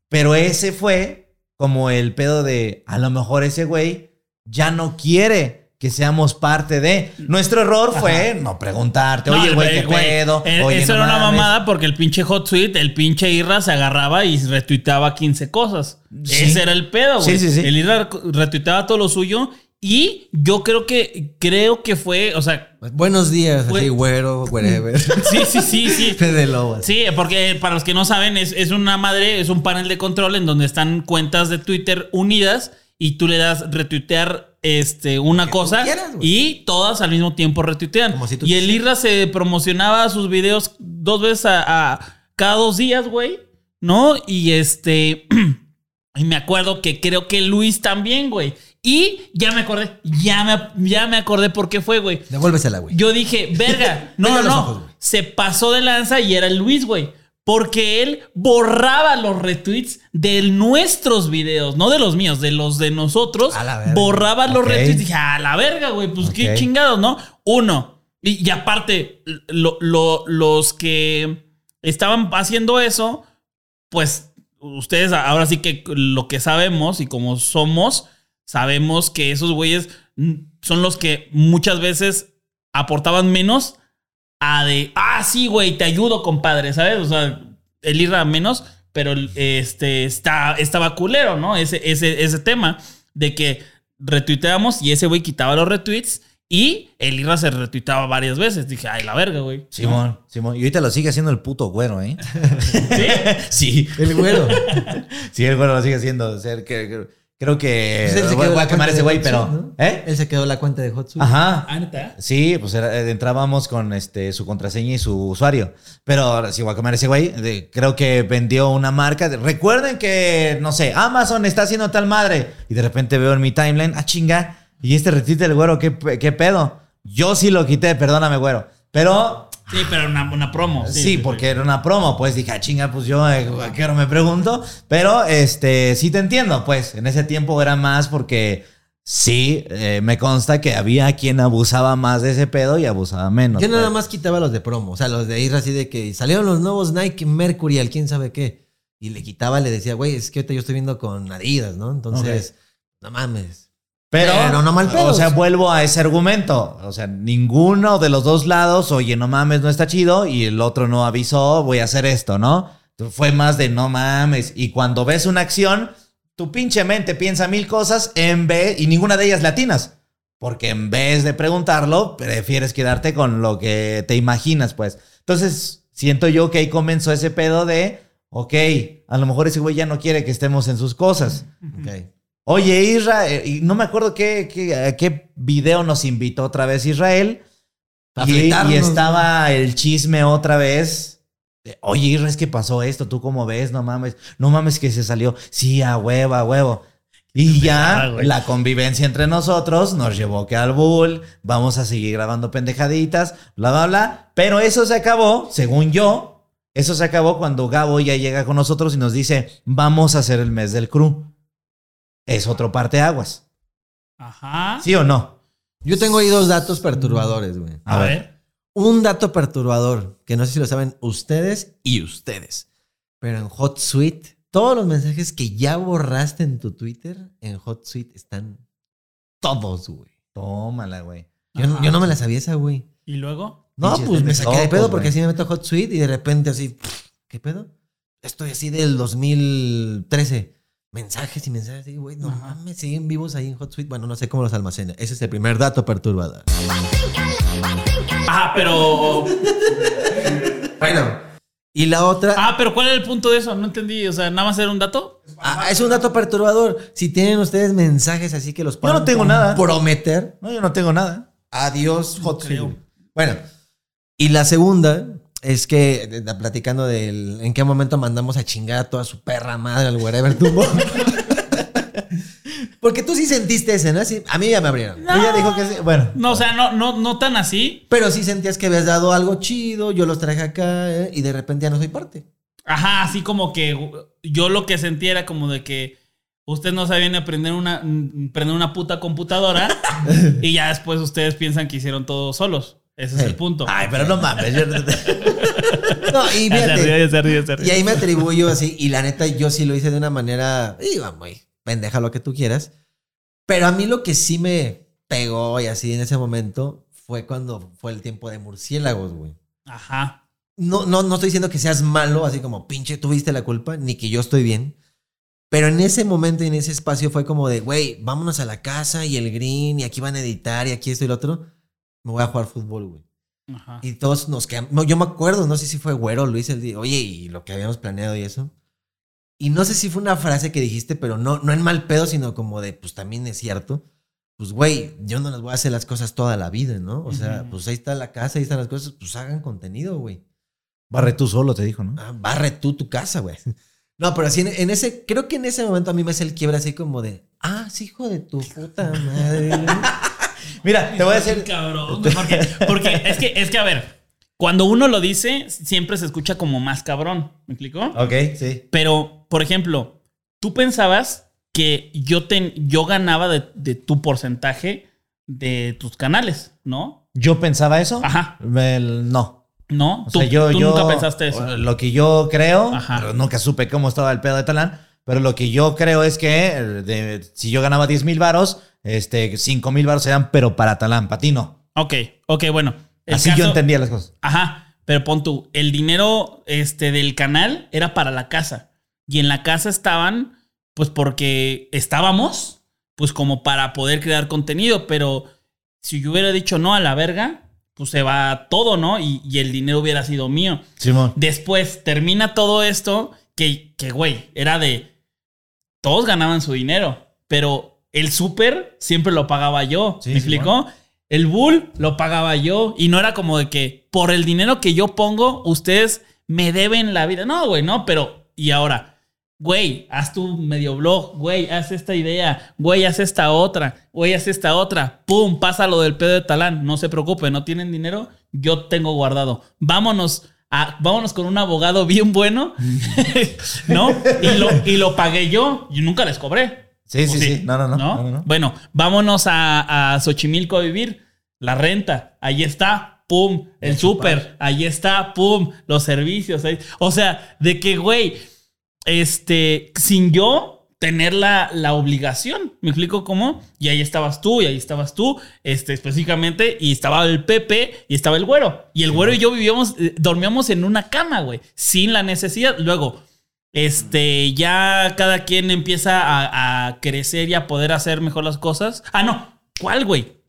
Pero ese fue como el pedo de, a lo mejor ese güey ya no quiere que seamos parte de. Nuestro error fue no preguntarte, oye, güey, eh, qué pedo. eh, Oye, eso no era una mames". mamada porque el pinche Hot Suite, el pinche Irra se agarraba y retuiteaba 15 cosas. Sí. Ese era el pedo, güey. Sí, sí, sí. El Irra retuiteaba todo lo suyo y yo creo que, creo que fue, o sea, Buenos días, Fue- así, güero, wherever. sí, sí, sí, sí. Fede. Sí, porque para los que no saben, es, es una madre, es un panel de control en donde están cuentas de Twitter unidas y tú le das retuitear este, una Que cosa quieras, y todas al mismo tiempo retuitean. Si y el. Irra se promocionaba sus videos dos veces a, a- cada dos días, güey, ¿no? Y este, y me acuerdo que creo que Luis también, güey. Y ya me acordé, ya me, ya me acordé por qué fue, güey. Devuélvesela, güey. Yo dije, verga, no, no, no. ojos, se pasó de lanza y era Luis, güey. Porque él borraba los retweets de nuestros videos, no de los míos, de los de nosotros. A la verga. Borraba los retweets. Dije, a la verga, güey, pues qué chingados, ¿no? Uno. Y, y aparte, lo- lo- los que estaban haciendo eso, pues ustedes ahora sí que lo que sabemos y como somos, sabemos que esos güeyes son los que muchas veces aportaban menos a de, ah, sí, güey, te ayudo, compadre, ¿sabes? O sea, el Irra menos, pero este está, estaba culero, ¿no? Ese, ese, ese tema de que retuiteamos y ese güey quitaba los retweets y el Irra se retuiteaba varias veces. Dije, ay, la verga, güey. Simón, Simón. Y ahorita lo sigue haciendo el puto güero, ¿eh? ¿Sí? sí. El güero. Sí, el güero lo sigue haciendo. O sea, que- que- creo que. Pues él se voy, quedó voy la a quemar cuenta ese güey, pero. ¿Eh? Él se quedó la cuenta de Hot Suite. Ajá. Ah, ¿neta? Sí, pues era- entrábamos con este, su contraseña y su usuario. Pero ahora sí voy a quemar ese güey. de- creo que vendió una marca. de- recuerden que, no sé, Amazon está haciendo tal madre. Y de repente veo en mi timeline, ah, chinga. Y este retweet del güero, ¿qué, qué pedo? Yo sí lo quité, perdóname, güero. Pero Sí, pero una, una promo. Sí, porque era una promo, pues dije, ah, chinga, pues yo eh, a qué hora me pregunto. Pero este, sí te entiendo, pues en ese tiempo era más porque sí, eh, me consta que había quien abusaba más de ese pedo y abusaba menos. Yo nada pues. más quitaba los de promo, o sea, los de ir así de que salieron los nuevos Nike Mercurial, quién sabe qué. Y le quitaba, le decía, güey, es que ahorita yo estoy viendo con Adidas, ¿no? Entonces, no mames. Pero, Pero no mal o sea, vuelvo a ese argumento. O sea, ninguno de los dos lados, oye, no mames, no está chido, y el otro no avisó, voy a hacer esto, ¿no? Fue más de no mames. Y cuando ves una acción, tu pinche mente piensa mil cosas en vez, y ninguna de ellas latinas. Porque en vez de preguntarlo, prefieres quedarte con lo que te imaginas, pues. Entonces, siento yo que ahí comenzó ese pedo de, ok, a lo mejor ese güey ya no quiere que estemos en sus cosas. Ok. Oye, Israel, y no me acuerdo qué, qué, a qué video nos invitó otra vez Israel. Y, estaba el chisme otra vez. de, Oye, Israel, es que pasó esto, ¿tú cómo ves? No mames, no mames que se salió. Sí, a huevo, a huevo. Y ya la convivencia entre nosotros nos llevó que al bull, vamos a seguir grabando pendejaditas, bla, bla, bla. Pero eso se acabó, según yo, eso se acabó cuando Gabo ya llega con nosotros y nos dice, vamos a hacer el mes del crew. Es otro parte aguas. Ajá. ¿Sí o no? Yo tengo ahí dos datos perturbadores, güey. A, ver. Un dato perturbador, que no sé si lo saben ustedes y ustedes. Pero en Hot Suite, todos los mensajes que ya borraste en tu Twitter, en Hot Suite están todos, güey. Tómala, güey. Yo, no- Ajá. yo no me la sabía esa, güey. ¿Y luego? No, Pinches pues me saqué de locos, pedo porque güey. así me meto a Hot Suite y de repente así, ¿qué pedo? Estoy así del 2013. Mensajes y mensajes así, güey, no Ajá. mames, siguen vivos ahí en Hot Suite. Bueno, no sé cómo los almacena. Ese es el primer dato perturbador. Ah, pero. Bueno, y la otra, Ah, pero ¿cuál era el punto de eso? No entendí. O sea, nada más era un dato. ah, es un dato perturbador. Si tienen ustedes mensajes así que los Yo no tengo nada. prometer, No, yo no tengo nada. adiós Hot Suite. creo. güey. Bueno, y la segunda es que, de- de- platicando del en qué momento mandamos a chingar a toda su perra madre al wherever tumbo. Porque tú sí sentiste ese, ¿no? Sí, a mí ya me abrieron. Ella dijo que sí. Bueno. No, o sea, no, no, no tan así. Pero sí sentías que habías dado algo chido, yo los traje acá ¿eh? y de repente ya no soy parte. Ajá, así como que yo lo que sentía era como de que ustedes no sabían aprender una, mm, prender una puta computadora y ya después ustedes piensan que hicieron todo solos. Ese es el punto. Ay, pero no mames. yo- No, y se fíjate, ríe, ya se ríe, ya se ríe. Y ahí me atribuyo así, y la neta, yo sí lo hice de una manera, iba muy pendeja lo que tú quieras. Pero a mí lo que sí me pegó y así en ese momento fue cuando fue el tiempo de murciélagos, güey. Ajá. No, no, no estoy diciendo que seas malo, así como pinche, tuviste la culpa, ni que yo estoy bien. Pero en ese momento y en ese espacio fue como de, güey, vámonos a la casa y el green, y aquí van a editar, y aquí esto y lo otro. Me voy a jugar fútbol, güey. Ajá. Y todos nos quedamos. yo me acuerdo, no sé si fue Güero o Luis el día, oye, y lo que habíamos planeado y eso. Y no sé si fue una frase que dijiste, pero no, no en mal pedo, sino como de, pues también es cierto. Pues, güey, yo no les voy a hacer las cosas toda la vida, ¿no? O sea, pues ahí está la casa, ahí están las cosas, pues hagan contenido, güey. Barre tú solo, te dijo, ¿no? Ah, barre tú tu casa, güey. No, pero así en, en ese, creo que en ese momento a mí me hace el quiebre así como de, ah, sí, hijo de tu puta madre. Mira, te voy a decir. Cabrón, porque, porque es que, es que, a ver, cuando uno lo dice, siempre se escucha como más cabrón. ¿Me explicó? Ok, sí. Pero, por ejemplo, tú pensabas que yo, ten- yo ganaba de, de tu porcentaje de tus canales, ¿no? ¿Yo pensaba eso? Ajá. El- no. ¿No? O tú sea, yo, tú yo- nunca pensaste eso. Lo que yo creo, Ajá. pero nunca supe cómo estaba el pedo de Talán, pero lo que yo creo es que eh, de- si yo ganaba 10 mil varos, este, 5 mil varos eran, pero para Talán, para ti no. Ok, ok, bueno. Así yo entendía las cosas. Ajá, pero pon tú, el dinero este, del canal era para la casa. Y en la casa estaban, pues porque estábamos, pues como para poder crear contenido. Pero si yo hubiera dicho no a la verga, pues se va todo, ¿no? Y, y el dinero hubiera sido mío. Simón. Después termina todo esto que, que, güey, era de... Todos ganaban su dinero, pero el súper siempre lo pagaba yo. Sí, ¿Me sí, explicó? El bull lo pagaba yo. Y no era como de que por el dinero que yo pongo, ustedes me deben la vida. No, güey, no, pero... Y ahora, güey, haz tu medio blog, güey, haz esta idea, güey, haz esta otra, güey, haz esta otra. Pum, pasa lo del pedo de talán. No se preocupe, no tienen dinero, yo tengo guardado. Vámonos. A- vámonos con un abogado bien bueno, ¿no? Y lo, y lo pagué yo. Yo nunca les cobré. Sí, ¿O sí, sí. No, no, no. no, no, no. Bueno, vámonos a, a Xochimilco a vivir. La renta, ahí está, pum. El súper, ahí está, pum. Los servicios. ahí- O sea, de que, güey, este, sin yo tener la, la obligación. ¿Me explico cómo? Y ahí estabas tú, y ahí estabas tú, este, específicamente, y estaba el Pepe, y estaba el güero. Y el güero y yo vivíamos, eh, dormíamos en una cama, güey, sin la necesidad. Luego, este, ya cada quien empieza a, a crecer y a poder hacer mejor las cosas. Ah, no, ¿cuál, güey?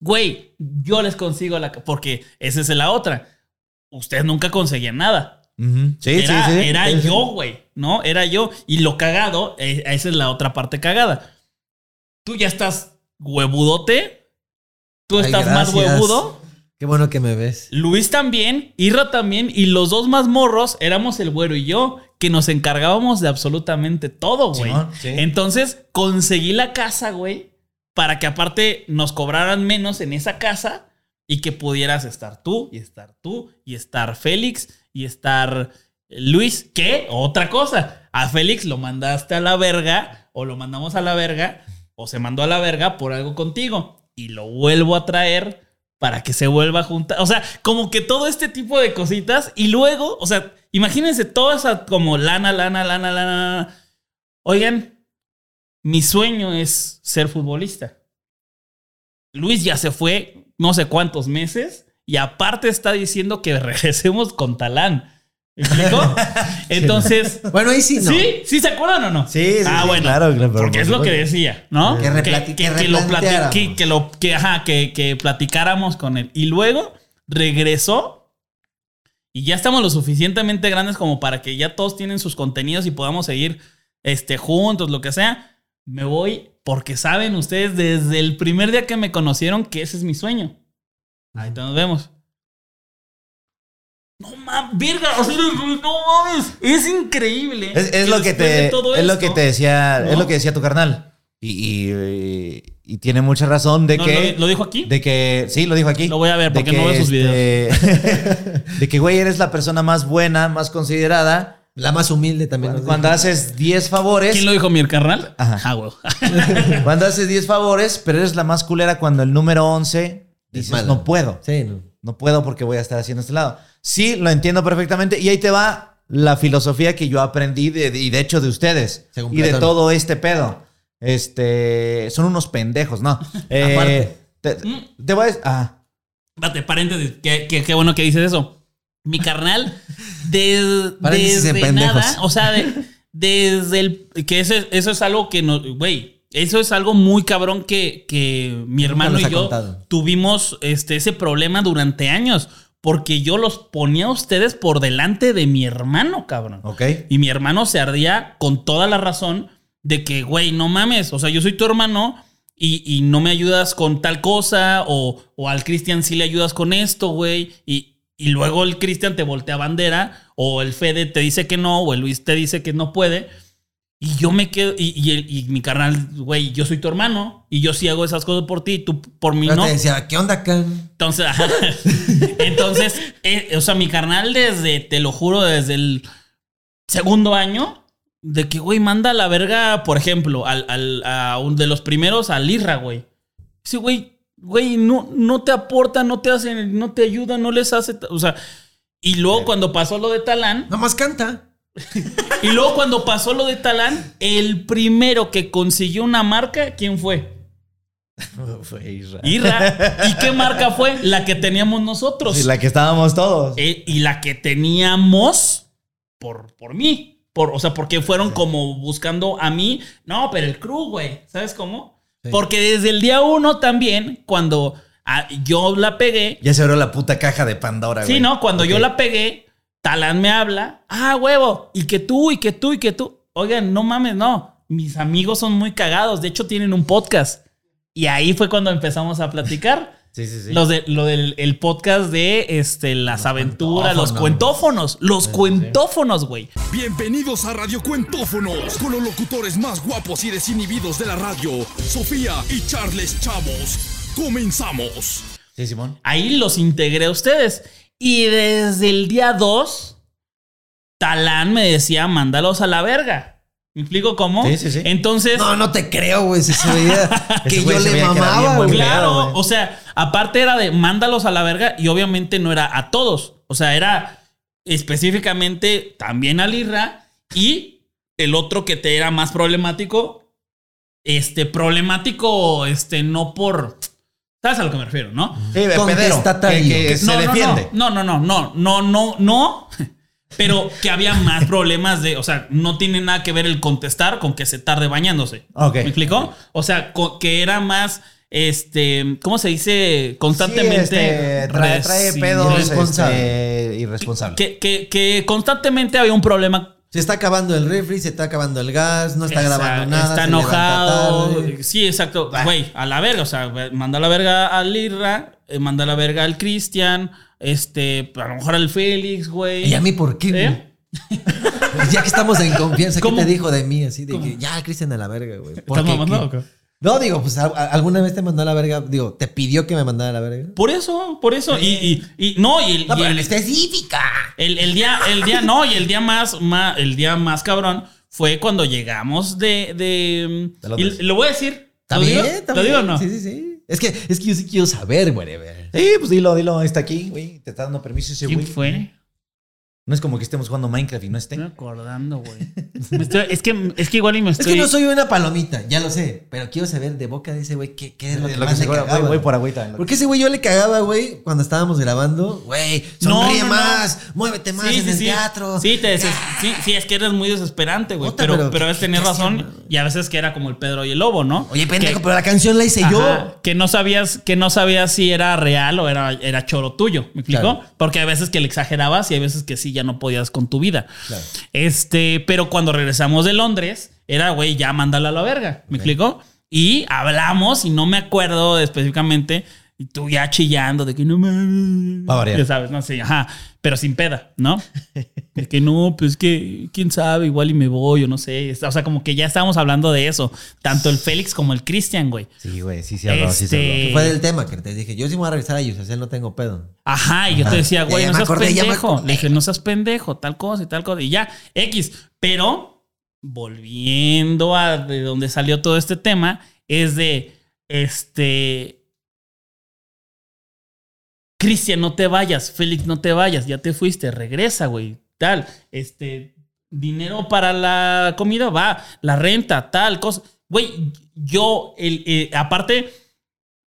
Güey, yo les consigo la... Porque esa es la otra. Ustedes nunca conseguían nada. Sí, era sí, sí. era Sí, sí. yo, güey, ¿no? Era yo. Y lo cagado, eh, esa es la otra parte cagada. Tú ya estás huevudote. Tú Ay, estás más huevudo. Qué bueno que me ves. Luis también, Irra también, y los dos más morros éramos el güero y yo, que nos encargábamos de absolutamente todo, güey. Sí. Entonces conseguí la casa, güey, para que aparte nos cobraran menos en esa casa y que pudieras estar tú, y estar tú, y estar Félix, y estar Luis. ¿Qué? Otra cosa. A Félix lo mandaste a la verga, o lo mandamos a la verga, o se mandó a la verga por algo contigo, y lo vuelvo a traer para que se vuelva a juntar. O sea, como que todo este tipo de cositas. Y luego, o sea, imagínense toda esa como lana, lana, lana, lana. Oigan, mi sueño es ser futbolista. Luis ya se fue no sé cuántos meses y aparte está diciendo que regresemos con Talán. ¿Me explico? Entonces, Bueno, ahí sí no. ¿sí? ¿Sí se acuerdan o no? Sí, sí, ah, sí, bueno. claro, claro, Porque por es lo que decía, ¿no? Que que lo que, que lo que, ajá, que, que platicáramos con él. Y luego regresó y ya estamos lo suficientemente grandes como para que ya todos tienen sus contenidos y podamos seguir este, juntos, lo que sea. Me voy porque saben ustedes desde el primer día que me conocieron que ese es mi sueño. Ahí nos vemos. No mames, verga, o sea, no mames, es increíble. Es, es lo que te, es lo que te decía, ¿no? es lo que decía tu carnal. Y, y- y tiene mucha razón de No, que. ¿lo, lo dijo aquí? De que. Sí, lo dijo aquí. Lo voy a ver porque no veo sus este, de que, güey, eres la persona más buena, más considerada. La más humilde también. Cuando haces 10 favores. ¿Quién lo dijo, mi carnal? Ajá. Ah, güey. Cuando haces 10 favores, pero eres la más culera cuando el número 11 dices, no puedo. Sí, no. No puedo porque voy a estar haciendo este lado. Sí, lo entiendo perfectamente. Y ahí te va la filosofía que yo aprendí de- y de hecho de ustedes. Según y de todo este pedo. Este. Son unos pendejos, ¿no? Eh, Aparte. Te, te voy a. Ah. Espérate, paréntesis. Qué, qué- qué bueno que dices eso. Mi carnal, desde pendejos. nada, o sea, de- desde el. Que eso, es- eso es algo que no. Güey, eso es algo muy cabrón que, que mi hermano y yo contado. tuvimos este, ese problema durante años. porque yo los ponía a ustedes por delante de mi hermano, cabrón. Ok. Y mi hermano se ardía con toda la razón de que, güey, no mames, o sea, yo soy tu hermano y, y no me ayudas con tal cosa, o, o al Cristian sí le ayudas con esto, güey, y, y luego el Cristian te voltea bandera, o el Fede te dice que no, o el Luis te dice que no puede. Y yo me quedo, y, y, el- y mi carnal, güey, yo soy tu hermano, y yo sí hago esas cosas por ti, tú por mí Pero no. te decía, ¿qué onda, Can? Entonces, entonces, eh, o sea, mi carnal desde, te lo juro, desde el segundo año, de que, güey, manda a la verga, por ejemplo, al, al- a un de los primeros, al Irra, güey. Sí, güey, güey, no, no te aporta, no te hacen, no te ayuda, no les hace, o sea, y luego cuando pasó lo de Talán, Nomás canta. Y luego cuando pasó lo de Talán, el primero que consiguió una marca, ¿quién fue? Fue Isra. Irra. ¿Y qué marca fue? La que teníamos nosotros. Sí, la que estábamos todos. Eh, y la que teníamos por, por mí. Por, o sea, porque fueron como buscando a mí. No, pero el crew, güey. ¿Sabes cómo? Sí. Porque desde el día uno también, cuando ah, yo la pegué. Ya se abrió la puta caja de Pandora, güey. Sí, ¿no? Cuando yo la pegué, Talán me habla. Ah, huevo. Y que tú, y que tú, y que tú. Oigan, no mames, no. Mis amigos son muy cagados. De hecho, tienen un podcast. Y ahí fue cuando empezamos a platicar. Sí, sí, sí. Los de, lo del el podcast de este, las aventuras, los cuentófonos. Los cuentófonos, güey. Bienvenidos a Radio Cuentófonos, con los locutores más guapos y desinhibidos de la radio, Sofía y Charles Chavos. Comenzamos. Sí, Simón. Ahí los integré a ustedes. Y desde el día 2, Talán me decía, mándalos a la verga. ¿Me explico cómo? Sí, sí, sí. Entonces, No, no te creo, güey. Si se veía que yo le mamaba, güey. claro, o sea, aparte era de mándalos a la verga y obviamente no era a todos. O sea, era específicamente también al Irra y el otro que te era más problemático. Este, problemático, este, no por. ¿Sabes a lo que me refiero, no? Sí, de pedero. Contestatario. Que, que se no, no, defiende. No, no, no, no, no, no, no. Pero que había más problemas de, o sea, no tiene nada que ver el contestar con que se tarde bañándose. Ok. ¿Me explicó? O sea, que era más, este, ¿cómo se dice? Constantemente. Sí, este, trae, trae pedos irresponsable. este, irresponsable. Que, que, que constantemente había un problema. Se está acabando el refri, se está acabando el gas, no está Exacto, grabando nada. Está enojado. Sí, exacto. Güey, a la verga. O sea, manda a la verga al Irra, eh, manda a la verga al Cristian, este, a lo mejor al Félix, güey. ¿Y a mí por qué? ¿Eh? Ya que estamos en confianza, ¿qué ¿Cómo? te dijo de mí? Así de ¿Cómo? que ya, Cristian, a la verga, güey. ¿Por ¿Estás qué? mamando. No, digo, pues alguna vez te mandó a la verga. Digo, te pidió que me mandara a la verga. Por eso, por eso. Y, y, y- no, y el, No, y pero el- en específica. el- el día, el día, no, y el día más, más, el día más cabrón fue cuando llegamos de, de, y lo voy a decir. ¿Está ¿Lo bien? digo? ¿Está ¿Lo digo o no? Sí, sí, sí. Es que, es que yo sí quiero saber, güey. Sí, pues dilo, dilo. Está aquí, güey. Te está dando permiso ese ¿Quién güey. fue? No es como que estemos jugando Minecraft y no esté. Estoy acordando, güey. Me es, que, es que igual y me Es estoy. que no soy una palomita, ya lo sé. Pero quiero saber de boca de ese güey qué, qué es lo que Lo más se le cagaba. por agüita. Porque ese güey yo le cagaba, güey, cuando estábamos grabando. Güey, No, sonríe no, no. más, muévete más Sí, en sí, el sí. teatro. Sí, te deses- sí, sí, es que eres muy desesperante, güey. Pero, pero pero a veces ¿qué- tenías qué razón hacía? y a veces que era como el Pedro y el Lobo, ¿no? Oye, pendejo, Que- pero la canción la hice Ajá, yo. Que no sabías, que no sabías si era real o era, era choro tuyo. ¿Me explico? Claro. Porque hay veces que le exagerabas y hay veces que sí ya no podías con tu vida. Claro. Este, pero cuando regresamos de Londres, era, güey, ya mándala a la verga. ¿Me explico? Y hablamos y no me acuerdo específicamente. Y tú ya chillando de que no mames. Va a variar. Ya sabes, no sé, ajá. Pero sin peda, ¿no? De que no, pues que quién sabe, igual y me voy o no sé. O sea, como que ya estábamos hablando de eso. Tanto el Félix como el Cristian, güey. Sí, güey, sí, sí, habló, sí, se Este- habló. Fue del tema que te dije. Yo sí me voy a regresar a Yusacel, no tengo pedo. Ajá, y yo te decía, güey, no seas acordé, pendejo. Le dije, no seas pendejo, tal cosa y tal cosa. Y ya, X. Pero, volviendo a de donde salió todo este tema, es de, este... Cristian, no te vayas. Félix, no te vayas. Ya te fuiste. Regresa, güey. Tal. Este... Dinero para la comida, va. La renta, tal cosa. Güey, yo, el, eh, aparte,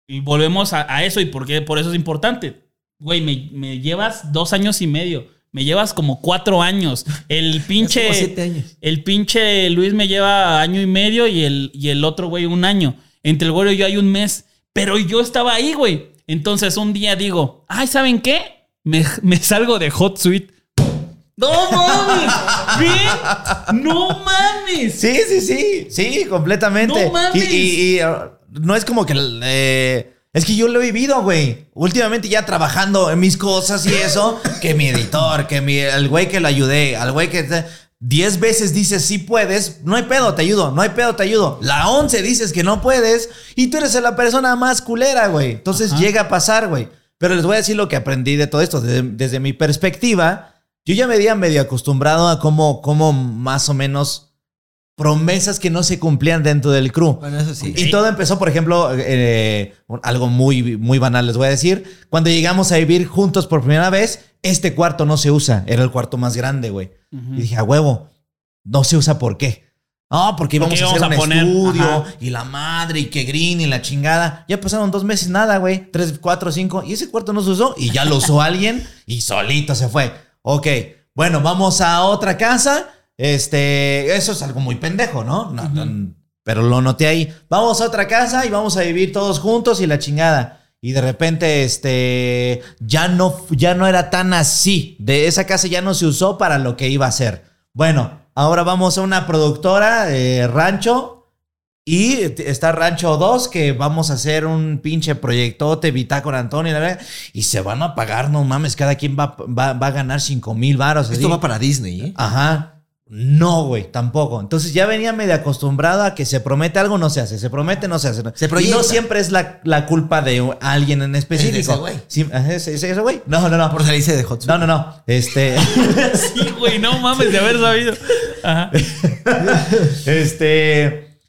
y volvemos a, a eso y porque por eso es importante. Güey, me, me llevas dos años y medio. Me llevas como cuatro años. El pinche. siete años. El pinche Luis me lleva año y medio y el, y el otro güey un año. Entre el güey y yo hay un mes. Pero yo estaba ahí, güey. Entonces un día digo, ay, ¿saben qué? me, me salgo de Hot Suite. ¡No mames! ¿Bien? ¡No mames! Sí, sí, sí, sí, completamente. No mames. Y, y- y, uh, no es como que... eh, es que yo lo he vivido, güey. Últimamente ya trabajando en mis cosas y eso, que mi editor, que mi, el güey que lo ayudé, al güey que... te- Diez veces dices sí puedes, no hay pedo, te ayudo, no hay pedo, te ayudo. La once dices que no puedes y tú eres la persona más culera, güey. Entonces llega a pasar, güey. Pero les voy a decir lo que aprendí de todo esto. Desde, desde mi perspectiva, yo ya me había medio acostumbrado a cómo, cómo más o menos promesas que no se cumplían dentro del crew. Bueno, eso sí. Y todo empezó, por ejemplo, eh, algo muy, muy banal, les voy a decir. Cuando llegamos a vivir juntos por primera vez, este cuarto no se usa. Era el cuarto más grande, güey. Y dije, a huevo, no se usa, ¿por qué? No, porque íbamos Porque a hacer a un poner, estudio ajá. y la madre y que green y la chingada. Ya pasaron dos meses, nada, güey. Tres, cuatro, cinco. Y ese cuarto no se usó y ya lo usó alguien y solito se fue. Ok, bueno, vamos a otra casa. Este, eso es algo muy pendejo, ¿no? No, no, pero lo noté ahí. Vamos a otra casa y vamos a vivir todos juntos y la chingada. Y de repente, este, ya no, ya no era tan así. De esa casa ya no se usó para lo que iba a ser. Bueno, ahora vamos a una productora, eh, Rancho. Y está Rancho 2, que vamos a hacer un pinche proyectote, Bitácora Antonio, la verdad. Y se van a pagar, no mames, cada quien va, va, va a ganar 5 mil varos. Esto así. va para Disney, ¿eh? Ajá. No, güey, tampoco. Entonces ya venía medio acostumbrado a que se promete algo, no se hace. Se promete, no se hace. Se y no siempre es la, la culpa de alguien en específico. ese güey. Sí, ¿es ese güey? No, no, no. Por salirse de Hot Suite. No, no, no. Este. Sí, güey, no mames de haber sabido. Ajá. este.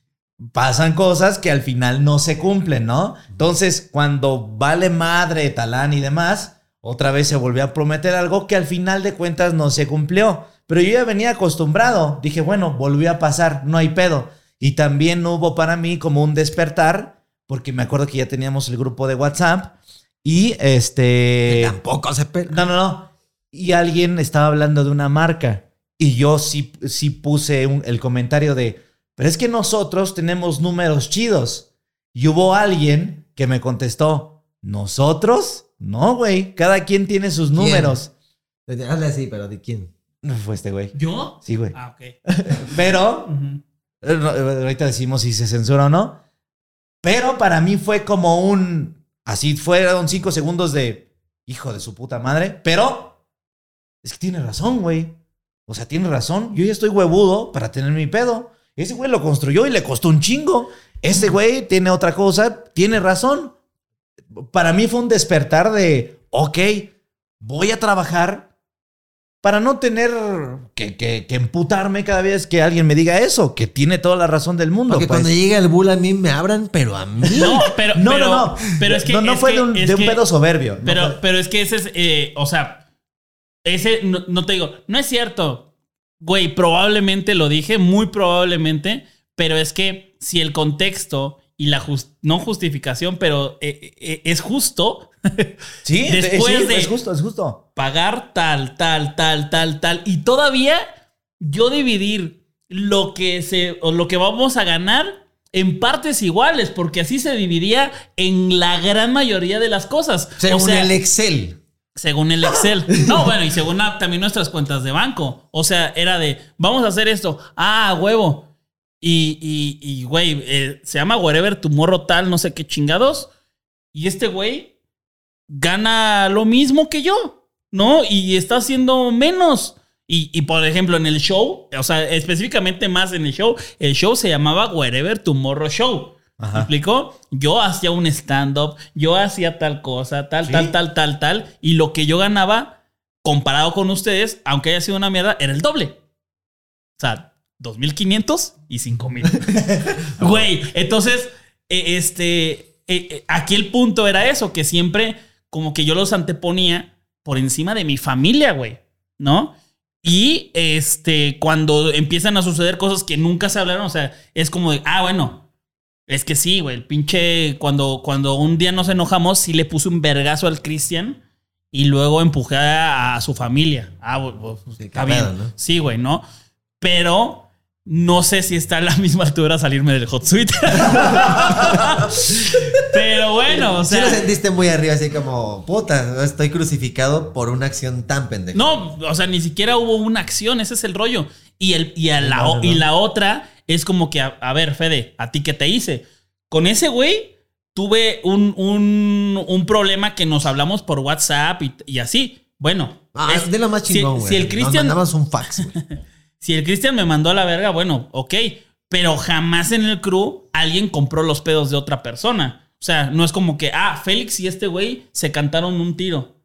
Pasan cosas que al final no se cumplen, ¿no? Entonces, cuando vale madre, talán y demás, otra vez se volvió a prometer algo que al final de cuentas no se cumplió. Pero yo ya venía acostumbrado. Dije, bueno, volvió a pasar, no hay pedo. Y también hubo para mí como un despertar, porque me acuerdo que ya teníamos el grupo de WhatsApp y este. Tampoco se. No, no, no. Y alguien estaba hablando de una marca. Y yo sí, sí puse un- el comentario de, pero es que nosotros tenemos números chidos. Y hubo alguien que me contestó, ¿nosotros? No, güey. Cada quien tiene sus números. Hazle así, pero ¿de quién? No fue este güey. ¿Yo? Sí, güey. Ah, ok. Pero, eh, ahorita decimos si se censura o no. Pero para mí fue como un, así fueron cinco segundos de, hijo de su puta madre. Pero, es que tiene razón, güey. O sea, tiene razón. Yo ya estoy huevudo para tener mi pedo. Ese güey lo construyó y le costó un chingo. Este güey tiene otra cosa, tiene razón. Para mí fue un despertar de, ok, voy a trabajar para no tener que, que, que emputarme cada vez que alguien me diga eso, que tiene toda la razón del mundo. Porque pues. cuando llega el bull a mí me abran, pero a mí. No, pero. no, pero- no, no. Pero es que. no, no es fue que- de un, es de un que- pedo soberbio. No Pero, fue- pero es que ese es. eh, o sea, ese. No, no te digo. No es cierto. Güey, probablemente lo dije, muy probablemente. Pero es que si el contexto y la jus- no justificación, pero eh, eh, es justo sí, después sí, de- es justo, es justo. pagar tal, tal, tal, tal, tal. Y todavía yo dividir lo que se o lo que vamos a ganar en partes iguales, porque así se dividía en la gran mayoría de las cosas. Según o sea, el Excel. según el Excel. No, bueno, y según también nuestras cuentas de banco. O sea, era de, vamos a hacer esto. Ah, huevo. Y, y, güey, eh, se llama Wherever Tomorrow tal, no sé qué chingados. Y este güey gana lo mismo que yo, ¿no? Y está haciendo menos. Y, y, por ejemplo, en el show, o sea, específicamente más en el show, el show se llamaba Wherever Tomorrow Show. ¿Me explicó? Yo hacía un stand-up, yo hacía tal cosa, tal, tal, tal, tal, tal. Y lo que yo ganaba, comparado con ustedes, aunque haya sido una mierda, era el doble. O sea, 2.500 y 5.000. Güey, entonces, eh, este, eh, eh, aquí el punto era eso, que siempre como que yo los anteponía por encima de mi familia, güey, ¿no? Y este, cuando empiezan a suceder cosas que nunca se hablaron, o sea, es como de, ah, bueno, es que sí, güey, el pinche, cuando, cuando un día nos enojamos, sí le puse un vergazo al Cristian y luego empujé a, a su familia. Ah, pues, Sí, está bien. pedo, ¿no? Sí, güey, ¿no? Pero no sé si está a la misma altura salirme del hot suite. Pero bueno, o Sí lo sea. sentiste muy arriba, así como, puta, estoy crucificado por una acción tan pendeja. No, o sea, ni siquiera hubo una acción, ese es el rollo. Y, el, y, a la, y la otra es como que, a, a ver, Fede, ¿a ti qué te hice? Con ese güey tuve un, un, un problema que nos hablamos por WhatsApp y, y así. Bueno, Ah, es- de lo más chingón, güey. si, el Nos Cristian mandamos un fax, güey. si el Cristian me mandó a la verga, bueno, ok. Pero jamás en el crew alguien compró los pedos de otra persona. O sea, no es como que, ah, Félix y este güey se cantaron un tiro.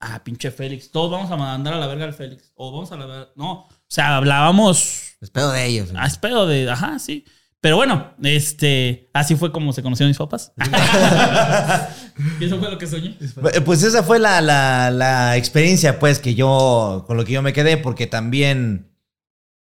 Ah, pinche Félix. Todos vamos a mandar a la verga al Félix. O vamos a la verga. No. O sea, hablábamos Es pedo de ellos. güey. a pedo de, ajá, sí. Pero bueno, este, así fue como se conocieron mis papás. y eso fue lo que soñé. Eh, Pues esa fue la, la- la experiencia, pues, que yo, con lo que yo me quedé, porque también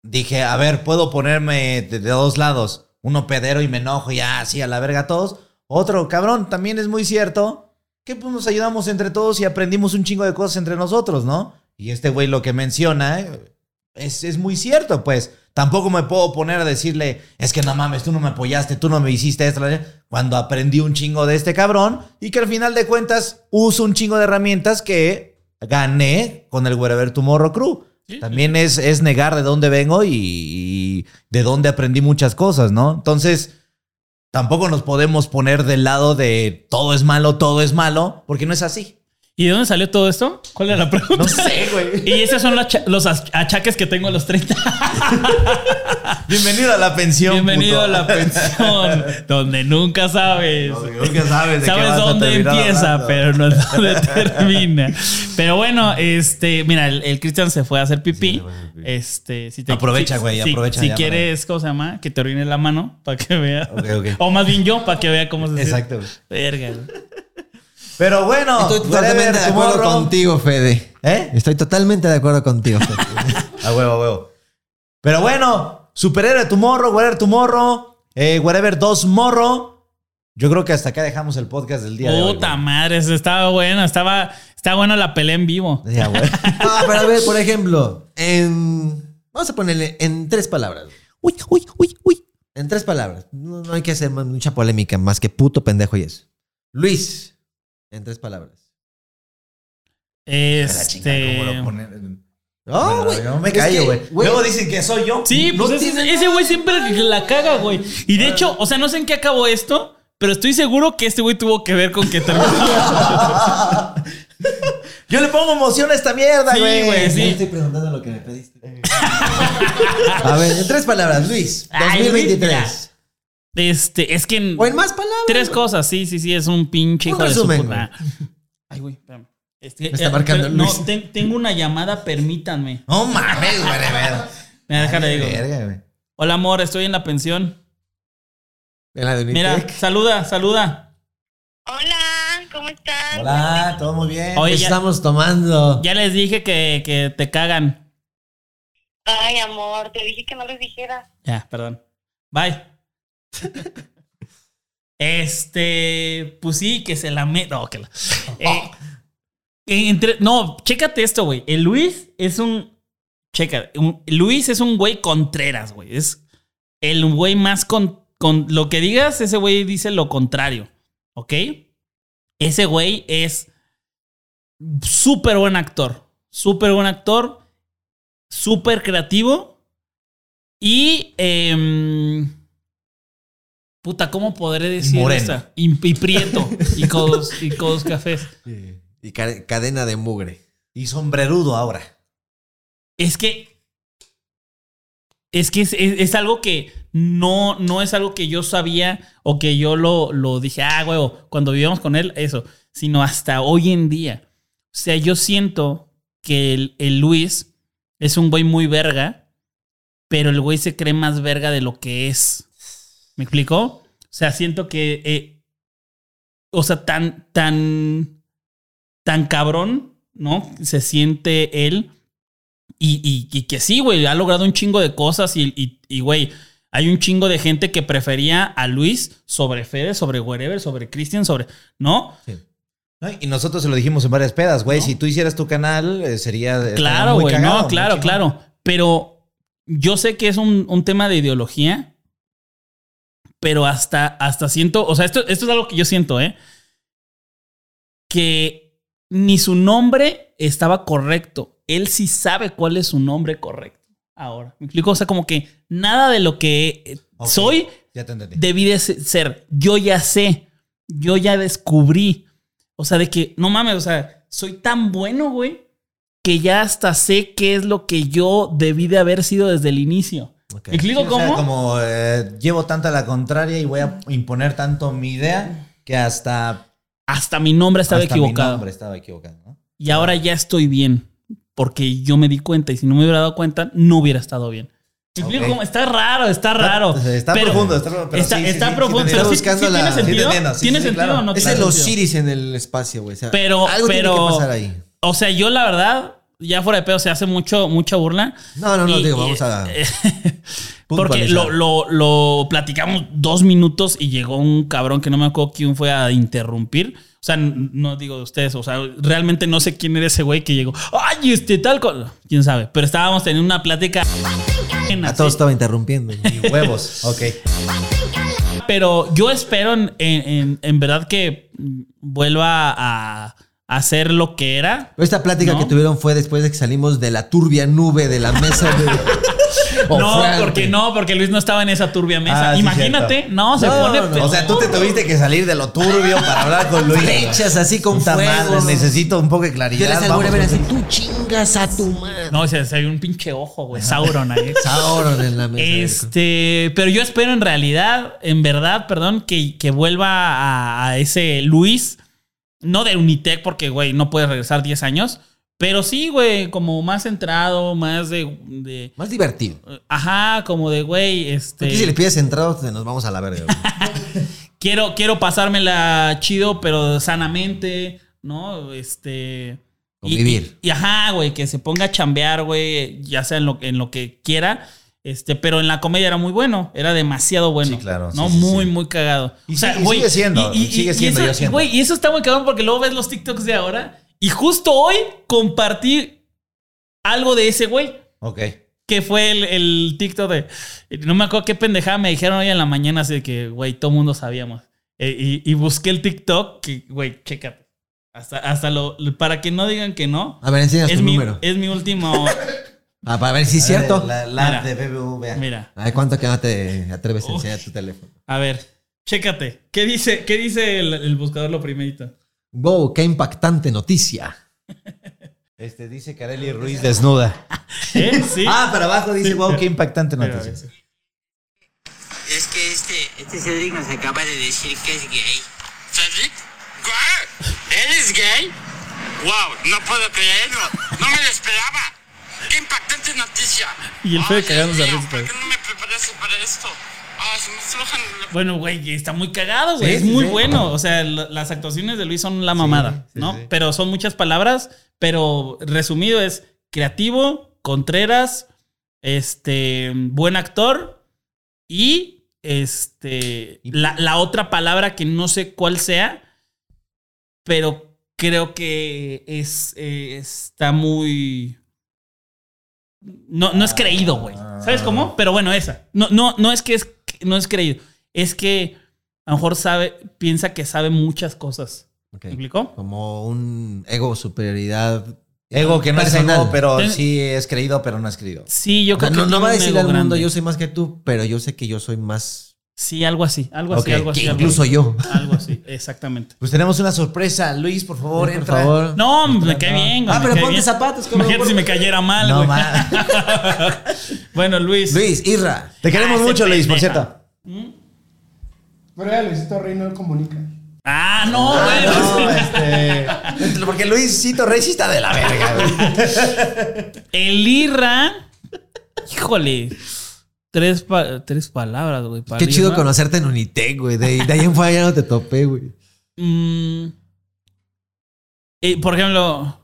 dije, a ver, puedo ponerme de, dos lados, uno pedero y me enojo y así a la verga todos. Otro, cabrón, también es muy cierto que pues, nos ayudamos entre todos y aprendimos un chingo de cosas entre nosotros, ¿no? Y este güey lo que menciona eh, es, es muy cierto, pues. Tampoco me puedo poner a decirle, es que no mames, tú no me apoyaste, tú no me hiciste esto, cuando aprendí un chingo de este cabrón y que al final de cuentas uso un chingo de herramientas que gané con el Wherever Tomorrow Crew. También es, es negar de dónde vengo y, y de dónde aprendí muchas cosas, ¿no? Entonces, tampoco nos podemos poner del lado de todo es malo, todo es malo, porque no es así. ¿Y de dónde salió todo esto? ¿Cuál era la pregunta? No sé, güey. Y esos son los, acha- los ach- achaques que tengo a los 30. Bienvenido a la pensión. Bienvenido puto. a la pensión, donde nunca sabes. Nunca sabes de qué Sabes vas dónde empieza, hablando. pero no dónde termina. Pero bueno, este, mira, el, el Cristian se fue a hacer pipí. Este, si te, Aprovecha, güey, si- aprovecha Si ya, quieres, ¿cómo se llama? Que te orine la mano para que vea. Ok, ok. O más bien yo, para que vea cómo se siente. Exacto. Verga. Pero bueno, Estoy totalmente de acuerdo Tomorrow- contigo, Fede. ¿Eh? Estoy totalmente de acuerdo contigo, Fede. A huevo, a huevo. Pero bueno, superhéroe tu morro, wherever tu morro, eh, wherever dos morro. Yo creo que hasta acá dejamos el podcast del día de hoy. Puta madre, eso estaba bueno. Estaba, estaba buena la pelea en vivo. Ya, güey. No, pero a ver, por ejemplo, en. Vamos a ponerle en tres palabras. Uy, uy, uy, uy. En tres palabras. No, no hay que hacer mucha polémica, más que puto pendejo y eso. Luis, en tres palabras. La chingada, ¿cómo lo Este. ponen? No, güey. yo me callo, güey. güey, Luego dicen que soy yo. Sí, No pues ese, güey siempre la caga, güey. Y de hecho, o sea, no sé en qué acabó esto, pero estoy seguro que este güey tuvo que ver con que terminó. Yo le pongo emoción a esta mierda, Sí, güey. güey, sí. Estoy preguntando lo que me pediste. a ver, en tres palabras, Luis. Ay, 2023. Este, es que en o en más palabras. tres cosas, sí, sí, sí, es un pinche Un hijo de su puta. Ay, güey, espérame. Este, Me está marcando pero- No, Luis. ten- tengo una llamada, permítanme. No mames, güey. Mira, déjale digo. Verga. Hola, amor, estoy en la pensión. En la de Mira, saluda, saluda. Hola, ¿cómo están? Hola, todo muy bien. Oye, ya, Estamos tomando. ya les dije que, que te cagan. Ay, amor, te dije que no les dijera. Ya, perdón. Bye. Este, pues sí, que se la me... No, que la... Eh, entre- no, chécate esto, güey. El Luis es un... Checa, un- Luis es un güey contreras, güey. Es el güey más con, con... Lo que digas, ese güey dice lo contrario, ¿ok? Ese güey es súper buen actor. Súper buen actor. Súper creativo. Y... em, puta, ¿cómo podré decir Moreno. esa? Y, y prieto. y codos, y codos cafés. Y ca- cadena de mugre. Y sombrerudo ahora. Es que. Es que es, es- es algo que no, no es algo que yo sabía o que yo lo, lo dije, ah, huevo, cuando vivíamos con él, eso, sino hasta hoy en día. O sea, yo siento que el, el Luis es un güey muy verga, pero el güey se cree más verga de lo que es. ¿Me explicó? O sea, siento que. eh, o sea, tan, tan. tan cabrón, ¿no? Se siente él. Y, y- y que sí, güey, ha logrado un chingo de cosas y, y, güey, hay un chingo de gente que prefería a Luis sobre Fede, sobre Wherever, sobre Christian, sobre... ¿No? ¿No? Y nosotros se lo dijimos en varias pedas, güey. Si tú hicieras tu canal, eh, sería. Claro, güey, no, claro, claro. Pero yo sé que es un, un tema de ideología, pero hasta, hasta siento, o sea, esto, esto es algo que yo siento, ¿eh? Que ni su nombre estaba correcto. Él sí sabe cuál es su nombre correcto. Ahora, me explico, o sea, como que nada de lo que Ok. soy Ya te debí de se- ser. Yo ya sé. Yo ya descubrí. O sea, de que, no mames, o sea, soy tan bueno, güey, que ya hasta sé qué es lo que yo debí de haber sido desde el inicio. Ok. ¿Me explico Sí, o sea, cómo? como eh, llevo tanta la contraria y voy a imponer tanto mi idea que hasta, Hasta mi nombre estaba hasta mi equivocado. nombre estaba equivocado. ¿no? Y ahora ya estoy bien. Porque yo me di cuenta. Y si no me hubiera dado cuenta, no hubiera estado bien. ¿Me explico Ok. cómo? Está raro, está raro. Está Pero- profundo, está profundo. pero está sí, está sí, profundo. sí pero buscando sí la- tiene sentido. entiendo, ¿Tiene sí, sentido claro. o no Es tiene el? Osiris en el espacio, güey. O sea, Pero- algo pero- tiene que pasar ahí. O sea, yo la verdad, ya fuera de pedo, se hace mucho, mucha burla. No, no, no, Y- digo, y- vamos a. Porque lo, lo, lo platicamos dos minutos y llegó un cabrón que no me acuerdo quién fue a interrumpir. O sea, no digo de ustedes, o sea, realmente no sé quién era ese güey que llegó. ¡Ay, este tal! co-". Quién sabe. Pero estábamos teniendo una plática. A todos estaba interrumpiendo. Y huevos, ok. Pero yo espero en- en- en verdad que vuelva a, a ser lo que era. Esta plática ¿No? que tuvieron fue después de que salimos de la turbia nube de la mesa de. No, porque no, porque Luis no estaba en esa turbia mesa. Ah, sí, Imagínate, no, se No, pone. no, O sea, tú te tuviste que salir de lo turbio para hablar con Luis. Flechas así con fuego. madre, necesito un poco de claridad. Yo les vamos ver así, tú chingas a tu madre. No, o sea, se ve un pinche ojo, güey. Sauron ahí. Sauron en la mesa. Este, pero yo espero en realidad, en verdad, perdón, que, que vuelva a, a ese Luis, no de Unitec, porque, güey, no puede regresar 10 años, pero sí, güey, como más centrado, más de, de- Más divertido. ajá, como de, güey, este, Aquí si le pides entrado, te nos vamos a la verga. quiero, quiero pasármela chido, pero sanamente, ¿no? Este... y- Convivir. Y, y ajá, güey, que se ponga a chambear, güey, ya sea en lo, en lo que quiera. Este, pero en la comedia era muy bueno, era demasiado bueno. Sí, claro, ¿no? sí, sí, muy, muy cagado. Y y sigue siendo, y sigue siendo, eso, yo. Güey, y eso está muy cagado porque luego ves los TikToks de ahora. Y justo hoy compartí algo de ese güey. Ok. Que fue el, el TikTok de. No me acuerdo qué pendejada me dijeron hoy en la mañana, así de que, güey, todo mundo sabíamos. Eh, y, y busqué el TikTok, que, güey, chécate. Hasta, hasta lo. Para que no digan que no. A ver, enséñanos Es tu mi, número. es mi último. Ah, para ver si es cierto. La, la Mira. de BBVA. Mira, A ver cuánto que no te atreves a enseñar tu teléfono. a ver, chécate. ¿Qué dice, qué dice el, el buscador lo primerito? Wow, qué impactante noticia. Este dice Kareli Ruiz desnuda. ¿Eh? Sí. Ah, para abajo dice, Sí. wow, qué impactante noticia. Es que este, este Cedric nos acaba de decir que es gay. ¿Cedric? ¿Él es gay? ¡Wow! No puedo creerlo. No me lo esperaba. ¡Qué impactante noticia! Y el Fede cagándose de. ¿Por qué no me preparaste para esto? Ah, se me la- Bueno, güey, está muy cagado, güey. Sí, es sí, muy sí. bueno. O sea, la- las actuaciones de Luis son la mamada, sí, ¿no? sí. Pero son muchas palabras. Pero resumido es creativo, Contreras, este, buen actor y este, la, la otra palabra que no sé cuál sea, pero creo que es, eh, está muy... No, no es creído, güey. ¿Sabes cómo? Pero bueno, esa. No, no, no es que es, no es creído. Es que a lo mejor sabe, piensa que sabe muchas cosas. Ok. ¿Me explicó? Como un ego, superioridad. Ego que no es ego, pero sí es creído, pero no es creído. Sí, yo O sea, creo no, que no tiene va a decirle al mundo grande. yo soy más que tú, pero yo sé que yo soy más. Sí, algo así, algo así, algo así. algo incluso yo. Algo así, exactamente. Pues tenemos una sorpresa. Luis, por favor, Por entra. favor. No, me cae bien. Ah, pero ponte bien. zapatos, cabrón. Imagínate si me cayera mal, No, güey. ma. Bueno, Luis. Luis, Irra. Te queremos Ah, ese mucho, Luis, por cierto. Pero ya Luisito Rey no comunica. Ah, no, güey. No, este. Porque Luisito Rey sí está de la verga, güey. El Irra. Híjole. Tres, pa- tres palabras, güey. Qué chido conocerte en Unitec, güey. De, de ahí en fuera ya no te topé, güey. Mm. Eh, por ejemplo,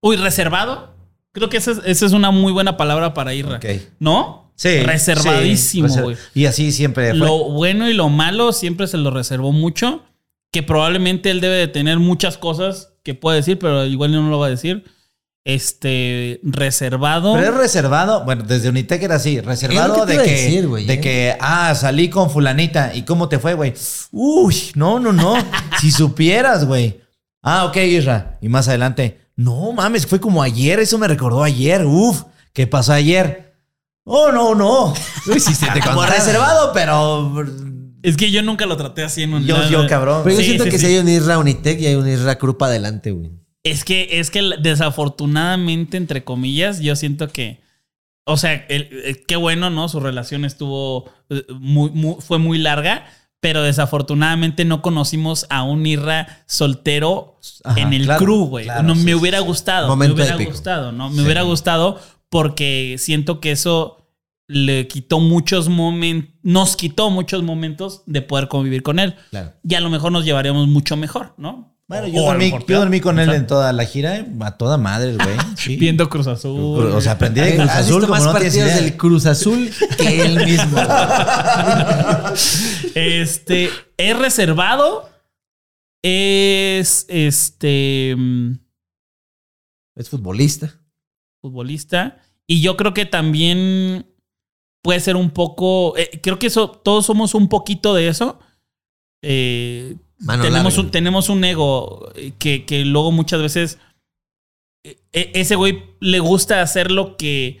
uy, reservado. Creo que esa es, esa es una muy buena palabra para. Ok. ¿No? Sí. Reservadísimo, sí, güey. Y así siempre fue. Lo bueno y lo malo siempre se lo reservó mucho. Que probablemente él debe de tener muchas cosas que puede decir, pero igual no lo va a decir. Este reservado. Pero es reservado, bueno, desde Unitec era así, reservado Es lo que te de que, decir, güey, de ¿eh? que, ah, salí con fulanita, ¿y cómo te fue, güey? Uy, no, no, no, si supieras, güey. Ah, ok, Isra. Y más adelante, no mames, fue como ayer, eso me recordó ayer, uf, ¿qué pasó ayer? Oh, no, no. Uy, sí, se te Como reservado, pero Es que yo nunca lo traté así en un. yo, yo, cabrón. Pero yo Sí, siento sí, que sí. si hay un Isra Unitec y hay un Isra Krupa adelante, güey. Es que, es que desafortunadamente, entre comillas, yo siento que. O sea, el- el- qué bueno, ¿no? Su relación estuvo eh, muy, muy- fue muy larga, pero desafortunadamente no conocimos a un Irra soltero Ajá, en el claro, crew, güey. claro, no sí, me hubiera gustado. Me hubiera épico. gustado, ¿no? Me hubiera gustado porque siento que eso le quitó muchos momentos, nos quitó muchos momentos de poder convivir con él. Claro. Y a lo mejor nos llevaríamos mucho mejor, ¿no? Bueno, yo dormí, yo dormí con él en toda la gira, eh, a toda madre, güey. Sí. Viendo Cruz Azul. O sea, aprendí de Cruz Azul visto como más no tienes partidos idea. del Cruz Azul que él mismo. Este es reservado. Es este mm, es futbolista. futbolista. Y yo creo que también puede ser un poco. eh, creo que eso, todos somos un poquito de eso. Eh, Mano tenemos, larga. un, tenemos un ego que, que luego muchas veces. eh, eh, ese güey le gusta hacer lo que.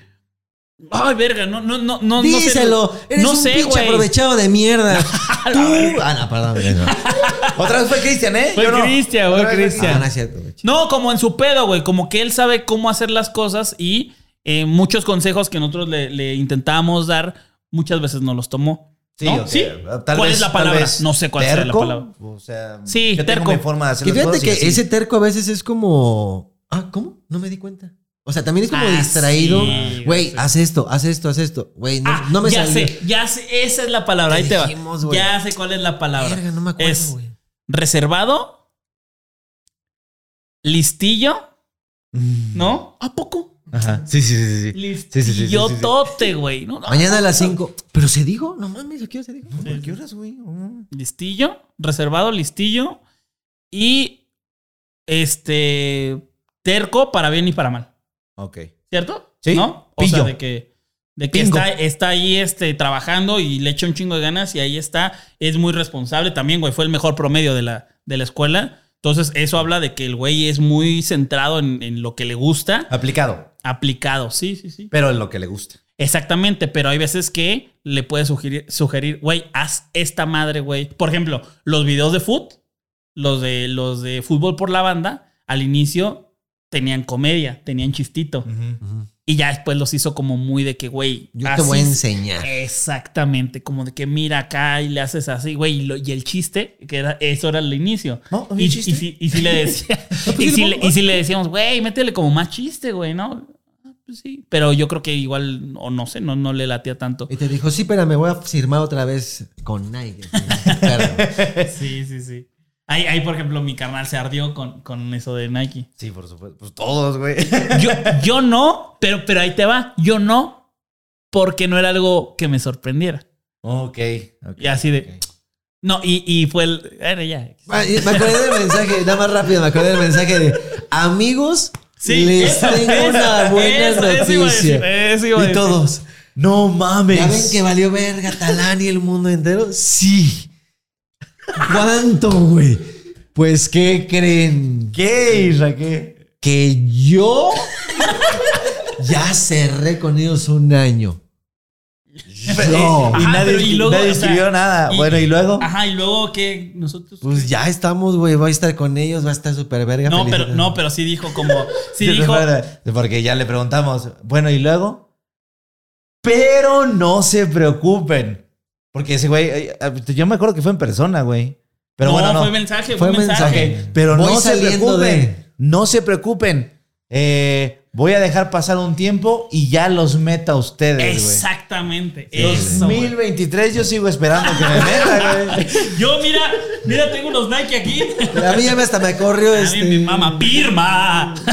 Ay, verga, no, no, no, no. no sé- Díselo. Eres no un sé, pinche güey. aprovechado de mierda. Tú. Ah, no, perdón. güey, no. Otra vez fue Cristian, ¿eh? Fue. Cristian, fue. Ah, no como en su pedo, güey. Como que él sabe cómo hacer las cosas y eh, muchos consejos que nosotros le, le intentábamos dar, muchas veces no los tomó. Sí, ¿no? o sea, ¿Sí? tal ¿Cuál vez- es la palabra? vez No sé cuál será la terco, palabra. O sea, Sí, yo terco. tengo mi forma de hacer las fíjate cosas y que ese terco a veces es como. Ah, ¿cómo? No me di cuenta. O sea, también es como Ah, distraído. Güey, sí. haz esto, haz esto, haz esto. Güey, no, Ah, no me ya salió. sé, ya sé, esa es la palabra. Ahí te va. Ya sé cuál es la palabra. Verga, no me acuerdo, es güey. reservado, listillo, ¿no? ¿A poco? Ajá. Sí, sí, sí, sí. Listillotote, güey. ¿no? Mañana a las 5. Pero se dijo, no mames, ¿a qué hora se dijo? ¿A qué horas, güey? Mm. listillo, reservado, listillo y este terco para bien y para mal, Ok. ¿cierto? Sí. ¿No? O Pillo. sea, de que de que está, está ahí este, trabajando y le echa un chingo de ganas y ahí está, es muy responsable también, güey, fue el mejor promedio de la, de la escuela. Entonces, eso habla de que el güey es muy centrado en, en lo que le gusta, Aplicado, aplicado, sí, sí, sí. pero en lo que le gusta. Exactamente, pero hay veces que le puedes sugerir, sugerir, güey, haz esta madre, güey. Por ejemplo, los videos de foot, los de, los de fútbol por la banda, al inicio tenían comedia, tenían chistito. Y ya después los hizo como muy de que, güey, Yo te voy a enseñar. Exactamente, como de que mira acá y le haces así, güey, y, el chiste, que era, eso era el inicio. No, y, y si, y si le decía, y, si le, y si le decíamos, güey, métele como más chiste, güey, ¿no? Ah, Pues sí, pero yo creo que igual, o no sé, no, no le latía tanto. Y te dijo, sí, pero me voy a firmar otra vez con Nike. Claro. Sí, sí, sí. Ahí, ahí, por ejemplo, mi carnal se ardió con, con eso de Nike. Sí, por supuesto. Pues todos, güey. Yo, yo no, pero, pero ahí te va. Yo no, porque no era algo que me sorprendiera. ok. ok, Y así de-. No, y, y fue el. Era ya. Ah, Me acordé del mensaje, nada más rápido, me acordé del mensaje de amigos, les esa, tengo una buena esa, eso iba a decir, noticia. eso iba a y todos, No mames. ¿ya ven que valió verga Talán y el mundo entero? Sí. ¿Cuánto, güey? Pues, ¿qué creen? ¿Qué, Isra? ¿Qué? Que yo ya cerré con ellos un año. Yo. Y Ajá, nadie, pero y luego, nadie o sea, escribió nada. y- bueno, ¿y luego? Ajá, y luego que nosotros. Pues ya estamos, güey. Voy a estar con ellos, va a estar súper verga. no, pero, no, pero sí dijo como. Sí dijo. Porque ya le preguntamos, bueno, ¿y luego? Pero no se preocupen. Porque ese güey, eh, eh, yo me acuerdo que fue en persona, güey. Pero no, bueno, no. fue mensaje, Fue fue, mensaje. Pero Voy no se preocupen. de- No se preocupen. Eh, voy a dejar pasar un tiempo y ya los meta a ustedes, güey. Exactamente. Eso. güey. 2023 yo sigo esperando que me meta, güey. Yo, mira, mira, tengo unos Nike aquí. A mí ya me hasta me corrió A mí este. mi mamá, Pirma.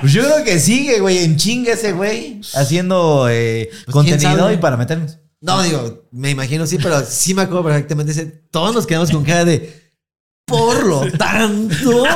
Pues yo creo que sigue, güey, en chinga ese güey, haciendo eh, Pues, ¿quién contenido y para meternos. No, digo, me imagino sí, pero sí me acuerdo perfectamente. ese- Todos nos quedamos con cara de. Por lo tanto.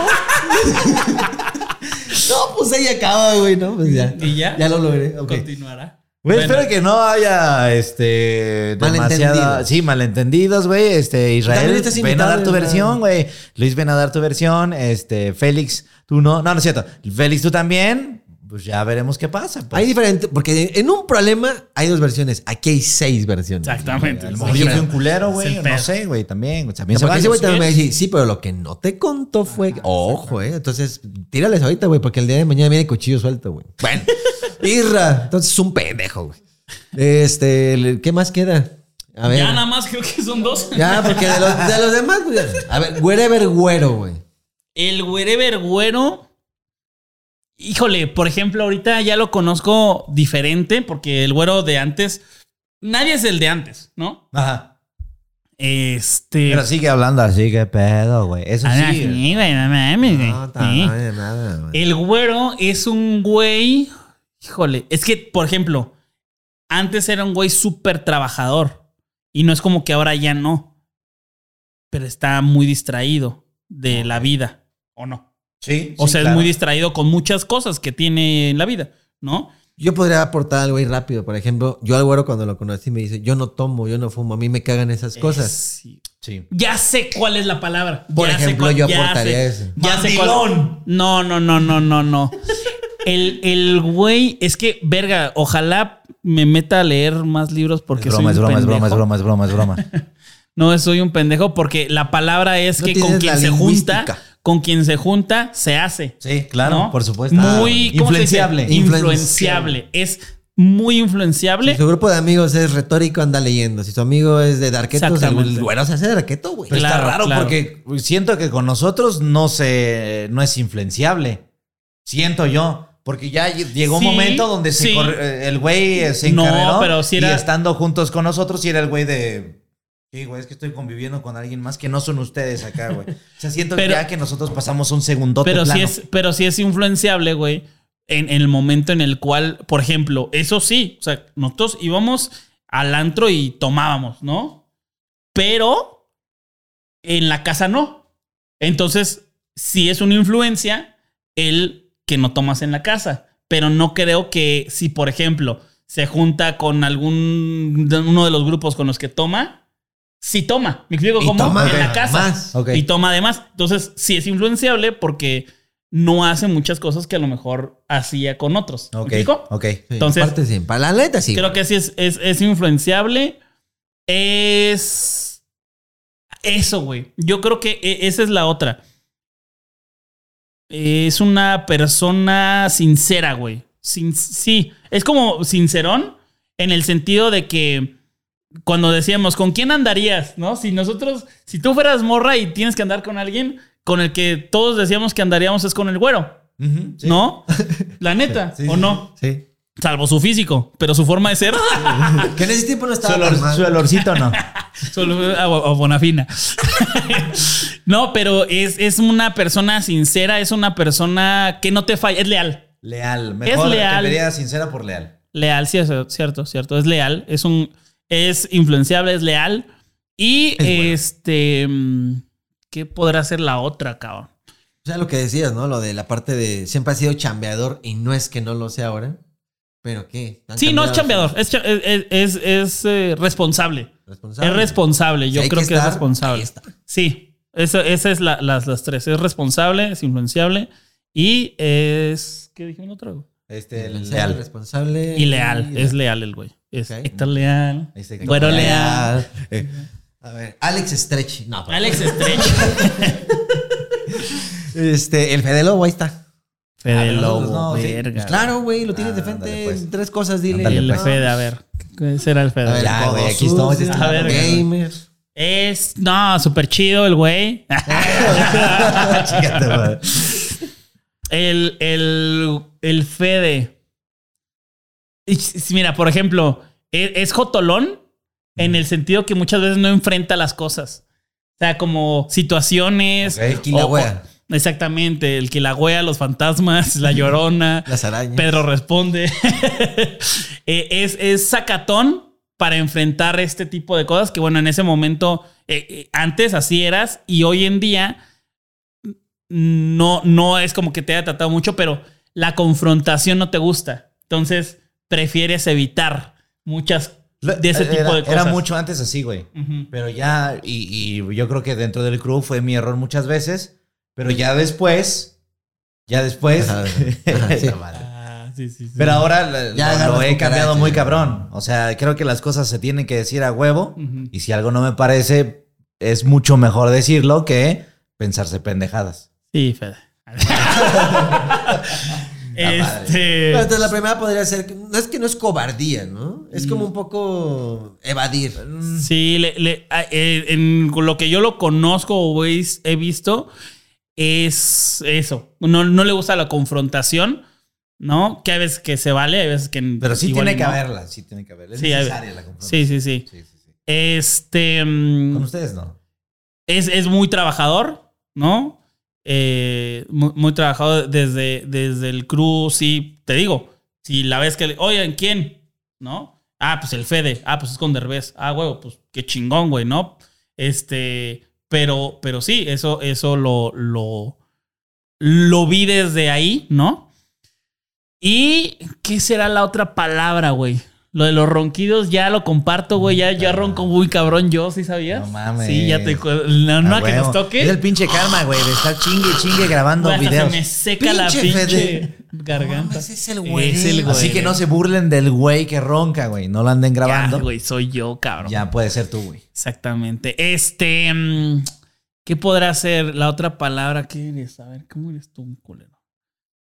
No, pues ahí acaba, güey, ¿no? Pues ya. ¿Y ya? Ya lo logré. Continuará. Güey, Bueno. espero que no haya este demasiada, Malentendidos. sí, malentendidos, güey. Este Israel, También estás ven a dar tu versión, güey. Luis, ven a dar tu versión. Este, Félix, tú no. No, no es cierto. Félix, tú también. Pues ya veremos qué pasa. pues. Hay diferente, porque en un problema hay dos versiones. Aquí hay seis versiones. Exactamente. A lo mejor yo fui un culero, güey. No sé, güey, también. No, También se porque vale. ese güey también me decir, sí, pero lo que no te contó fue. Ojo, eh. Entonces, tírales ahorita, güey, porque el día de mañana viene cuchillo suelto, güey. Bueno, Irra. Entonces es un pendejo, güey. Este, ¿qué más queda? A ver. Ya nada más creo que son dos. Ya, porque de los, de los demás, güey. A ver, wherever güero, güey. El wherever güero. Híjole, por ejemplo, ahorita ya lo conozco diferente porque el güero de antes. Nadie es el de antes, ¿no? Ajá. Este. Pero sigue hablando así, qué pedo, güey. Eso Ah, sí. sí, güey, no mames, güey. No, ta Sí. madre, nada, güey. El güero es un güey. Híjole, es que, por ejemplo, antes era un güey súper trabajador. Y no es como que ahora ya no. Pero está muy distraído de la vida, ¿o no? Sí. O sí, sea, claro. es muy distraído con muchas cosas que tiene en la vida, ¿no? Yo podría aportar algo ahí rápido. Por ejemplo, yo al güero cuando lo conocí me dice, yo no tomo, yo no fumo, a mí me cagan esas cosas. Sí. Sí. Ya sé cuál es la palabra. Por Ya sé ejemplo, cuál- yo ya aportaría sé- ese. Ya sé cuál. No, no, no, no, no, no. El, el güey, es que, verga, ojalá me meta a leer más libros porque es broma, soy es un broma, es broma, es broma, es broma, es broma. No, soy un pendejo porque la palabra es No que con quien se junta. Con quien se junta, se hace. Sí, claro, ¿no? por supuesto. Muy ¿cómo se dice? influenciable. Influenciable. Es muy influenciable. Si su grupo de amigos es retórico, anda leyendo. Si su amigo es de Darketos, el, Exactamente. el güero se hace de Darketo, güey. Pero Claro, está raro claro. porque siento que con nosotros no se no es influenciable. Siento yo. Porque ya llegó un momento donde se sí. corre- eh, el güey se No, encarreró y estando juntos con nosotros, sí era el güey de... Sí, güey, es que estoy conviviendo con alguien más que no son ustedes acá, güey. O sea, siento Pero- ya que nosotros pasamos un segundote pero sí plano. es, pero sí es influenciable, güey. En, en el momento en el cual, por ejemplo, eso sí, o sea, nosotros íbamos al antro y tomábamos, ¿no? Pero en la casa no. Entonces, sí es una influencia el que no tomas en la casa. Pero no creo que si, por ejemplo, se junta con algún uno de los grupos con los que toma, sí toma. ¿Me explico cómo? toma en la casa. Y toma además. Entonces, sí es influenciable porque no hace muchas cosas que a lo mejor hacía con otros. ¿Me Ok, explico? ok. Sí, Entonces- aparte sí. Para la neta, sí. Creo que sí es, es, es influenciable. Es. Eso, güey. Yo creo que e- esa es la otra. Es una persona sincera, güey. Sin, sí, es como sincerón en el sentido de que cuando decíamos, ¿con quién andarías? ¿No? Si nosotros, si tú fueras morra y tienes que andar con alguien, con el que todos decíamos que andaríamos es con el güero, sí. ¿no? La neta, Sí, ¿o no? Sí. Salvo su físico, pero su forma de ser. Que en ese tiempo no Su, estaba olor- mal. su olorcito no. Solo a, a Bonafina. no, pero es, es una persona sincera, es una persona que no te falla, es leal. Leal. Mejor leal. cambiaría sincera por leal. Leal, sí, es cierto, cierto. Es leal. Es un. Es influenciable, es leal. Y Es este. mm, ¿Qué podrá ser la otra, cabrón? O sea, lo que decías, ¿no? Lo de la parte de siempre ha sido chambeador y no es que no lo sea ahora. Pero ¿qué? ¿Tan Sí, no es chambeador? es, es, es- es, eh, responsable. Responsable. Es responsable, yo Si creo que, es estar, responsable. Sí, esa, esa es la- las, las tres. Es responsable, es influenciable y es. ¿Qué dijimos otro? Este, Leal, leal. responsable. Y leal, es leal el güey. Es Ok. Héctor Leal. Este, Güero leal. Eh, A ver, Alex Stretch. No, pero- Alex Stretch. Este, el Fede Lobo, ahí está. Fede Ah, Lobo, no, sí. verga. Pues claro, güey, lo tienes Ah, de frente pues. tres cosas, dile. Ándale, el pues. Fede, a ver. ¿Qué será el Fede? A ver, Ya, güey, aquí estamos, está la verga. gamer. Es. No, súper chido el güey. El, el, el Fede. Mira, por ejemplo, e- es jotolón en el sentido que muchas veces no enfrenta las cosas. O sea, como situaciones. Ok. Y la o- wea. o- Exactamente, el que la wea, los fantasmas, la llorona. Las arañas. Pedro responde. Eh, es, es sacatón para enfrentar este tipo de cosas que, bueno, en ese momento, eh, eh, antes así eras y hoy en día no, no es como que te haya tratado mucho, pero la confrontación no te gusta. Entonces, prefieres evitar muchas de ese Era- tipo de cosas. Era mucho antes así, güey. Pero ya, y, y yo creo que dentro del crew fue mi error muchas veces. Pero ya después, ya después. Ajá, ajá, sí. La madre. Ah, sí, sí, sí. Pero ahora lo- Ya lo, he cambiado muy cabrón. O sea, creo que las cosas se tienen que decir a huevo. Y si algo no me parece, es mucho mejor decirlo que pensarse pendejadas. Sí, Fede. este. Pero entonces la primera podría ser, que- no es que no es cobardía, ¿no? Es como un poco evadir. Sí, le- le- a- eh, en lo que yo lo conozco o he, visto es eso. No, no le gusta la confrontación, ¿no? Que hay veces que se vale, hay veces que. Pero sí tiene que no. haberla, sí tiene que haberla. Es Sí, necesaria la confrontación. Sí, sí, sí. Sí, sí, sí. Este. mm, Con ustedes no. es, es muy trabajador, ¿no? Eh, muy, trabajador desde, desde el crew, sí, te digo, si la ves que, oigan, ¿quién? ¿No? Ah, pues el Fede, ah, pues es con Derbez, ah, huevo, pues qué chingón, güey, ¿no? Este, pero, pero sí, eso, eso lo, lo, lo vi desde ahí, ¿no? ¿Y qué será la otra palabra, güey? Lo de los ronquidos ya lo comparto, güey. Ya, ya ronco muy cabrón yo, ¿sí sabías? No mames. Sí, ya te... La Ah, una que nos toque... Es el pinche karma, güey, de estar chingue, chingue grabando hasta videos. se me seca la Pinche Fede. garganta. mames, es el güey. Es el güey. Así que no se burlen del güey que ronca, güey. No lo anden grabando. Ya, güey, soy yo, cabrón. Ya puede ser tú, güey. Exactamente. Este... mm, ¿Qué podrá ser la otra palabra? ¿Qué eres? A ver, ¿cómo eres tú, culero?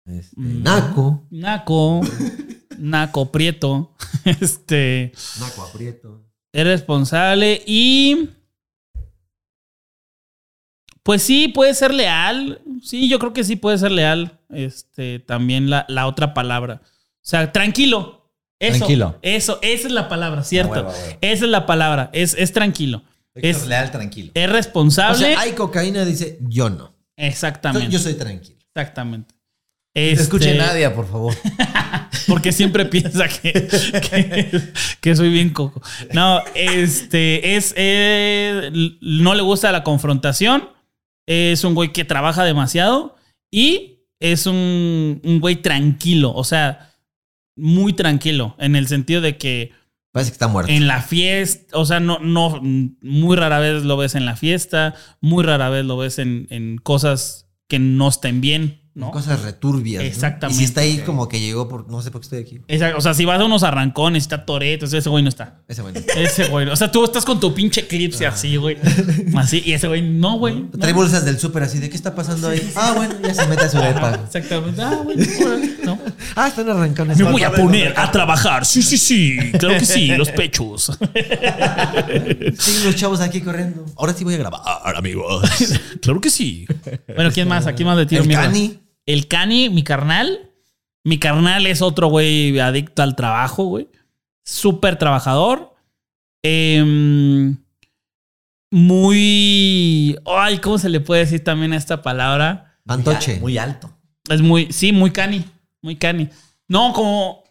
Este, Mm. Naco. Naco. Naco, prieto. Este... Naco aprieto. Es responsable y. Pues sí, puede ser leal. Sí, yo creo que sí puede ser leal. Este, también la, la otra palabra. O sea, tranquilo. Eso, Tranquilo. Eso, esa es la palabra, ¿cierto? huevo, a huevo. Esa es la palabra. Es, es tranquilo. Es Es, leal, tranquilo. es O responsable. sea, hay cocaína, dice, yo no. Exactamente. Yo soy tranquilo. Exactamente. No Este, escuche Nadia, por favor. Porque siempre piensa que, que, que soy bien coco. No, este es. eh, no le gusta la confrontación. Es un güey que trabaja demasiado. Y es un, un güey tranquilo. O sea, muy tranquilo. En el sentido de que Parece que está muerto. en la fiesta. O sea, no, no. Muy rara vez lo ves en la fiesta. Muy rara vez lo ves en, en cosas que no estén bien. ¿No? Cosas returbias. ¿no? Exactamente. Y si está ahí como que llegó por, no sé por qué estoy aquí. Esa- o sea, si vas a unos arrancones, está Toreto, ese güey no está. Ese bueno. Ese güey. O sea, tú estás con tu pinche eclipse así, güey. Así. Y ese güey, no, güey. no. Trae bolsas del súper así de qué está pasando ahí. Ah, bueno, ya se mete a su depa. Exactamente. Ah, güey. órale, No. Ah, están arrancando. Me voy a poner a trabajar. Sí, sí, sí. Claro que sí. Los pechos. Sí, los chavos aquí corriendo. Ahora sí voy a grabar. amigos. Claro que sí. Bueno, ¿quién más? Aquí más de tiro El mierda? Cani. El Cani, mi carnal. Mi carnal es otro güey adicto al trabajo, güey. Súper trabajador. Em, muy. Ay, ¿cómo se le puede decir también a esta palabra? Fantoche. Muy alto. Es muy, sí, muy cani, muy cani. No, como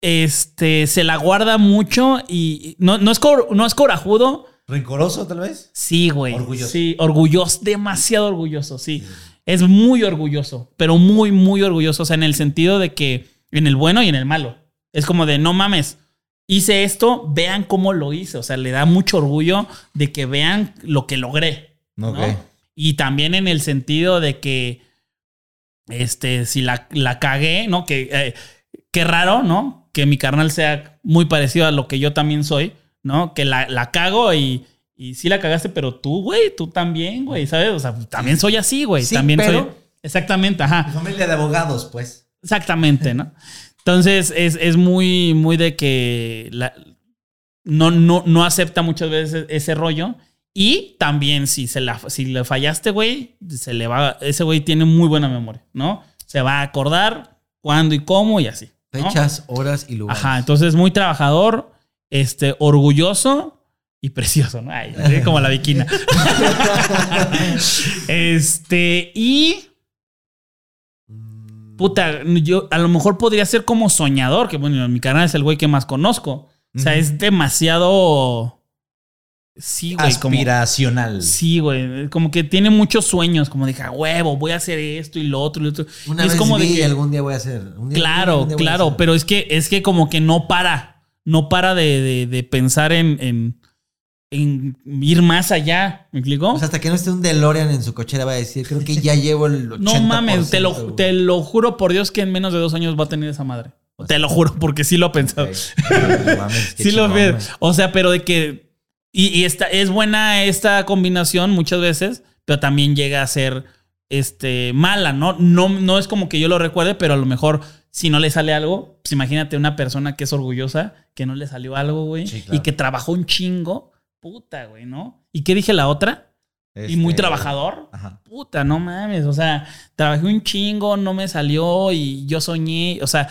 este se la guarda mucho y no, no es cor- no es corajudo. ¿Rencoroso, tal vez? Sí, güey. Orgulloso. Sí, orgulloso, demasiado orgulloso, sí. Es muy orgulloso, pero muy, muy orgulloso. O sea, en el sentido de que en el bueno y en el malo. Es como de no mames. Hice esto, vean cómo lo hice. O sea, le da mucho orgullo de que vean lo que logré. ¿no? Ok. Y también en el sentido de que, este, si la, la cagué, ¿no? Que eh, qué raro, ¿no? Que mi carnal sea muy parecido a lo que yo también soy, ¿no? Que la, la cago y, y sí la cagaste, pero tú, güey, tú también, güey, ¿sabes? O sea, también soy así, güey. Sí, también soy. Exactamente, ajá. Familia de abogados, pues. Exactamente, ¿no? Entonces es, es muy, muy de que la- no, no, no acepta muchas veces ese rollo. Y también si, se la, si le fallaste, güey, se le va, ese güey tiene muy buena memoria, ¿no? Se va a acordar cuándo y cómo y así. ¿no? Fechas, horas y lugares. Ajá, entonces muy trabajador, este, orgulloso y precioso, ¿no? Ay, como la viquina. este, y Puta, yo a lo mejor podría ser como soñador, que bueno, mi canal es el güey que más conozco. O sea, es demasiado. Sí, güey. como- Aspiracional. Sí, güey. Como que tiene muchos sueños, como de "Ja, huevo, voy a hacer esto y lo otro y lo otro. Una y es vez como vi de que. algún día voy a hacer. Un día- Claro, un día voy a claro. Pero es que, es que como que no para. No para de, de- de pensar en, en, en ir más allá. ¿Me explicó? O sea, hasta que no esté un DeLorean en su cochera va a decir, creo que ya llevo el 80%. no mames, te lo, te lo juro por Dios que en menos de dos años va a tener esa madre. Te lo juro, porque sí lo he pensado. Ok. No mames, Sí lo güey. O sea, pero de que. Y, y esta, es buena esta combinación muchas veces, pero también llega a ser este, mala, ¿no? ¿no? No es como que yo lo recuerde, pero a lo mejor si no le sale algo, pues imagínate una persona que es orgullosa, que no le salió algo, güey, Sí, claro. y que trabajó un chingo. Puta, güey, ¿no? ¿Y qué dije la otra? Y muy Este, trabajador. Ajá. Puta, no mames. O sea, trabajé un chingo, no me salió y yo soñé. O sea,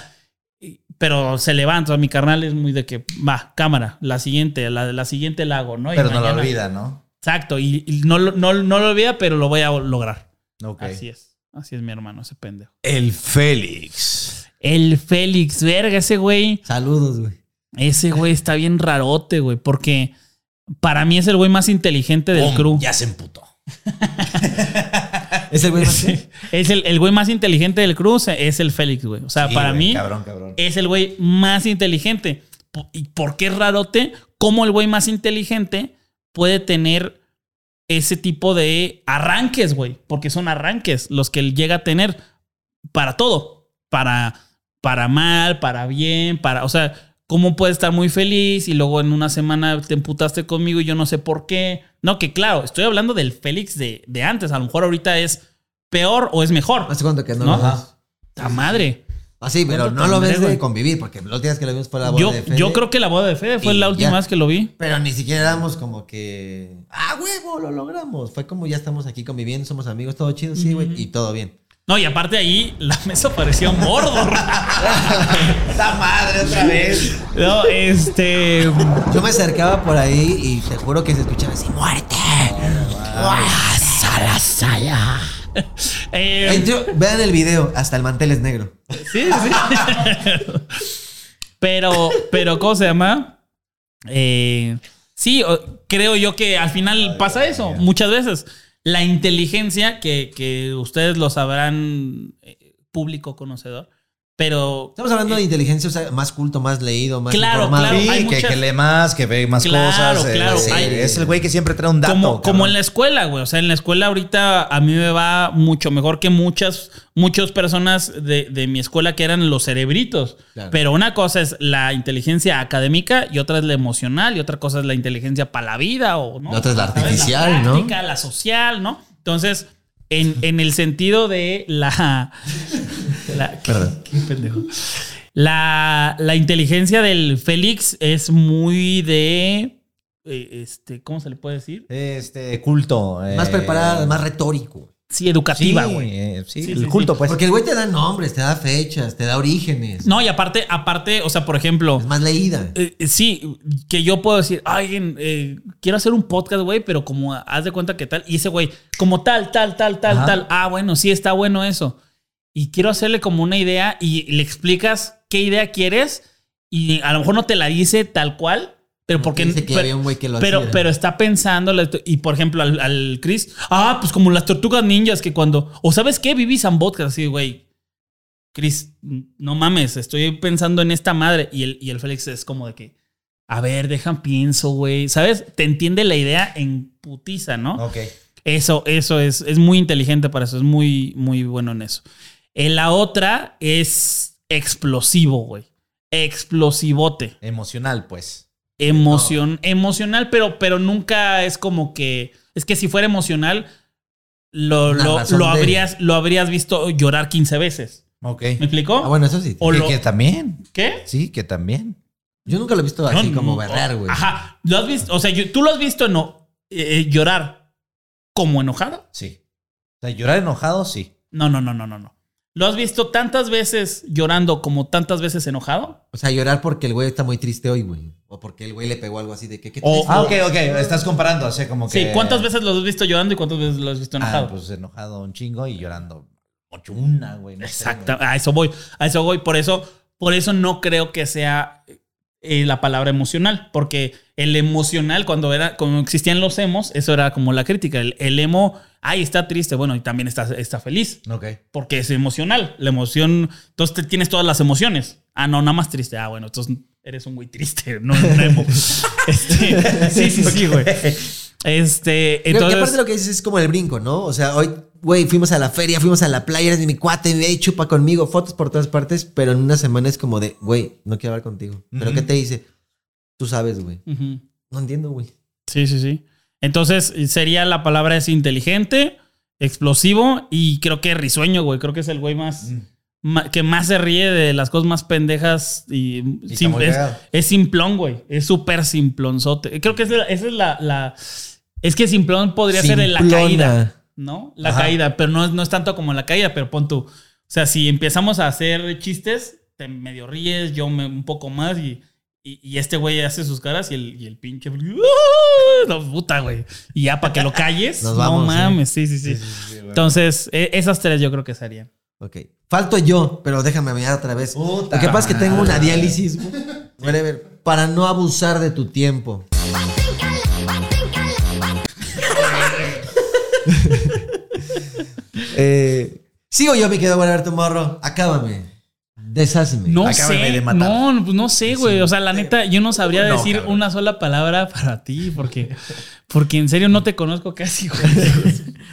pero se levanta. O sea, mi carnal es muy de que va, cámara, la siguiente, la, la siguiente la hago, ¿no? Y Pero no lo olvida, ¿no? Exacto. Y, y no, no, no lo olvida, pero lo voy a lograr. Ok. Así es. Así es mi hermano, ese pendejo. El Félix. El Félix, verga, ese güey. Saludos, güey. Ese güey está bien rarote, güey. Porque para mí es el güey más inteligente del Pum, crew. Ya se emputó. ¿Es el güey más Sí. Es el, el güey más inteligente del cruz, es el Félix, güey. O sea, Sí, para güey, mí Cabrón, cabrón. es el güey más inteligente. ¿Y por qué es rarote? ¿Cómo el güey más inteligente puede tener ese tipo de arranques, güey? Porque son arranques los que él llega a tener para todo. Para, para mal, para bien, para... O sea, ¿cómo puede estar muy feliz y luego en una semana te emputaste conmigo y yo no sé por qué? No, que claro, estoy hablando del Félix de, de antes. A lo mejor ahorita es peor o es mejor. ¿Hace cuánto que no, ¿No? ¡Ta madre! Ah, sí, pero ¿Cuánto no lo ves de convivir, porque la última vez que lo vimos fue la boda Yo, de Fede. yo creo que la boda de Fede fue la última ya. vez que lo vi. Pero ni siquiera éramos como que. ¡Ah, huevo! Lo logramos. Fue como ya estamos aquí conviviendo, somos amigos, todo chido, sí, güey. Y todo bien. No, y aparte ahí la mesa parecía un Mordor. ¡Esta madre otra vez! no, este. Yo me acercaba por ahí y te juro que se escuchaba así: ¡Muerte! ¡Sala, sala! eh, Vean el video, hasta el mantel es negro. sí, sí. pero, pero, ¿cómo se llama? Eh, sí, creo yo que al final pasa eso muchas veces. La inteligencia, que, que ustedes lo sabrán, eh, público conocedor, pero Estamos hablando de inteligencia, o sea, más culto, más leído, más Claro, informado. claro. Sí, hay que, muchas- que lee más, que ve más Claro, cosas. eh, claro, sí, hay- es el güey que siempre trae un dato. como, en la escuela, güey. O sea, en la escuela ahorita a mí me va mucho mejor que muchas, muchas personas de, de mi escuela que eran los cerebritos. Claro. Pero una cosa es la inteligencia académica y otra es la emocional y otra cosa es la inteligencia para la vida o no. La otra es la artificial, ¿no? práctica, La social, ¿no? Entonces, en, en el sentido de la... la qué, qué pendejo. La, la inteligencia del Félix es muy de... eh, Este, ¿Cómo se le puede decir? Este, culto. Más eh, preparado, más retórico. Sí, educativa, Sí, güey. eh, sí, Sí, el sí, culto, sí. pues. Porque el güey te da nombres, te da fechas, te da orígenes. No, y aparte, aparte, o sea, por ejemplo, Es más leída. eh, sí, que yo puedo decir, eh, quiero hacer un podcast, güey, pero como haz de cuenta que tal, y ese güey, como tal, tal, tal, tal, Ajá. tal, ah, bueno, sí está bueno eso. Y quiero hacerle como una idea y le explicas qué idea quieres y a lo mejor no te la dice tal cual, pero porque... Dice que pero- había un güey que lo pero, hacía. pero está pensando, y por ejemplo, al, al Chris, ah, pues como las tortugas ninjas que cuando, o sabes qué, San Podcast, así, güey. Chris, no mames, estoy pensando en esta madre. Y el, y el Félix es como de que, a ver, dejan pienso, güey. ¿Sabes? Te entiende la idea en putiza, ¿no? Ok. Eso, eso es, es muy inteligente para eso, es muy, muy bueno en eso. En la otra es explosivo, güey. Explosivote. Emocional, pues. Emoción, emocional, pero, pero nunca es como que. Es que si fuera emocional, lo, lo, lo de- habrías, lo habrías visto llorar 15 veces. Ok. ¿Me explicó? Ah, bueno, eso sí. O que, lo- que también. ¿Qué? Sí, que también. Yo nunca lo he visto así No, como no, berrear, güey. Ajá. ¿Lo has visto? O sea, yo- tú lo has visto eno- eh, eh, llorar como enojado. Sí. O sea, llorar enojado, sí. No, no, no, no, no, no. ¿Lo has visto tantas veces llorando como tantas veces enojado? O sea, llorar porque el güey está muy triste hoy, güey. O porque el güey le pegó algo así de que. ¿qué O-? Ah, ok, ok. Estás comparando, o sea, como que. Sí, ¿cuántas veces lo has visto llorando y cuántas veces lo has visto enojado? Ah, pues enojado un chingo y llorando ocho una, güey. no sé, Exacto, a eso voy, a eso voy. Por eso, por eso no creo que sea eh, la palabra emocional, porque el emocional, cuando era, cuando existían los emos, eso era como la crítica. El, el emo, ay, está triste, bueno, y también está, está feliz. Ok. Porque es emocional. La emoción. Entonces te tienes todas las emociones. Ah, no, nada más triste. Ah, bueno, entonces eres un güey triste, no un emo. Este, sí, sí, sí, güey. Este, Creo que aparte entonces. lo que dices es como el brinco, ¿no? O sea, hoy, güey, fuimos a la feria, fuimos a la playa, eres mi cuate, ve, chupa conmigo, fotos por todas partes, pero en una semana es como de, güey, no quiero hablar contigo. ¿Pero qué te dice? Tú sabes, güey. No entiendo, güey. Sí, sí, sí. Entonces sería la palabra es inteligente, explosivo y creo que risueño, güey. Creo que es el güey más. ma- que más se ríe de las cosas más pendejas y, Y sim- está muy es, simplón, güey. Es súper simplonzote. Creo que esa esa es la, la- Es que simplón podría ser en la caída, ¿no? La Ajá. caída, pero no, es- no es tanto como la caída, pero pon tú. O sea, si empezamos a hacer chistes, te medio ríes, yo me, un poco más y, y, y este güey hace sus caras y el, y el pinche. No, puta, güey. Y ya para que lo calles. Nos no vamos, ¿eh? mames, sí, sí, sí. Entonces, e- esas tres yo creo que serían. Ok. Falto yo, pero déjame mirar otra vez. Puta Lo que pasa es que tengo una diálisis. Whatever. Para no abusar de tu tiempo. eh, sigo yo, mi querido Whatever Tomorrow. Acábame. Desháceme. No Acábame sé. de matar. No, pues no sé, güey. O sea, la neta, yo no sabría No, decir cabrón. una sola palabra para ti, porque, porque en serio no te conozco casi, güey.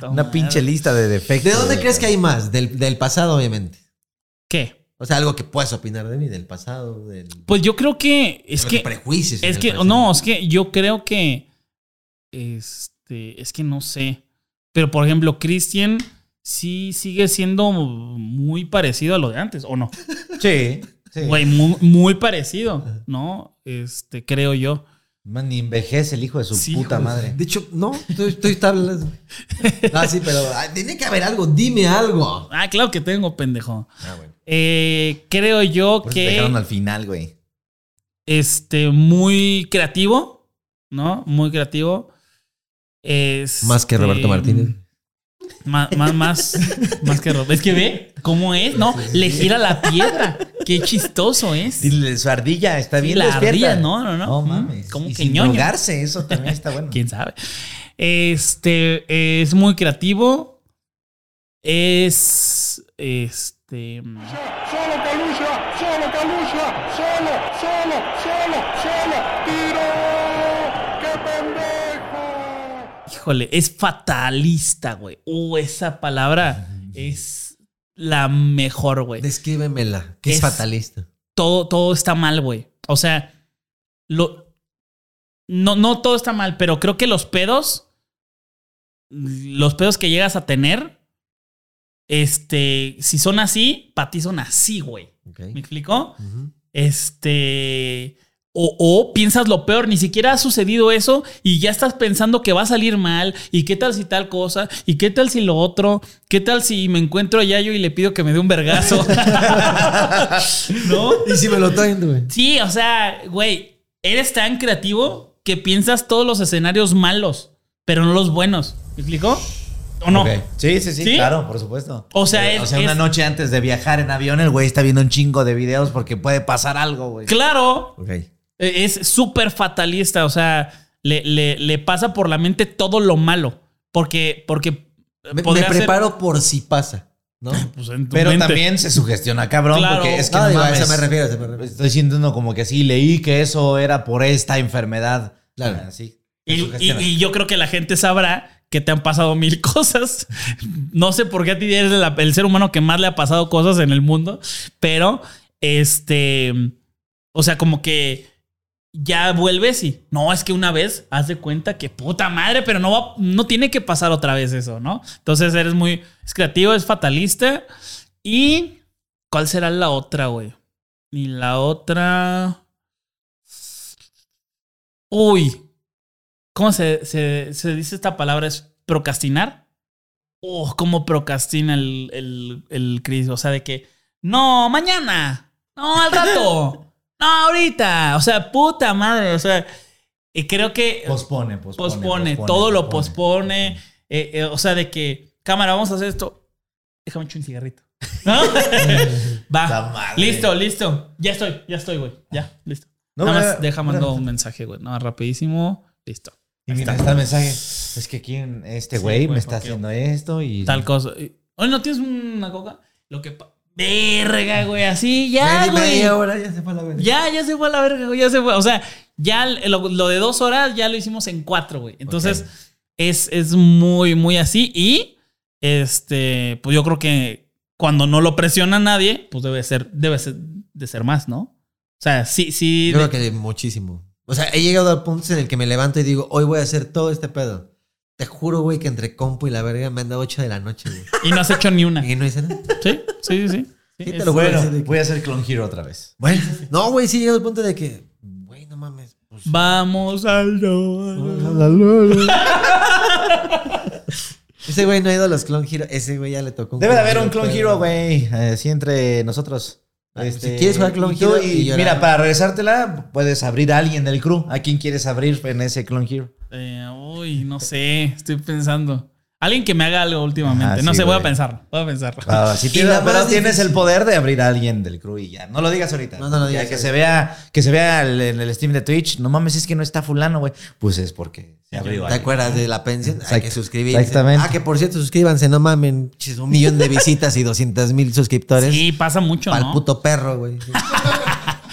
Una pinche lista de defectos. ¿De dónde crees que hay más? Del, del pasado, obviamente. ¿Qué? O sea, algo que puedes opinar de mí, del pasado, del. Pues yo creo que es que prejuicios. es que no, es que yo creo que este es que no sé. Pero por ejemplo, Christian sí sigue siendo muy parecido a lo de antes, ¿o no? Sí. sí. Güey, muy, muy parecido, ¿no? Este, creo yo. Man, ni envejece el hijo de su Sí, puta hijo madre. De hecho, no, estoy, estoy tablas. Ah, sí, pero tiene que haber algo. Dime algo. Ah, claro que tengo, pendejo. Ah, bueno. Eh, creo yo Por te dejaron que al final, güey. este muy creativo, ¿no? Muy creativo. Este, Más que Roberto Martínez. Más, más, más, más que Roberto. Es que ve cómo es, ¿no? Le gira la piedra. Qué chistoso es. Dile, su ardilla está Sí, bien la despierta. ardilla, no, no, no. No mames. ¿cómo y que sin ñoño? drogarse, eso también está bueno. ¿Quién sabe? Este es muy creativo. Es este. Solo Calucha, solo Calucha, Híjole, es fatalista, güey. Uh, esa palabra es la mejor, güey. Descríbemela. Que es, Es- fatalista. Todo, todo está mal, güey. O sea, lo. No, no todo está mal, pero creo que los pedos. Los pedos que llegas a tener. Este. Si son así, para ti son así, güey. ¿Me explicó? Ujú. Este. O, o piensas lo peor, ni siquiera ha sucedido eso y ya estás pensando que va a salir mal y qué tal si tal cosa y qué tal si lo otro, qué tal si me encuentro a Yayo y le pido que me dé un vergazo. ¿No? Y si me lo traen, güey. Sí, o sea, güey, eres tan creativo que piensas todos los escenarios malos, pero no los buenos. ¿Me explicó? ¿O no? Sí, sí, sí, ¿Sí? claro, por supuesto. O sea, Eh, es- o sea, una es- noche antes de viajar en avión, el güey está viendo un chingo de videos porque puede pasar algo, güey. Claro, Ok. Eh, Es súper fatalista, o sea, le, le- le pasa por la mente todo lo malo. Porque, porque Me, me ser- preparo por si pasa, ¿no? pues, en tu Pero mente. también se sugestiona, cabrón, Claro. porque es que No, no, digo, a mames, eso me refiero, a eso me refiero. Estoy sintiendo como que sí, leí que eso era por esta enfermedad. Claro. Ah, sí. se Y, y- yo creo que la gente sabrá que te han pasado mil cosas. No sé por qué a ti eres la- el ser humano que más le ha pasado cosas en el mundo, pero este, o sea, como que ya vuelves y no, es que una vez haz de cuenta que puta madre, pero no, va- no tiene que pasar otra vez eso, ¿no? Entonces eres muy es creativo, es fatalista. ¿Y cuál será la otra, güey? Y la otra... Uy, ¿Cómo se, se- dice esta palabra? ¿Es procrastinar? Oh, ¿cómo procrastina el, el, el? O sea, de que, no, mañana, no, al rato, ahorita. O sea, puta madre. O sea, y creo que Pospone, pospone. pospone, todo lo pospone. Eh, eh, o sea, de que, cámara, vamos a hacer esto. Déjame echar un cigarrito. ¿No? Va. Listo, listo. Ya estoy, ya estoy, güey. Ya, listo. No, Nada más deja mando un mensaje, güey. No, rapidísimo. Listo. Y Ahí mira, está. el mensaje. Es que quién, este güey me está haciendo esto y. Tal cosa. Oye, ¿no tienes una coca? Lo que... pa- Verga, güey. Así, ya, güey. media hora ya se fue a la verga. Ya, ya se fue a la verga, güey. Ya se fue. O sea, ya lo, lo de dos horas ya lo hicimos en cuatro, güey. Entonces, es, es muy, muy así. Y este, pues yo creo que cuando no lo presiona nadie, pues debe ser, debe ser de ser más, ¿no? O sea, sí, sí. Yo de- creo que muchísimo. O sea, he llegado a puntos en el que me levanto y digo, hoy voy a hacer todo este pedo. Te juro, güey, que entre compu y la verga me han dado 8 de la noche, güey. Y no has hecho ni una. Y no hice nada. Sí, sí, sí. sí. Sí, te lo juro. Bueno, que- voy a hacer Clone Hero otra vez. Bueno, no, güey, sí he llegado al punto de que, güey, no mames. pues, Vamos al ese güey no ha ido a los Clone Hero. Ese güey ya le tocó un Debe de haber un pero- Clone Hero, güey. Así entre nosotros. Ah, Este, si quieres jugar Clone Hero y mira, para regresártela, puedes abrir a alguien del crew. ¿A quién quieres abrir en ese Clone Hero? Eh, uy, no sé. Estoy pensando. Alguien que me haga algo últimamente. Ajá, no sí, sé, voy a pensar. Voy a pensar. Ah, sí tienes, la pero tienes el poder de abrir a alguien del crew y ya. No lo digas ahorita. No, no lo Ya digas que se vea, que se vea el- en el Steam de Twitch. No mames, es que no está fulano, güey. Pues es porque se abrió. ¿Te alguien. acuerdas de la pensión? Hay que suscribirse. Exactamente. Ah, que por cierto, suscríbanse, no mamen. Un millón de visitas y 200 mil suscriptores. Sí, pasa mucho, el ¿no? puto perro, güey.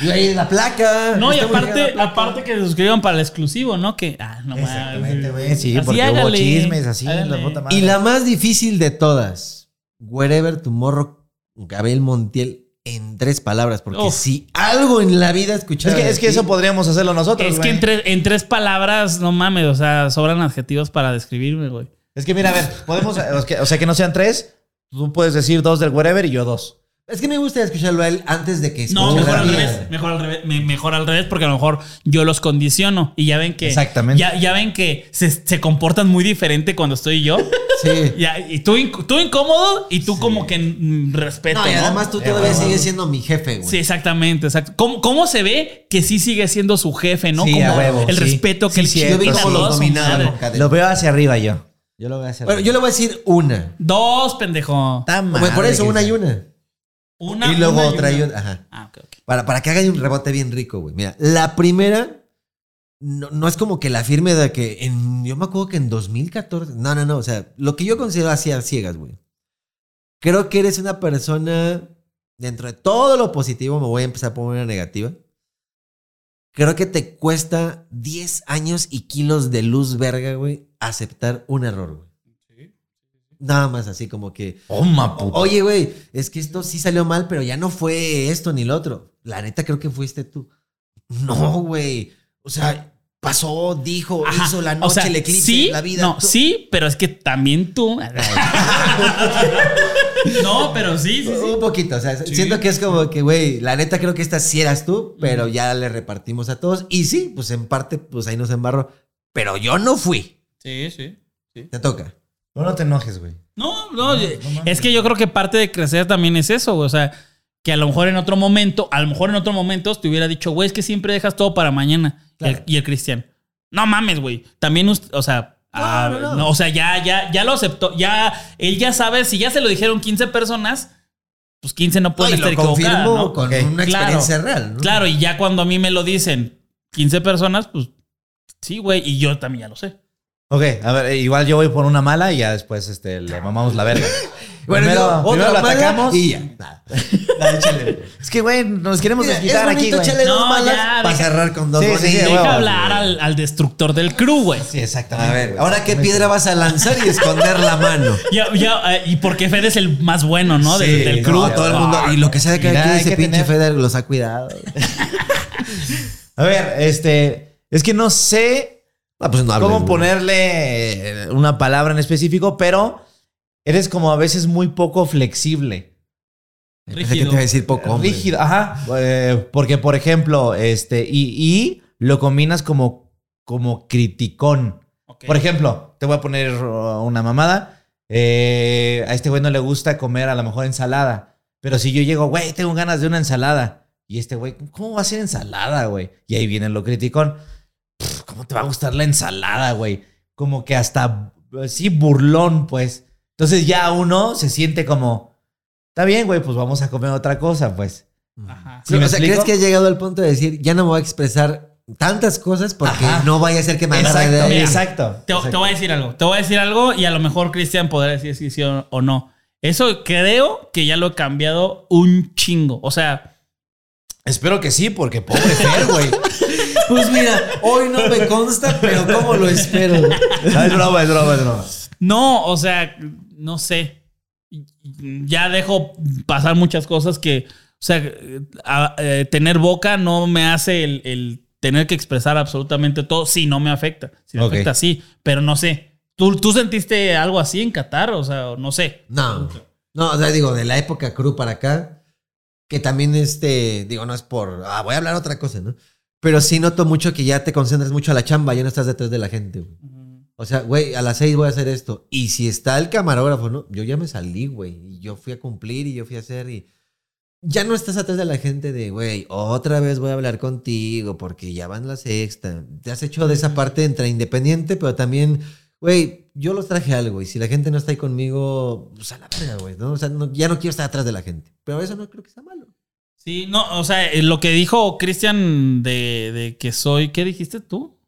Y ahí la placa. No, y aparte, aparte que se suscriban para el exclusivo, ¿no? Que, ah, no Exactamente, güey. Sí, Así porque hubo hágale, chismes así. La puta madre. Y la más difícil de todas. Wherever Tomorrow, Gabriel Montiel, en tres palabras. Porque Uf. si algo en la vida escuchaba. Es que, es que eso podríamos hacerlo nosotros. Es que güey. en, tres- en tres palabras, no mames, o sea, sobran adjetivos para describirme, güey. Es que mira, a ver, podemos. O sea, que no sean tres. Tú puedes decir dos del wherever y yo dos. Es que me gusta escucharlo a él antes de que No, mejor al revés, mejor al revés, me- mejor al revés, porque a lo mejor yo los condiciono y ya ven que. Exactamente. Ya, ya ven que se, se comportan muy diferente cuando estoy yo. Sí. Ya, y tú, tú incómodo y tú como que mm, respeto. No, y ¿no? además tú todavía bueno. sigues siendo mi jefe, güey. Sí, exactamente, exacto. ¿Cómo, cómo se ve que sí sigue siendo su jefe, no? Sí, como a huevo, el sí. respeto que Sí, él cierto, Yo vi a los. Lo veo hacia arriba yo. Yo lo veo hacia Bueno, arriba. yo le voy a decir una. Dos, pendejo. Está Bueno, por eso una sea. y una. Una y luego una otra y una. otra. Ajá. Ah, ok, ok. Para, para que haga un rebote bien rico, güey. Mira, la primera no, no es como que la firme de que en. Yo me acuerdo que en 2014. No, no, no. O sea, lo que yo considero así a ciegas, güey. Creo que eres una persona. Dentro de todo lo positivo, me voy a empezar a poner una negativa. Creo que te cuesta 10 años y kilos de luz verga, güey, aceptar un error, güey. Nada más así como que. Toma, puto. Oye, güey, es que esto sí salió mal, pero ya no fue esto ni lo otro. La neta creo que fuiste tú. No, güey. O sea, pasó, dijo, Ajá. hizo la O noche, sea, el eclipse, sí, la vida. No, tú- sí, pero es que también tú. no, pero sí, sí, sí. Un poquito, o sea, siento que es como que, güey, la neta creo que esta sí eras tú, pero ya le repartimos a todos. Y sí, pues en parte, pues ahí nos embarró. Pero yo no fui. Sí, sí. Te toca. No, no te enojes, güey. No, no, es que yo creo que parte de crecer también es eso, güey. O sea, que a lo mejor en otro momento, a lo mejor en otro momento te hubiera dicho, güey, es que siempre dejas todo para mañana. Y el- Claro. Y, el, Cristian, no mames, güey. También, o sea, ah, no, no. no, o sea, ya, ya, ya lo aceptó. Ya, él ya sabe, si ya se lo dijeron 15 personas, pues 15 no pueden estar equivocadas, con una Claro. experiencia real, ¿no? Claro, y ya cuando a mí me lo dicen 15 personas, pues sí, güey, y yo también ya lo sé. Ok, a ver, igual yo voy por una mala y ya después este, le mamamos la verga. Bueno, primero, yo, primero otra lo mala atacamos. y ya. Nada. Dale, échale. Es que, güey, nos queremos Mira, desquitar es aquí, güey. No, malas ya, para deja- cerrar con dos Sí, sí, bonitas. sí, Deja huevo, hablar al, al destructor del crew, güey. Sí, exactamente. A ver, güey. ahora qué piedra vas a lanzar y esconder la mano. Ya, ya, eh, y porque Fede es el más bueno, ¿no? Del, Sí, del no, crew. todo el mundo. Y lo que sea de quien, hay ese que pinche tener- Feder los ha cuidado. A ver, este. Es que no sé Ah, pues no hables, cómo ponerle eh, una palabra en específico, pero eres como a veces muy poco flexible. Pensé que te iba a decir poco hombre. Rígido, ajá. Eh, porque, por ejemplo, este, y, y lo combinas como, como criticón. Ok. Por ejemplo, te voy a poner uh, una mamada. Eh, a este güey no le gusta comer a lo mejor ensalada. Pero si yo llego, güey, tengo ganas de una ensalada. Y este güey, ¿cómo va a ser ensalada, güey? Y ahí viene lo criticón. Pff, ¿Cómo te va a gustar la ensalada, güey? Como que hasta, sí, burlón, pues. Entonces ya uno se siente como, está bien, güey, pues vamos a comer otra cosa, pues. Ajá. ¿Sí me o sea, explico? ¿crees que ha llegado al punto de decir, ya no me voy a expresar tantas cosas porque Ajá. no vaya a ser que me agarre de Exacto, ahí? exacto. Te, te voy a decir algo. Te voy a decir algo y a lo mejor Cristian podrá decir si sí o, o no. Eso creo que ya lo he cambiado un chingo. O sea, Espero que sí, porque pobre Fer, güey. Pues mira, hoy no me consta, pero ¿cómo lo espero? No, es broma, es broma, es broma. no, o sea, no sé. Ya dejo pasar muchas cosas que, o sea, eh, a- eh, tener boca no me hace el, el tener que expresar absolutamente todo. Sí, no me afecta. Si me afecta, sí, pero no sé. ¿Tú, ¿Tú sentiste algo así en Qatar? O sea, no sé. No, no, o sea, digo, de la época crew para acá, que también este, digo, no es por, ah, voy a hablar otra cosa, ¿no? Pero sí noto mucho que ya te concentras mucho a la chamba, ya no estás detrás de la gente, güey. O sea, güey, a las seis voy a hacer esto. Y si está el camarógrafo, ¿no? Yo ya me salí, güey. Y yo fui a cumplir y yo fui a hacer y... Ya no estás atrás de la gente de, güey, otra vez voy a hablar contigo porque ya van la sexta. Te has hecho de esa parte entre independiente, pero también, güey, yo los traje algo y si la gente no está ahí conmigo, pues a la verga, güey, ¿no? O sea, no- ya no quiero estar atrás de la gente. Pero eso no creo que sea malo. Sí, no, o sea, eh, lo que dijo Cristian de, de que soy, ¿qué dijiste tú?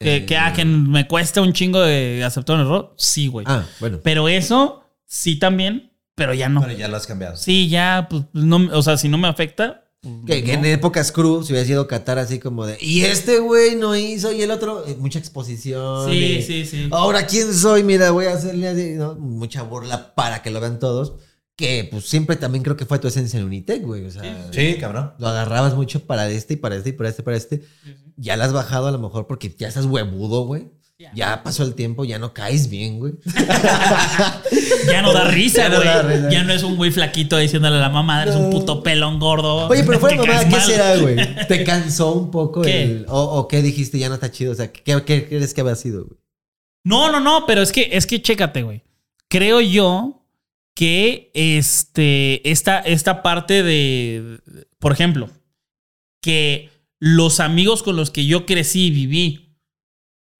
Que, Eh, que, ah, que me cuesta un chingo de aceptar un error. Sí, güey. Ah, bueno. Pero eso, sí también, pero ya no. Pero ya lo has cambiado. Sí, ya, pues, no, o sea, si no me afecta. pues, Que, en épocas crew se hubiera sido Qatar así como de, y este güey no hizo, y el otro, eh, mucha exposición. Sí, y, sí, sí. Ahora, ¿quién soy? Mira, voy a hacerle así, ¿no? mucha burla para que lo vean todos. Que pues siempre también creo que fue tu esencia en Unitec, güey. O sea, Sí, cabrón. lo agarrabas mucho para este y para este y para este y para este. Ya la has bajado a lo mejor porque ya estás huevudo, güey. Ya pasó el tiempo, ya no caes bien, güey. Ya no da risa, Ya no güey. da risa. Ya no es un güey flaquito diciéndole a la mamá, eres un puto pelón gordo. Oye, pero fuera mamá, ¿qué mal". será, güey? ¿Te cansó un poco ¿Qué? el. O, o qué dijiste, ya no está chido? O sea, ¿qué, qué crees que había sido, güey? No, no, no, pero es que, es que chécate, güey. Creo yo que este, esta, esta parte de, por ejemplo, que los amigos con los que yo crecí y viví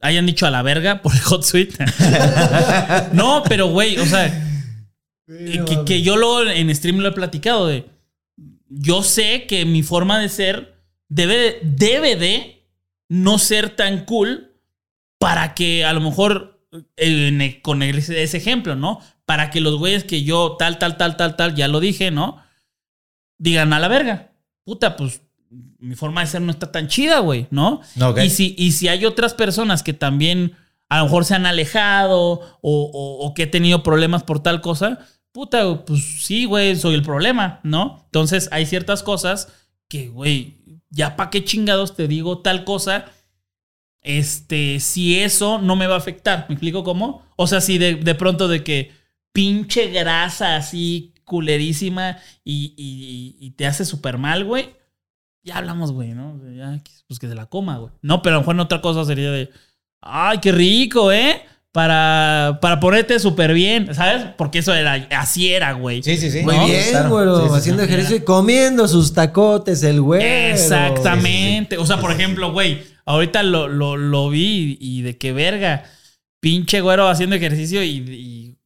hayan dicho a la verga por el hot suite. no, pero güey, o sea, que, que yo luego en stream lo he platicado de, yo sé que mi forma de ser debe de, debe de no ser tan cool para que a lo mejor eh, e- con el- ese ejemplo, ¿no? Para que los güeyes que yo tal, tal, tal, tal, tal, ya lo dije, ¿no? Digan a la verga. Puta, pues mi forma de ser no está tan chida, güey, ¿no? Ok. Y, si, y si hay otras personas que también a lo mejor se han alejado o, o- o que he tenido problemas por tal cosa, puta, pues sí, güey, soy el problema, ¿no? Entonces hay ciertas cosas que, güey, ya pa' qué chingados te digo tal cosa este, si eso no me va a afectar. ¿Me explico cómo? O sea, si de, de pronto de que pinche grasa así culerísima y, y- y te hace súper mal, güey, ya hablamos, güey, ¿no? Ya, pues que se la coma, güey. No, pero a lo mejor en otra cosa sería de, ay, qué rico, ¿eh? Para, para ponerte súper bien, ¿sabes? Porque eso era, así era, güey. Sí, sí, sí. Muy No, bien, claro. güero. Sí, sí, sí. haciendo ejercicio y comiendo sus tacotes, el güey. Exactamente. O sea, por ejemplo, güey, ahorita lo, lo, lo vi y de qué verga. Pinche güero haciendo ejercicio y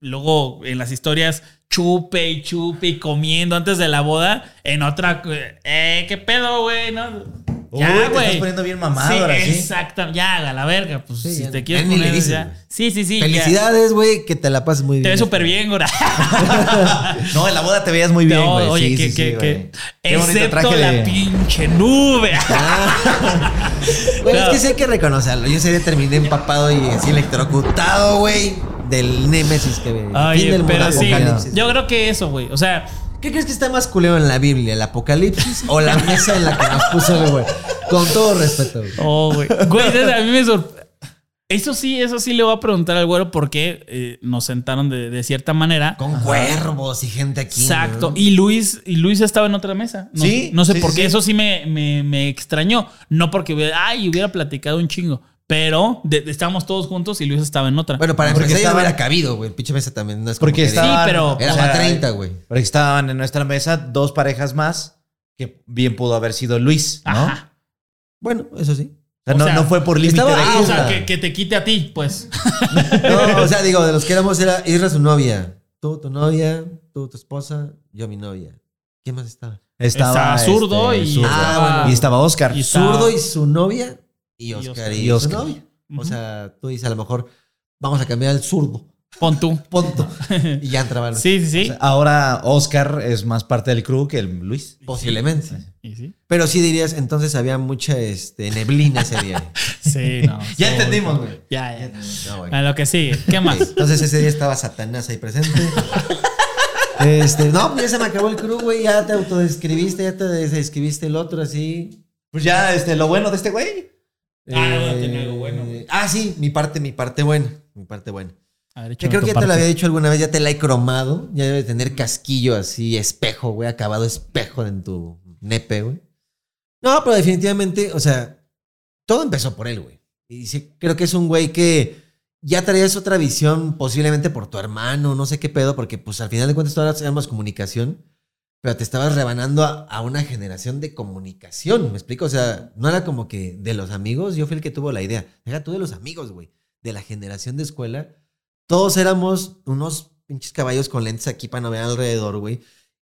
luego en las historias chupe y chupe y comiendo antes de la boda. En otra, eh, ¿qué pedo, güey? No. Uy, Ya, te estás güey. poniendo bien mamado sí, ahora, ¿sí? Exacto. Ya, a la verga. Pues Sí, si ya- te quieres le poner, dices, ya. güey. Sí, sí, sí. Felicidades, güey, que te la pases muy bien. Te ves súper bien, güey. No, en la boda te veías muy bien, No, güey. oye, Sí, que, sí, sí, que, güey. que- Qué bonito excepto traje la de- pinche nube. Güey, es No. que sí hay que reconocerlo. Yo día terminé empapado y así electrocutado, güey, del Némesis que ve. Fin del pero sí, yo creo que eso, güey. O sea, ¿Qué crees que está más culero en la Biblia? ¿El apocalipsis o la mesa en la que nos puso el güey? Con todo respeto, güey. oh, güey. Güey, a mí me sorprende. Eso sí, eso sí le voy a preguntar al güero por qué eh, nos sentaron de, de cierta manera. Con cuervos y gente aquí. Exacto. Y Luis, y Luis estaba en otra mesa. No, Sí, No sé sí, por qué. sí. Eso sí me, me, me extrañó. No porque hubiera, ay, hubiera platicado un chingo. Pero de- de- estábamos todos juntos y Luis estaba en otra. Bueno, para Porque empezar ya estaba- hubiera cabido, güey. El pinche mesa también no es como Porque que estaban, pero- Era o sea, para 30, güey. Porque estaban en nuestra mesa dos parejas más que bien pudo haber sido Luis, ¿no? Ajá. Bueno, eso sí. O sea, O no, sea, no fue por límite de estaba- Ah, o sea, que, que te quite a ti, pues. No, o sea, digo, de los que éramos era Isra su novia. Tú, tu novia, tú, tu esposa, yo mi novia. ¿Quién más estaba? Estaba, Estaba zurdo este, y zurdo. Ah, y estaba Oscar. y estaba- Zurdo y su novia y Y Oscar y, Oscar. O sea, tú dices a lo mejor vamos a cambiar al zurdo. Pon tú. Punto. y ya entraban. Sí, sí, sí. Ahora Oscar es más parte del crew que el Luis. Posiblemente. Y sí. Pero sí dirías, entonces había mucha este, neblina ese día. Sí, no. Ya sí. entendimos, güey. Ya, ya. No, bueno. A lo que sigue. ¿Qué más? Entonces ese día estaba Satanás ahí presente. Este, no, pues ya se me acabó el crew, güey. Ya te autodescribiste, ya te describiste el otro así. Pues ya, este, lo bueno de este güey. Ah, no, tenía algo bueno, güey. Ah, sí, mi parte, mi parte buena. Mi parte buena. A ver, creo que ya te lo había dicho alguna vez, ya te la he cromado. Ya debe tener casquillo así, espejo, güey, acabado espejo en tu nepe, güey. No, pero definitivamente, o sea, todo empezó por él, güey. Y sí, creo que es un güey que ya traías otra visión, posiblemente por tu hermano, no sé qué pedo, porque pues al final de cuentas todas éramos comunicación, pero te estabas rebanando a, una generación de comunicación, ¿me explico? O sea, no era como que de los amigos, yo fui el que tuvo la idea. Deja tú de los amigos, güey, de la generación de escuela. Todos éramos unos pinches caballos con lentes aquí para no ver alrededor, güey.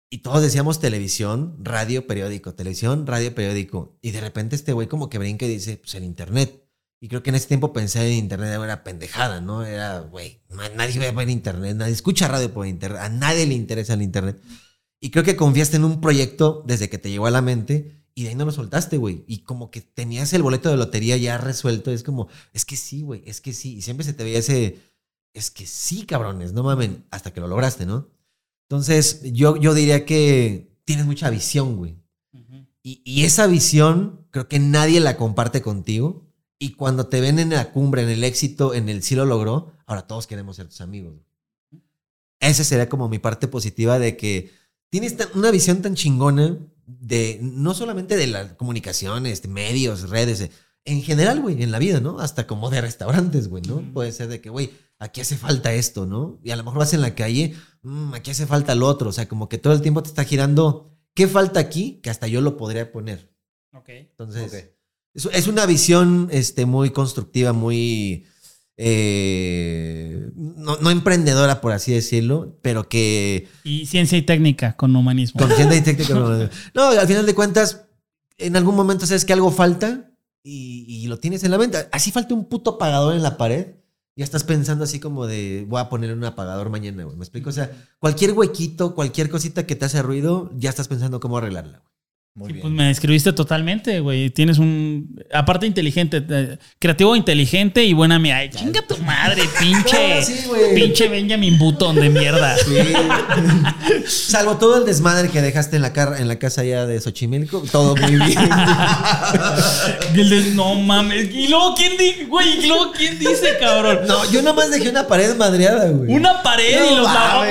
Y todos decíamos televisión, radio, periódico, televisión, radio, periódico. Y de repente este güey como que brinca y dice, pues el internet. Y creo que en ese tiempo pensé en internet era pendejada, ¿no? Era, güey, na- nadie a ver internet, nadie escucha radio por internet, a nadie le interesa el internet. Y creo que confiaste en un proyecto desde que te llegó a la mente y de ahí no lo soltaste, güey. Y como que tenías el boleto de lotería ya resuelto. Es como, es que sí, güey, es que sí. Y siempre se te veía ese, es que sí, cabrones, no mamen, hasta que lo lograste, ¿no? Entonces, yo, yo diría que tienes mucha visión, güey. Ujú. Y, y esa visión creo que nadie la comparte contigo. Y cuando te ven en la cumbre, en el éxito, en el sí lo logró, ahora todos queremos ser tus amigos. Esa sería como mi parte positiva de que tienes una visión tan chingona de no solamente de las comunicaciones, de medios, redes, eh, en general, güey, en la vida, ¿no? Hasta como de restaurantes, güey, ¿no? Puede ser de que, güey, aquí hace falta esto, ¿no? Y a lo mejor vas en la calle, "Mm, aquí hace falta lo otro. O sea, como que todo el tiempo te está girando, ¿qué falta aquí? Que hasta yo lo podría poner. Ok. Entonces, es, es una visión este, muy constructiva, muy. Eh, no, no emprendedora, por así decirlo, pero que. Y ciencia y técnica con humanismo. Consciente y técnica. no, no, al final de cuentas, en algún momento sabes que algo falta y, y lo tienes en la mente. Así falta un puto apagador en la pared. Ya estás pensando así como de voy a poner un apagador mañana, güey. ¿Me explico? O sea, cualquier huequito, cualquier cosita que te hace ruido, ya estás pensando cómo arreglarla, güey. Muy Sí, bien. pues me describiste totalmente, güey. Tienes un. Aparte, inteligente. eh, creativo, inteligente y buena mía. Ay, chinga tu madre, pinche. No, sí, pinche Benjamin Button de mierda. Salvo todo el desmadre que dejaste en la, car- en la casa ya de Xochimilco, todo muy bien. No mames. Y luego, ¿quién dice, güey? Y luego, ¿quién dice, cabrón? no, yo nada más dejé una pared madreada, güey. Una pared y los.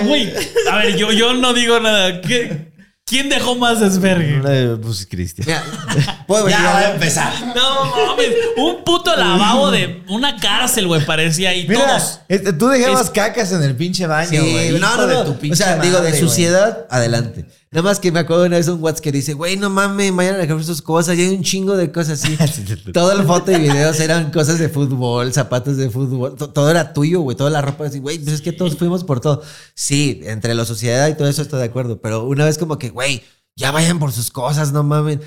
Güey, a ver, yo, yo no digo nada. ¿Qué- ¿Quién dejó más desvergue? Eh, Pues Cristian. Mira, puedo Ya va a empezar. No mames. Un puto lavabo de una cárcel, güey, parecía. Y Mira, todos. este, tú dejabas Es- cacas en el pinche baño, Sí, güey. no, Hijo no, de no. tu O pinche sea, digo, de madre, güey. suciedad, adelante. Nada más que me acuerdo una vez un WhatsApp que dice, güey, no mames, vayan a dejar sus cosas. Y hay un chingo de cosas así. Toda la foto y videos eran cosas de fútbol, zapatos de fútbol. to- Todo era tuyo, güey. Toda la ropa así, güey, pues es que todos fuimos por todo. Sí, entre la sociedad y todo eso estoy de acuerdo. Pero una vez como que, güey, ya vayan por sus cosas, no mames.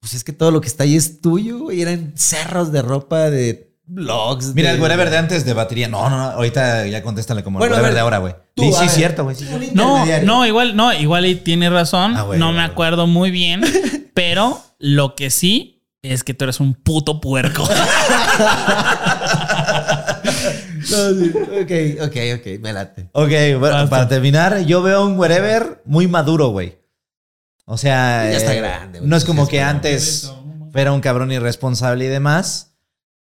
Pues es que todo lo que está ahí es tuyo, güey. Eran cerros de ropa, de blogs. Mira, de- el whatever de antes de batería. No, no, no. Ahorita ya contéstale como Bueno, el whatever ver, de ahora, güey. Sí, sí, cierto, güey. sí. No, no, igual, no, igual y tiene razón. Ah, no me acuerdo muy bien. pero lo que sí es que tú eres un puto puerco. No, sí. Ok, ok, ok, me late. Ok, bueno, para terminar, yo veo un wherever muy maduro, güey. O sea, Ya está eh, grande, güey. no es como que antes fuera un cabrón irresponsable y demás.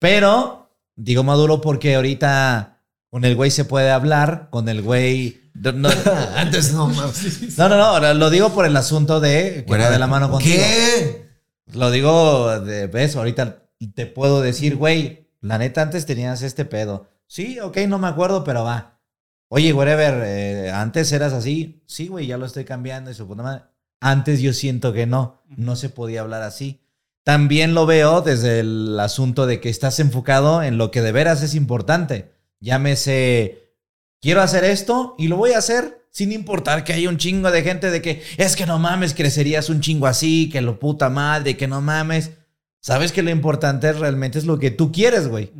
Pero digo maduro porque ahorita con el güey se puede hablar, con el güey. No, no, Antes no no, no, no, lo digo por el asunto de que va de la mano contigo. ¿Qué? Lo digo de ves, ahorita te puedo decir, güey, la neta antes tenías este pedo. Sí, ok, no me acuerdo, pero va. Oye, whatever, eh, antes eras así. Sí, güey, ya lo estoy cambiando y su puta madre. Antes yo siento que no, no se podía hablar así. También lo veo desde el asunto de que estás enfocado en lo que de veras es importante. Llámese, quiero hacer esto y lo voy a hacer sin importar que haya un chingo de gente de que es que no mames, crecerías un chingo así, que lo puta madre, que no mames. Sabes que lo importante realmente es lo que tú quieres, güey.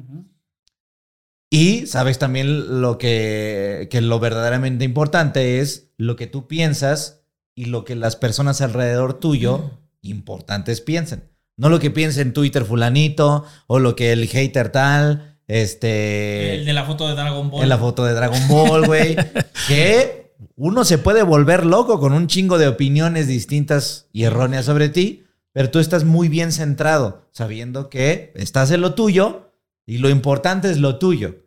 Y sabes también lo que, que lo verdaderamente importante es lo que tú piensas y lo que las personas alrededor tuyo importantes piensen. No lo que piense en Twitter fulanito o lo que el hater tal, este... El de la foto de Dragon Ball. En la foto de Dragon Ball, güey. que uno se puede volver loco con un chingo de opiniones distintas y erróneas sobre ti, pero tú estás muy bien centrado, sabiendo que estás en lo tuyo y lo importante es lo tuyo.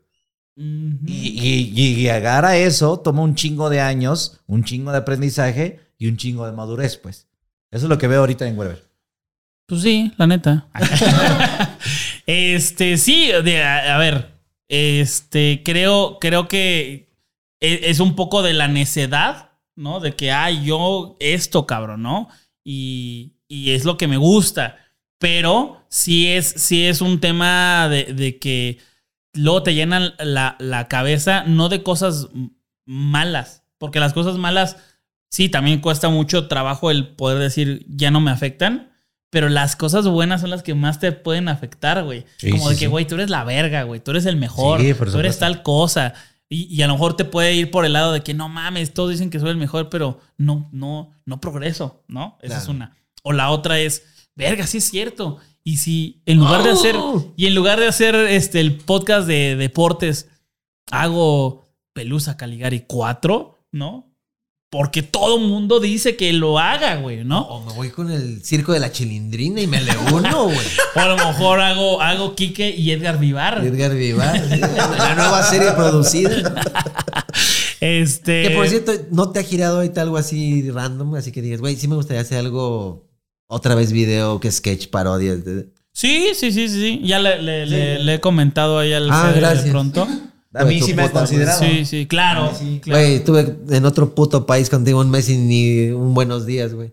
Y, y- y llegar a eso toma un chingo de años, un chingo de aprendizaje y un chingo de madurez, pues. Eso es lo que veo ahorita en Weber. Pues sí, la neta. este, sí, de- a, ver, este, creo, creo que e- es un poco de la necedad, ¿no? De que, ay, yo esto, cabrón, ¿no? Y, y es lo que me gusta. Pero sí es, sí es un tema de, de que luego te llenan la, la cabeza, no de cosas malas, porque las cosas malas, sí, también cuesta mucho trabajo el poder decir, ya no me afectan, pero las cosas buenas son las que más te pueden afectar, güey. Sí, Como sí, de que, güey, tú eres la verga, güey, tú eres el mejor, tú eres tal cosa. Y, y a lo mejor te puede ir por el lado de que no mames, todos dicen que soy el mejor, pero no, no, no progreso, ¿no? Esa es una. O la otra es, verga, sí es cierto. Y si en lugar de hacer, y en lugar de hacer este, el podcast de deportes, hago Pelusa Caligari 4, ¿no? Porque todo mundo dice que lo haga, güey, ¿no? O me voy con el circo de la chilindrina y me le uno, güey. O a lo mejor hago, hago Quique y Edgar Vivar. Edgar Vivar. sí, La nueva serie producida. Este. Que por cierto, ¿no te ha girado ahorita algo así random? Así que digas, güey, sí me gustaría hacer algo, otra vez video, que sketch, parodias. Sí, sí, sí, sí, sí. Ya le, le- le- le he comentado ahí al Ah, gracias. de pronto. A mí sí me ha puta, considerado. Sí, sí, claro. claro. Güey, estuve en otro puto país contigo un mes y ni un buenos días, güey.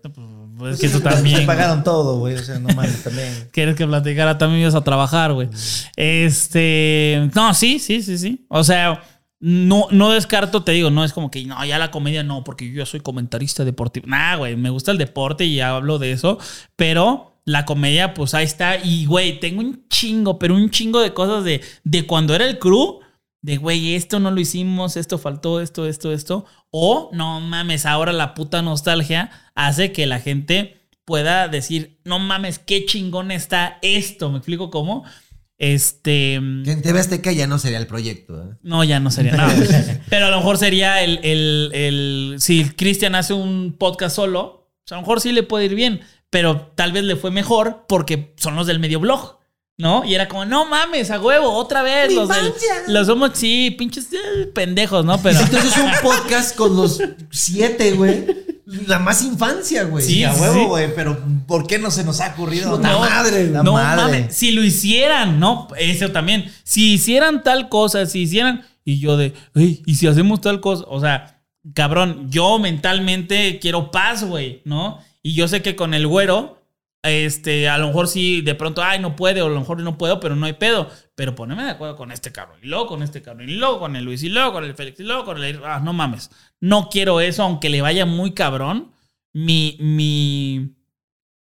Pues es que tú Te también. pagaron todo, güey. O sea, no mames, también. Quieres que platicara también ibas a trabajar, güey. Este. No, sí, sí, sí, sí. O sea, no, no descarto, te digo, no es como que no, ya la comedia no, porque yo ya soy comentarista deportivo. Nah, güey, me gusta el deporte y ya hablo de eso. Pero la comedia, pues ahí está. Y, güey, tengo un chingo, pero un chingo de cosas de, de cuando era el crew. De, güey, esto no lo hicimos, esto faltó, esto, esto, esto. O, no mames, ahora la puta nostalgia hace que la gente pueda decir, no mames, qué chingón está esto. ¿Me explico cómo? Este. Que en TV Azteca ya no sería el proyecto. ¿eh? No, ya no sería nada. Pero a lo mejor sería el. el, el- si Cristian hace un podcast solo, pues a lo mejor sí le puede ir bien. Pero tal vez le fue mejor porque son los del medio blog. ¿No? Y era como, no mames, a huevo, otra vez. Los, del- los somos, sí, pinches eh, pendejos, ¿no? Pero. Entonces un podcast con los siete, güey. La más infancia, güey. Sí, a sí, huevo, sí. güey. Pero ¿por qué no se nos ha ocurrido? Puta madre, la no madre. mames, si lo hicieran, ¿no? Eso también. Si hicieran tal cosa, si hicieran. Y yo de, "Ey, ¿y si hacemos tal cosa? O sea, cabrón, yo mentalmente quiero paz, güey, ¿no? Y yo sé que con el güero, este, a lo mejor sí, de pronto, ay, no puede, o a lo mejor no puedo, pero no hay pedo. Pero poneme de acuerdo con este cabrón, y luego con este cabrón, y luego con el Luis, y luego con el Félix, y luego con el. Ah, no mames. No quiero eso, aunque le vaya muy cabrón. Mi, mi,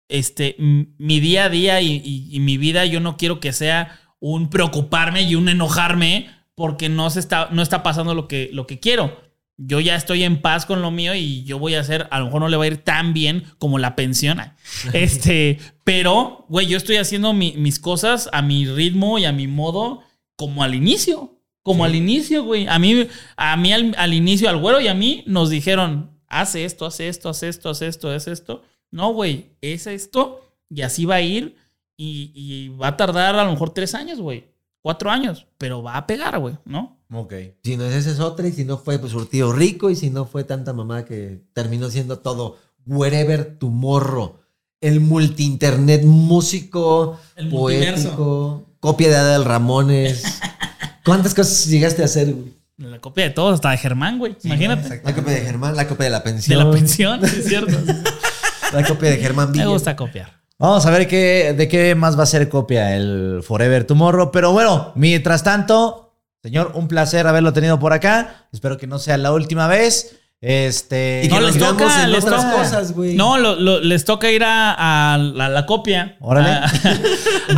este, mi día a día y, y- y mi vida, yo no quiero que sea un preocuparme y un enojarme porque no se está, no está pasando lo que, lo que quiero. Yo ya estoy en paz con lo mío y yo voy a hacer, a lo mejor no le va a ir tan bien como la pensión. Este, pero, güey, yo estoy haciendo mi- mis cosas a mi ritmo y a mi modo como al inicio. Como al inicio, güey. A mí, a mí al, al inicio, al güero y a mí nos dijeron, haz esto, haz esto, haz esto, haz esto, haz esto. No, güey, es esto y así va a ir y, y va a tardar a lo mejor tres años, güey. Cuatro años, pero va a pegar, güey, ¿no? Ok. Si no es esa es otra, y si no fue pues surtido rico, y si no fue tanta mamá que terminó siendo todo wherever tu morro. El multi-internet músico, El poético, copia de Adel Ramones. ¿Cuántas cosas llegaste a hacer, güey? La copia de todos, hasta de Germán, güey. Imagínate. La copia de Germán, la copia de la De pensión. la pensión, sí, es cierto. La copia de Germán Me Villa. gusta copiar. Vamos a ver qué, de qué más va a ser copia el Forever Tomorrow. Pero bueno, mientras tanto, señor, un placer haberlo tenido por acá. Espero que no sea la última vez. Este. Y que No, nos les toca, en les otras toca. cosas, güey. No, lo- lo- les toca ir a, a la, la copia. Órale. A,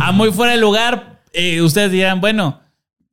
a muy fuera de lugar. Eh, ustedes dirán, bueno,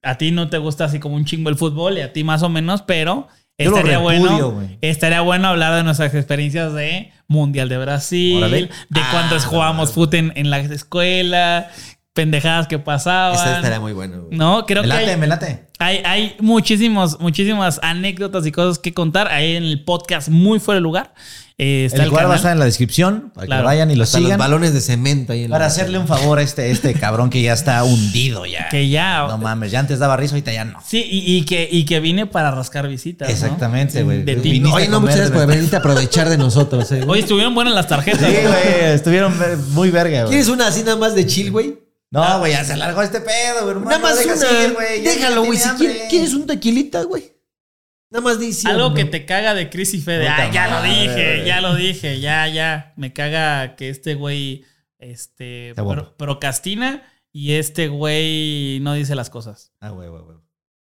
a ti no te gusta así como un chingo el fútbol y a ti más o menos, pero estaría repudio, bueno. Estaría bueno hablar de nuestras experiencias de Mundial de Brasil, Órale. de cuando Ah, jugábamos fútbol en, en la escuela, pendejadas que pasaban. Esta estaría muy bueno, güey. No, creo Me que late, hay- me late. hay, hay muchísimos, muchísimas anécdotas y cosas que contar ahí en el podcast muy fuera de lugar. Eh, está El cual va a estar en la descripción para Claro. que vayan y lo Hasta los sigan. balones de cemento ahí en Para la- hacerle un favor a este, este cabrón que ya está hundido ya. Que ya. No mames, ya antes daba risa, ahorita ya no. Sí, y, y que, y que vine para rascar visitas. ¿no? Exactamente, güey. De ti. Viniste Oye, a no, comer muchas gracias por venirte a aprovechar de nosotros, eh. Oye, estuvieron buenas las tarjetas. Sí, ¿no? güey, estuvieron muy verga, güey. ¿Quieres una así nada más de chill, güey? No, güey, ya se largó este pedo, güey. hermano, Nada más deja una. Déjalo, güey. Si quieres, ¿quieres un tequilita, güey? Nada más dice. Algo que te caga de Chris y Fede. Puta Ay, ya lo dije, ya lo dije, ya, ya. Me caga que este güey este, pro- procrastina y este güey no dice las cosas. Ah, güey, güey, güey.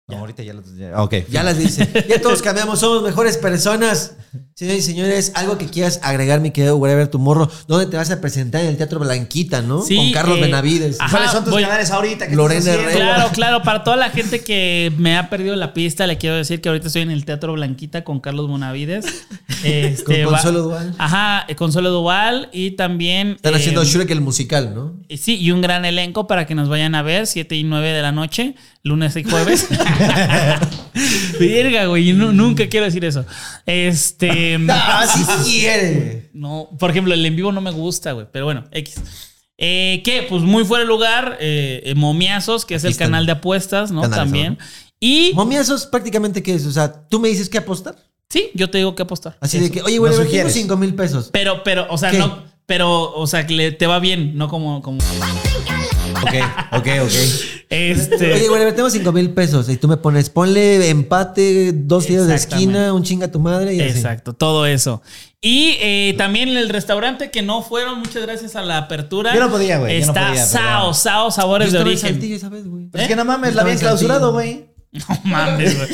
Ya. No, ahorita ya lo. ya- ok. Ya las dice. Ya todos cambiamos, somos mejores personas. Señores y señores, algo que quieras agregar, mi querido Wherever Tomorrow. ¿Dónde te vas a presentar? En el Teatro Blanquita, ¿no? Sí, Con Carlos eh, Benavides. ajá. ¿Cuáles son tus voy- canales ahorita? ¿Qué Lorena? Herrera. Claro, claro. Para toda la gente que me ha perdido la pista, le quiero decir que ahorita estoy en el Teatro Blanquita con Carlos Bonavides. Este, Con Consuelo Duval. Ajá, eh, Consuelo Duval y también. Están haciendo eh, Shrek el musical, ¿no? y Sí, y un gran elenco para que nos vayan a ver, 7 y 9 de la noche, lunes y jueves. Verga, güey, yo nu- nunca quiero decir eso. Este. Ah, sí quiere. No, por ejemplo, el en vivo no me gusta, güey, pero bueno, X. Eh, ¿Qué? Pues muy fuera de lugar, eh, eh, Momiazos, que es Aquí el están. canal de apuestas, ¿no? Canales, También. ¿no? Y Momiazos, prácticamente, ¿qué es? O sea, tú me dices que apostar. sí, yo te digo que apostar. Así Eso. de que, oye, güey, ¿Nos tengo sugieres? 5 mil pesos. Pero, pero, o sea, ¿Qué? no. Pero, o sea, que le- te va bien, no como. como Ok, ok, ok. este. Oye, güey, tengo 5 mil pesos. Y tú me pones, ponle empate, dos tiros de esquina, un chinga a tu madre y así. Exacto, todo eso. Y eh, también el restaurante que no fueron, muchas gracias a la apertura. Yo no podía, güey, yo no Está podía, Sao, perdón. Sao, Yo sabores de origen. Saltillo esa vez, güey. Pero es que no mames, Yo la habían clausurado, güey. No mames, güey.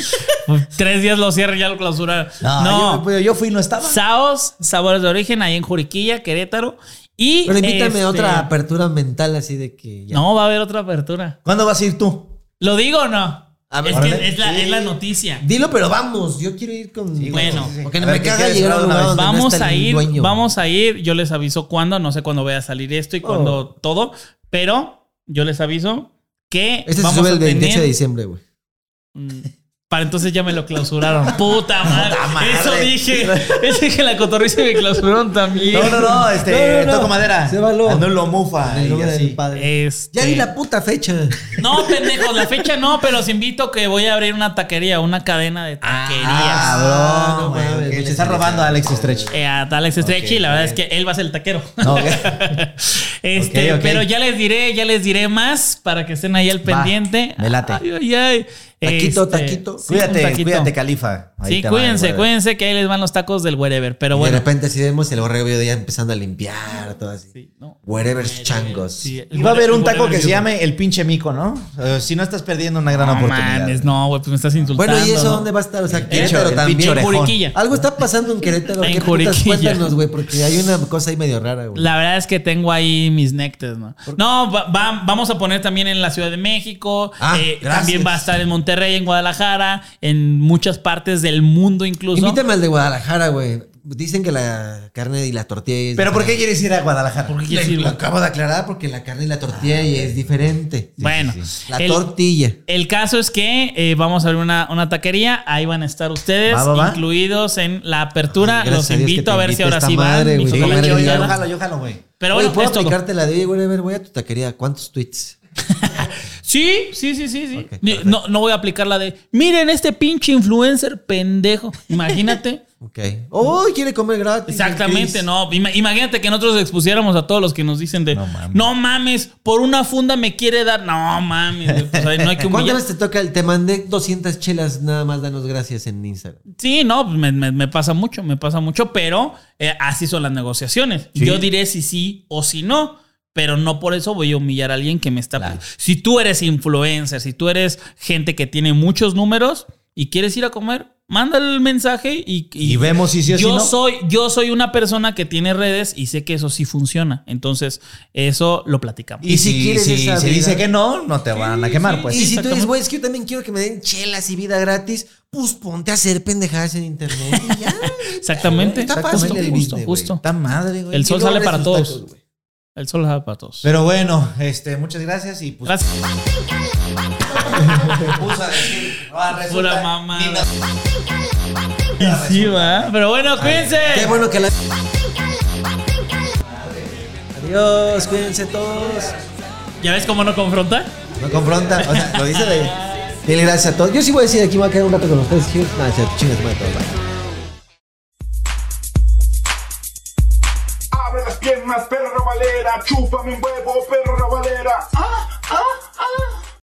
Pues, Tres días lo cierran, ya lo clausuraron. No, No, Yo, yo fui y no estaba. Saos, sabores de origen, ahí en Juriquilla, Querétaro. Y. Pero invítame este, a otra apertura mental así de que ya. No, va a haber otra apertura. ¿Cuándo vas a ir tú? ¿Lo digo o no? A ver, es que es la, Sí. es la noticia. Dilo, pero vamos. Yo quiero ir con. Sí, Bueno. sí. Porque no me ¿qué caga llegar a un una vez? no Vamos a ir, dueño. vamos a ir. Yo les aviso cuándo, no sé cuándo vaya a salir esto y cuándo todo, pero yo les aviso que Este se sube a el 28 tener- de diciembre, güey. Para entonces ya me lo clausuraron. Puta madre. madre. Eso dije. Eso dije en la cotorriza y me clausuraron también. No, no, no, este, No, no, no. toco madera. Se való. Anulo mufa. Y padre. Este- Ya di la puta fecha. No, pendejos, la fecha no, pero os invito que voy a abrir una taquería, una cadena de taquerías. Ah, no bro, ok, pinche Le está robando a Alex Stretch. Eh, a Alex Stretchy, Ok, la verdad es que él va a ser el taquero. No, ok. este, pero ya les diré, ya les diré más para que estén ahí al pendiente. me late. Ay, ay, ay. Taquito, Este, taquito. sí, Cuídate, taquito. cuídate, Califa. Ahí Sí, te va, cuídense, cuídense que ahí les van los tacos del wherever. Pero Y bueno. de repente así vemos el borrego ya empezando a limpiar, todo así. Sí, no. Wherever changos. Sí, Y va a haber un taco que se llame El Pinche Mico, ¿no? Si no estás perdiendo una gran No oportunidad. mames, no, güey, pues me estás insultando. Bueno, ¿y eso ¿no? dónde va a estar? O sea, Querétaro el también. Juriquilla. Algo está pasando en Querétaro. En ¿Qué putas? Juriquilla. Cuéntanos, güey, porque hay una cosa ahí medio rara, güey. La verdad es que tengo ahí mis nectes, ¿no? No, va- va- vamos a poner también en la Ciudad de México. Ah, eh, gracias. también va a estar en Monterrey, en Guadalajara, en muchas partes del mundo incluso. Invítame al de Guadalajara, güey. Dicen que la carne y la tortilla es ¿Pero por qué quieres ir a Guadalajara? ¿Por qué Le- quieres ir, lo acabo de aclarar porque la carne y la tortilla y es diferente. Bueno, La el, tortilla. el caso es que eh, vamos a abrir una, una taquería. Ahí van a estar ustedes, Va, va, va. incluidos en la apertura. Ay, Los invito a ver si ahora sí van. madre, comadre yo, yo Yara. jalo, yo jalo, güey. Pero Oye, bueno, ¿puedo es todo. aplicarte la de, oye, güey, a ver, voy a tu taquería. ¿Cuántos tweets? Sí, sí, sí, sí, sí. No, no voy a aplicar la de, miren este pinche influencer pendejo. Imagínate. Ok. ¡Oh, quiere comer gratis! Exactamente, no. Ima- Imagínate que nosotros expusiéramos a todos los que nos dicen de, no No mames, mames. por una funda me quiere dar. No mames, pues, no hay que ¿Cuántas veces te toca el te mandé 200 chelas? Nada más danos gracias en Instagram. Sí, no, me, me- me pasa mucho, me pasa mucho, pero eh, así son las negociaciones. Sí. Yo diré si sí o si no, pero no por eso voy a humillar a alguien que me está... Claro. Si tú eres influencer, si tú eres gente que tiene muchos números y quieres ir a comer, manda el mensaje y, Y vemos si sí o si yo no. soy yo soy una persona que tiene redes y sé que eso sí funciona. Entonces, eso lo platicamos. Y, Y si si, quieres si, esa si vida- dice que no, no te van a quemar, pues. y si tú exactamente. dices, güey, es que yo también quiero que me den chelas y vida gratis, pues ponte a hacer pendejadas en internet y ya. Exactamente. Está Justo, el justo, business, justo. Está madre, güey. El sol sale para todos. tacos. El sol sale para todos. Pero bueno, este, muchas gracias y pues Gracias. Puso a decir, ah, resulta, Pura mamada. Y sí, va. Pero bueno, cuídense. Qué bueno que la. Adiós, cuídense todos. ¿Ya ves cómo no confronta? No confronta, o sea, lo dice de. Dile gracias a todos. Yo sí voy a decir aquí, me voy a quedar un rato con ustedes. Nada, chingas, madre, todos. bye. Abre las piernas, perro Valera, chúpame un huevo, perro Valera. Ah,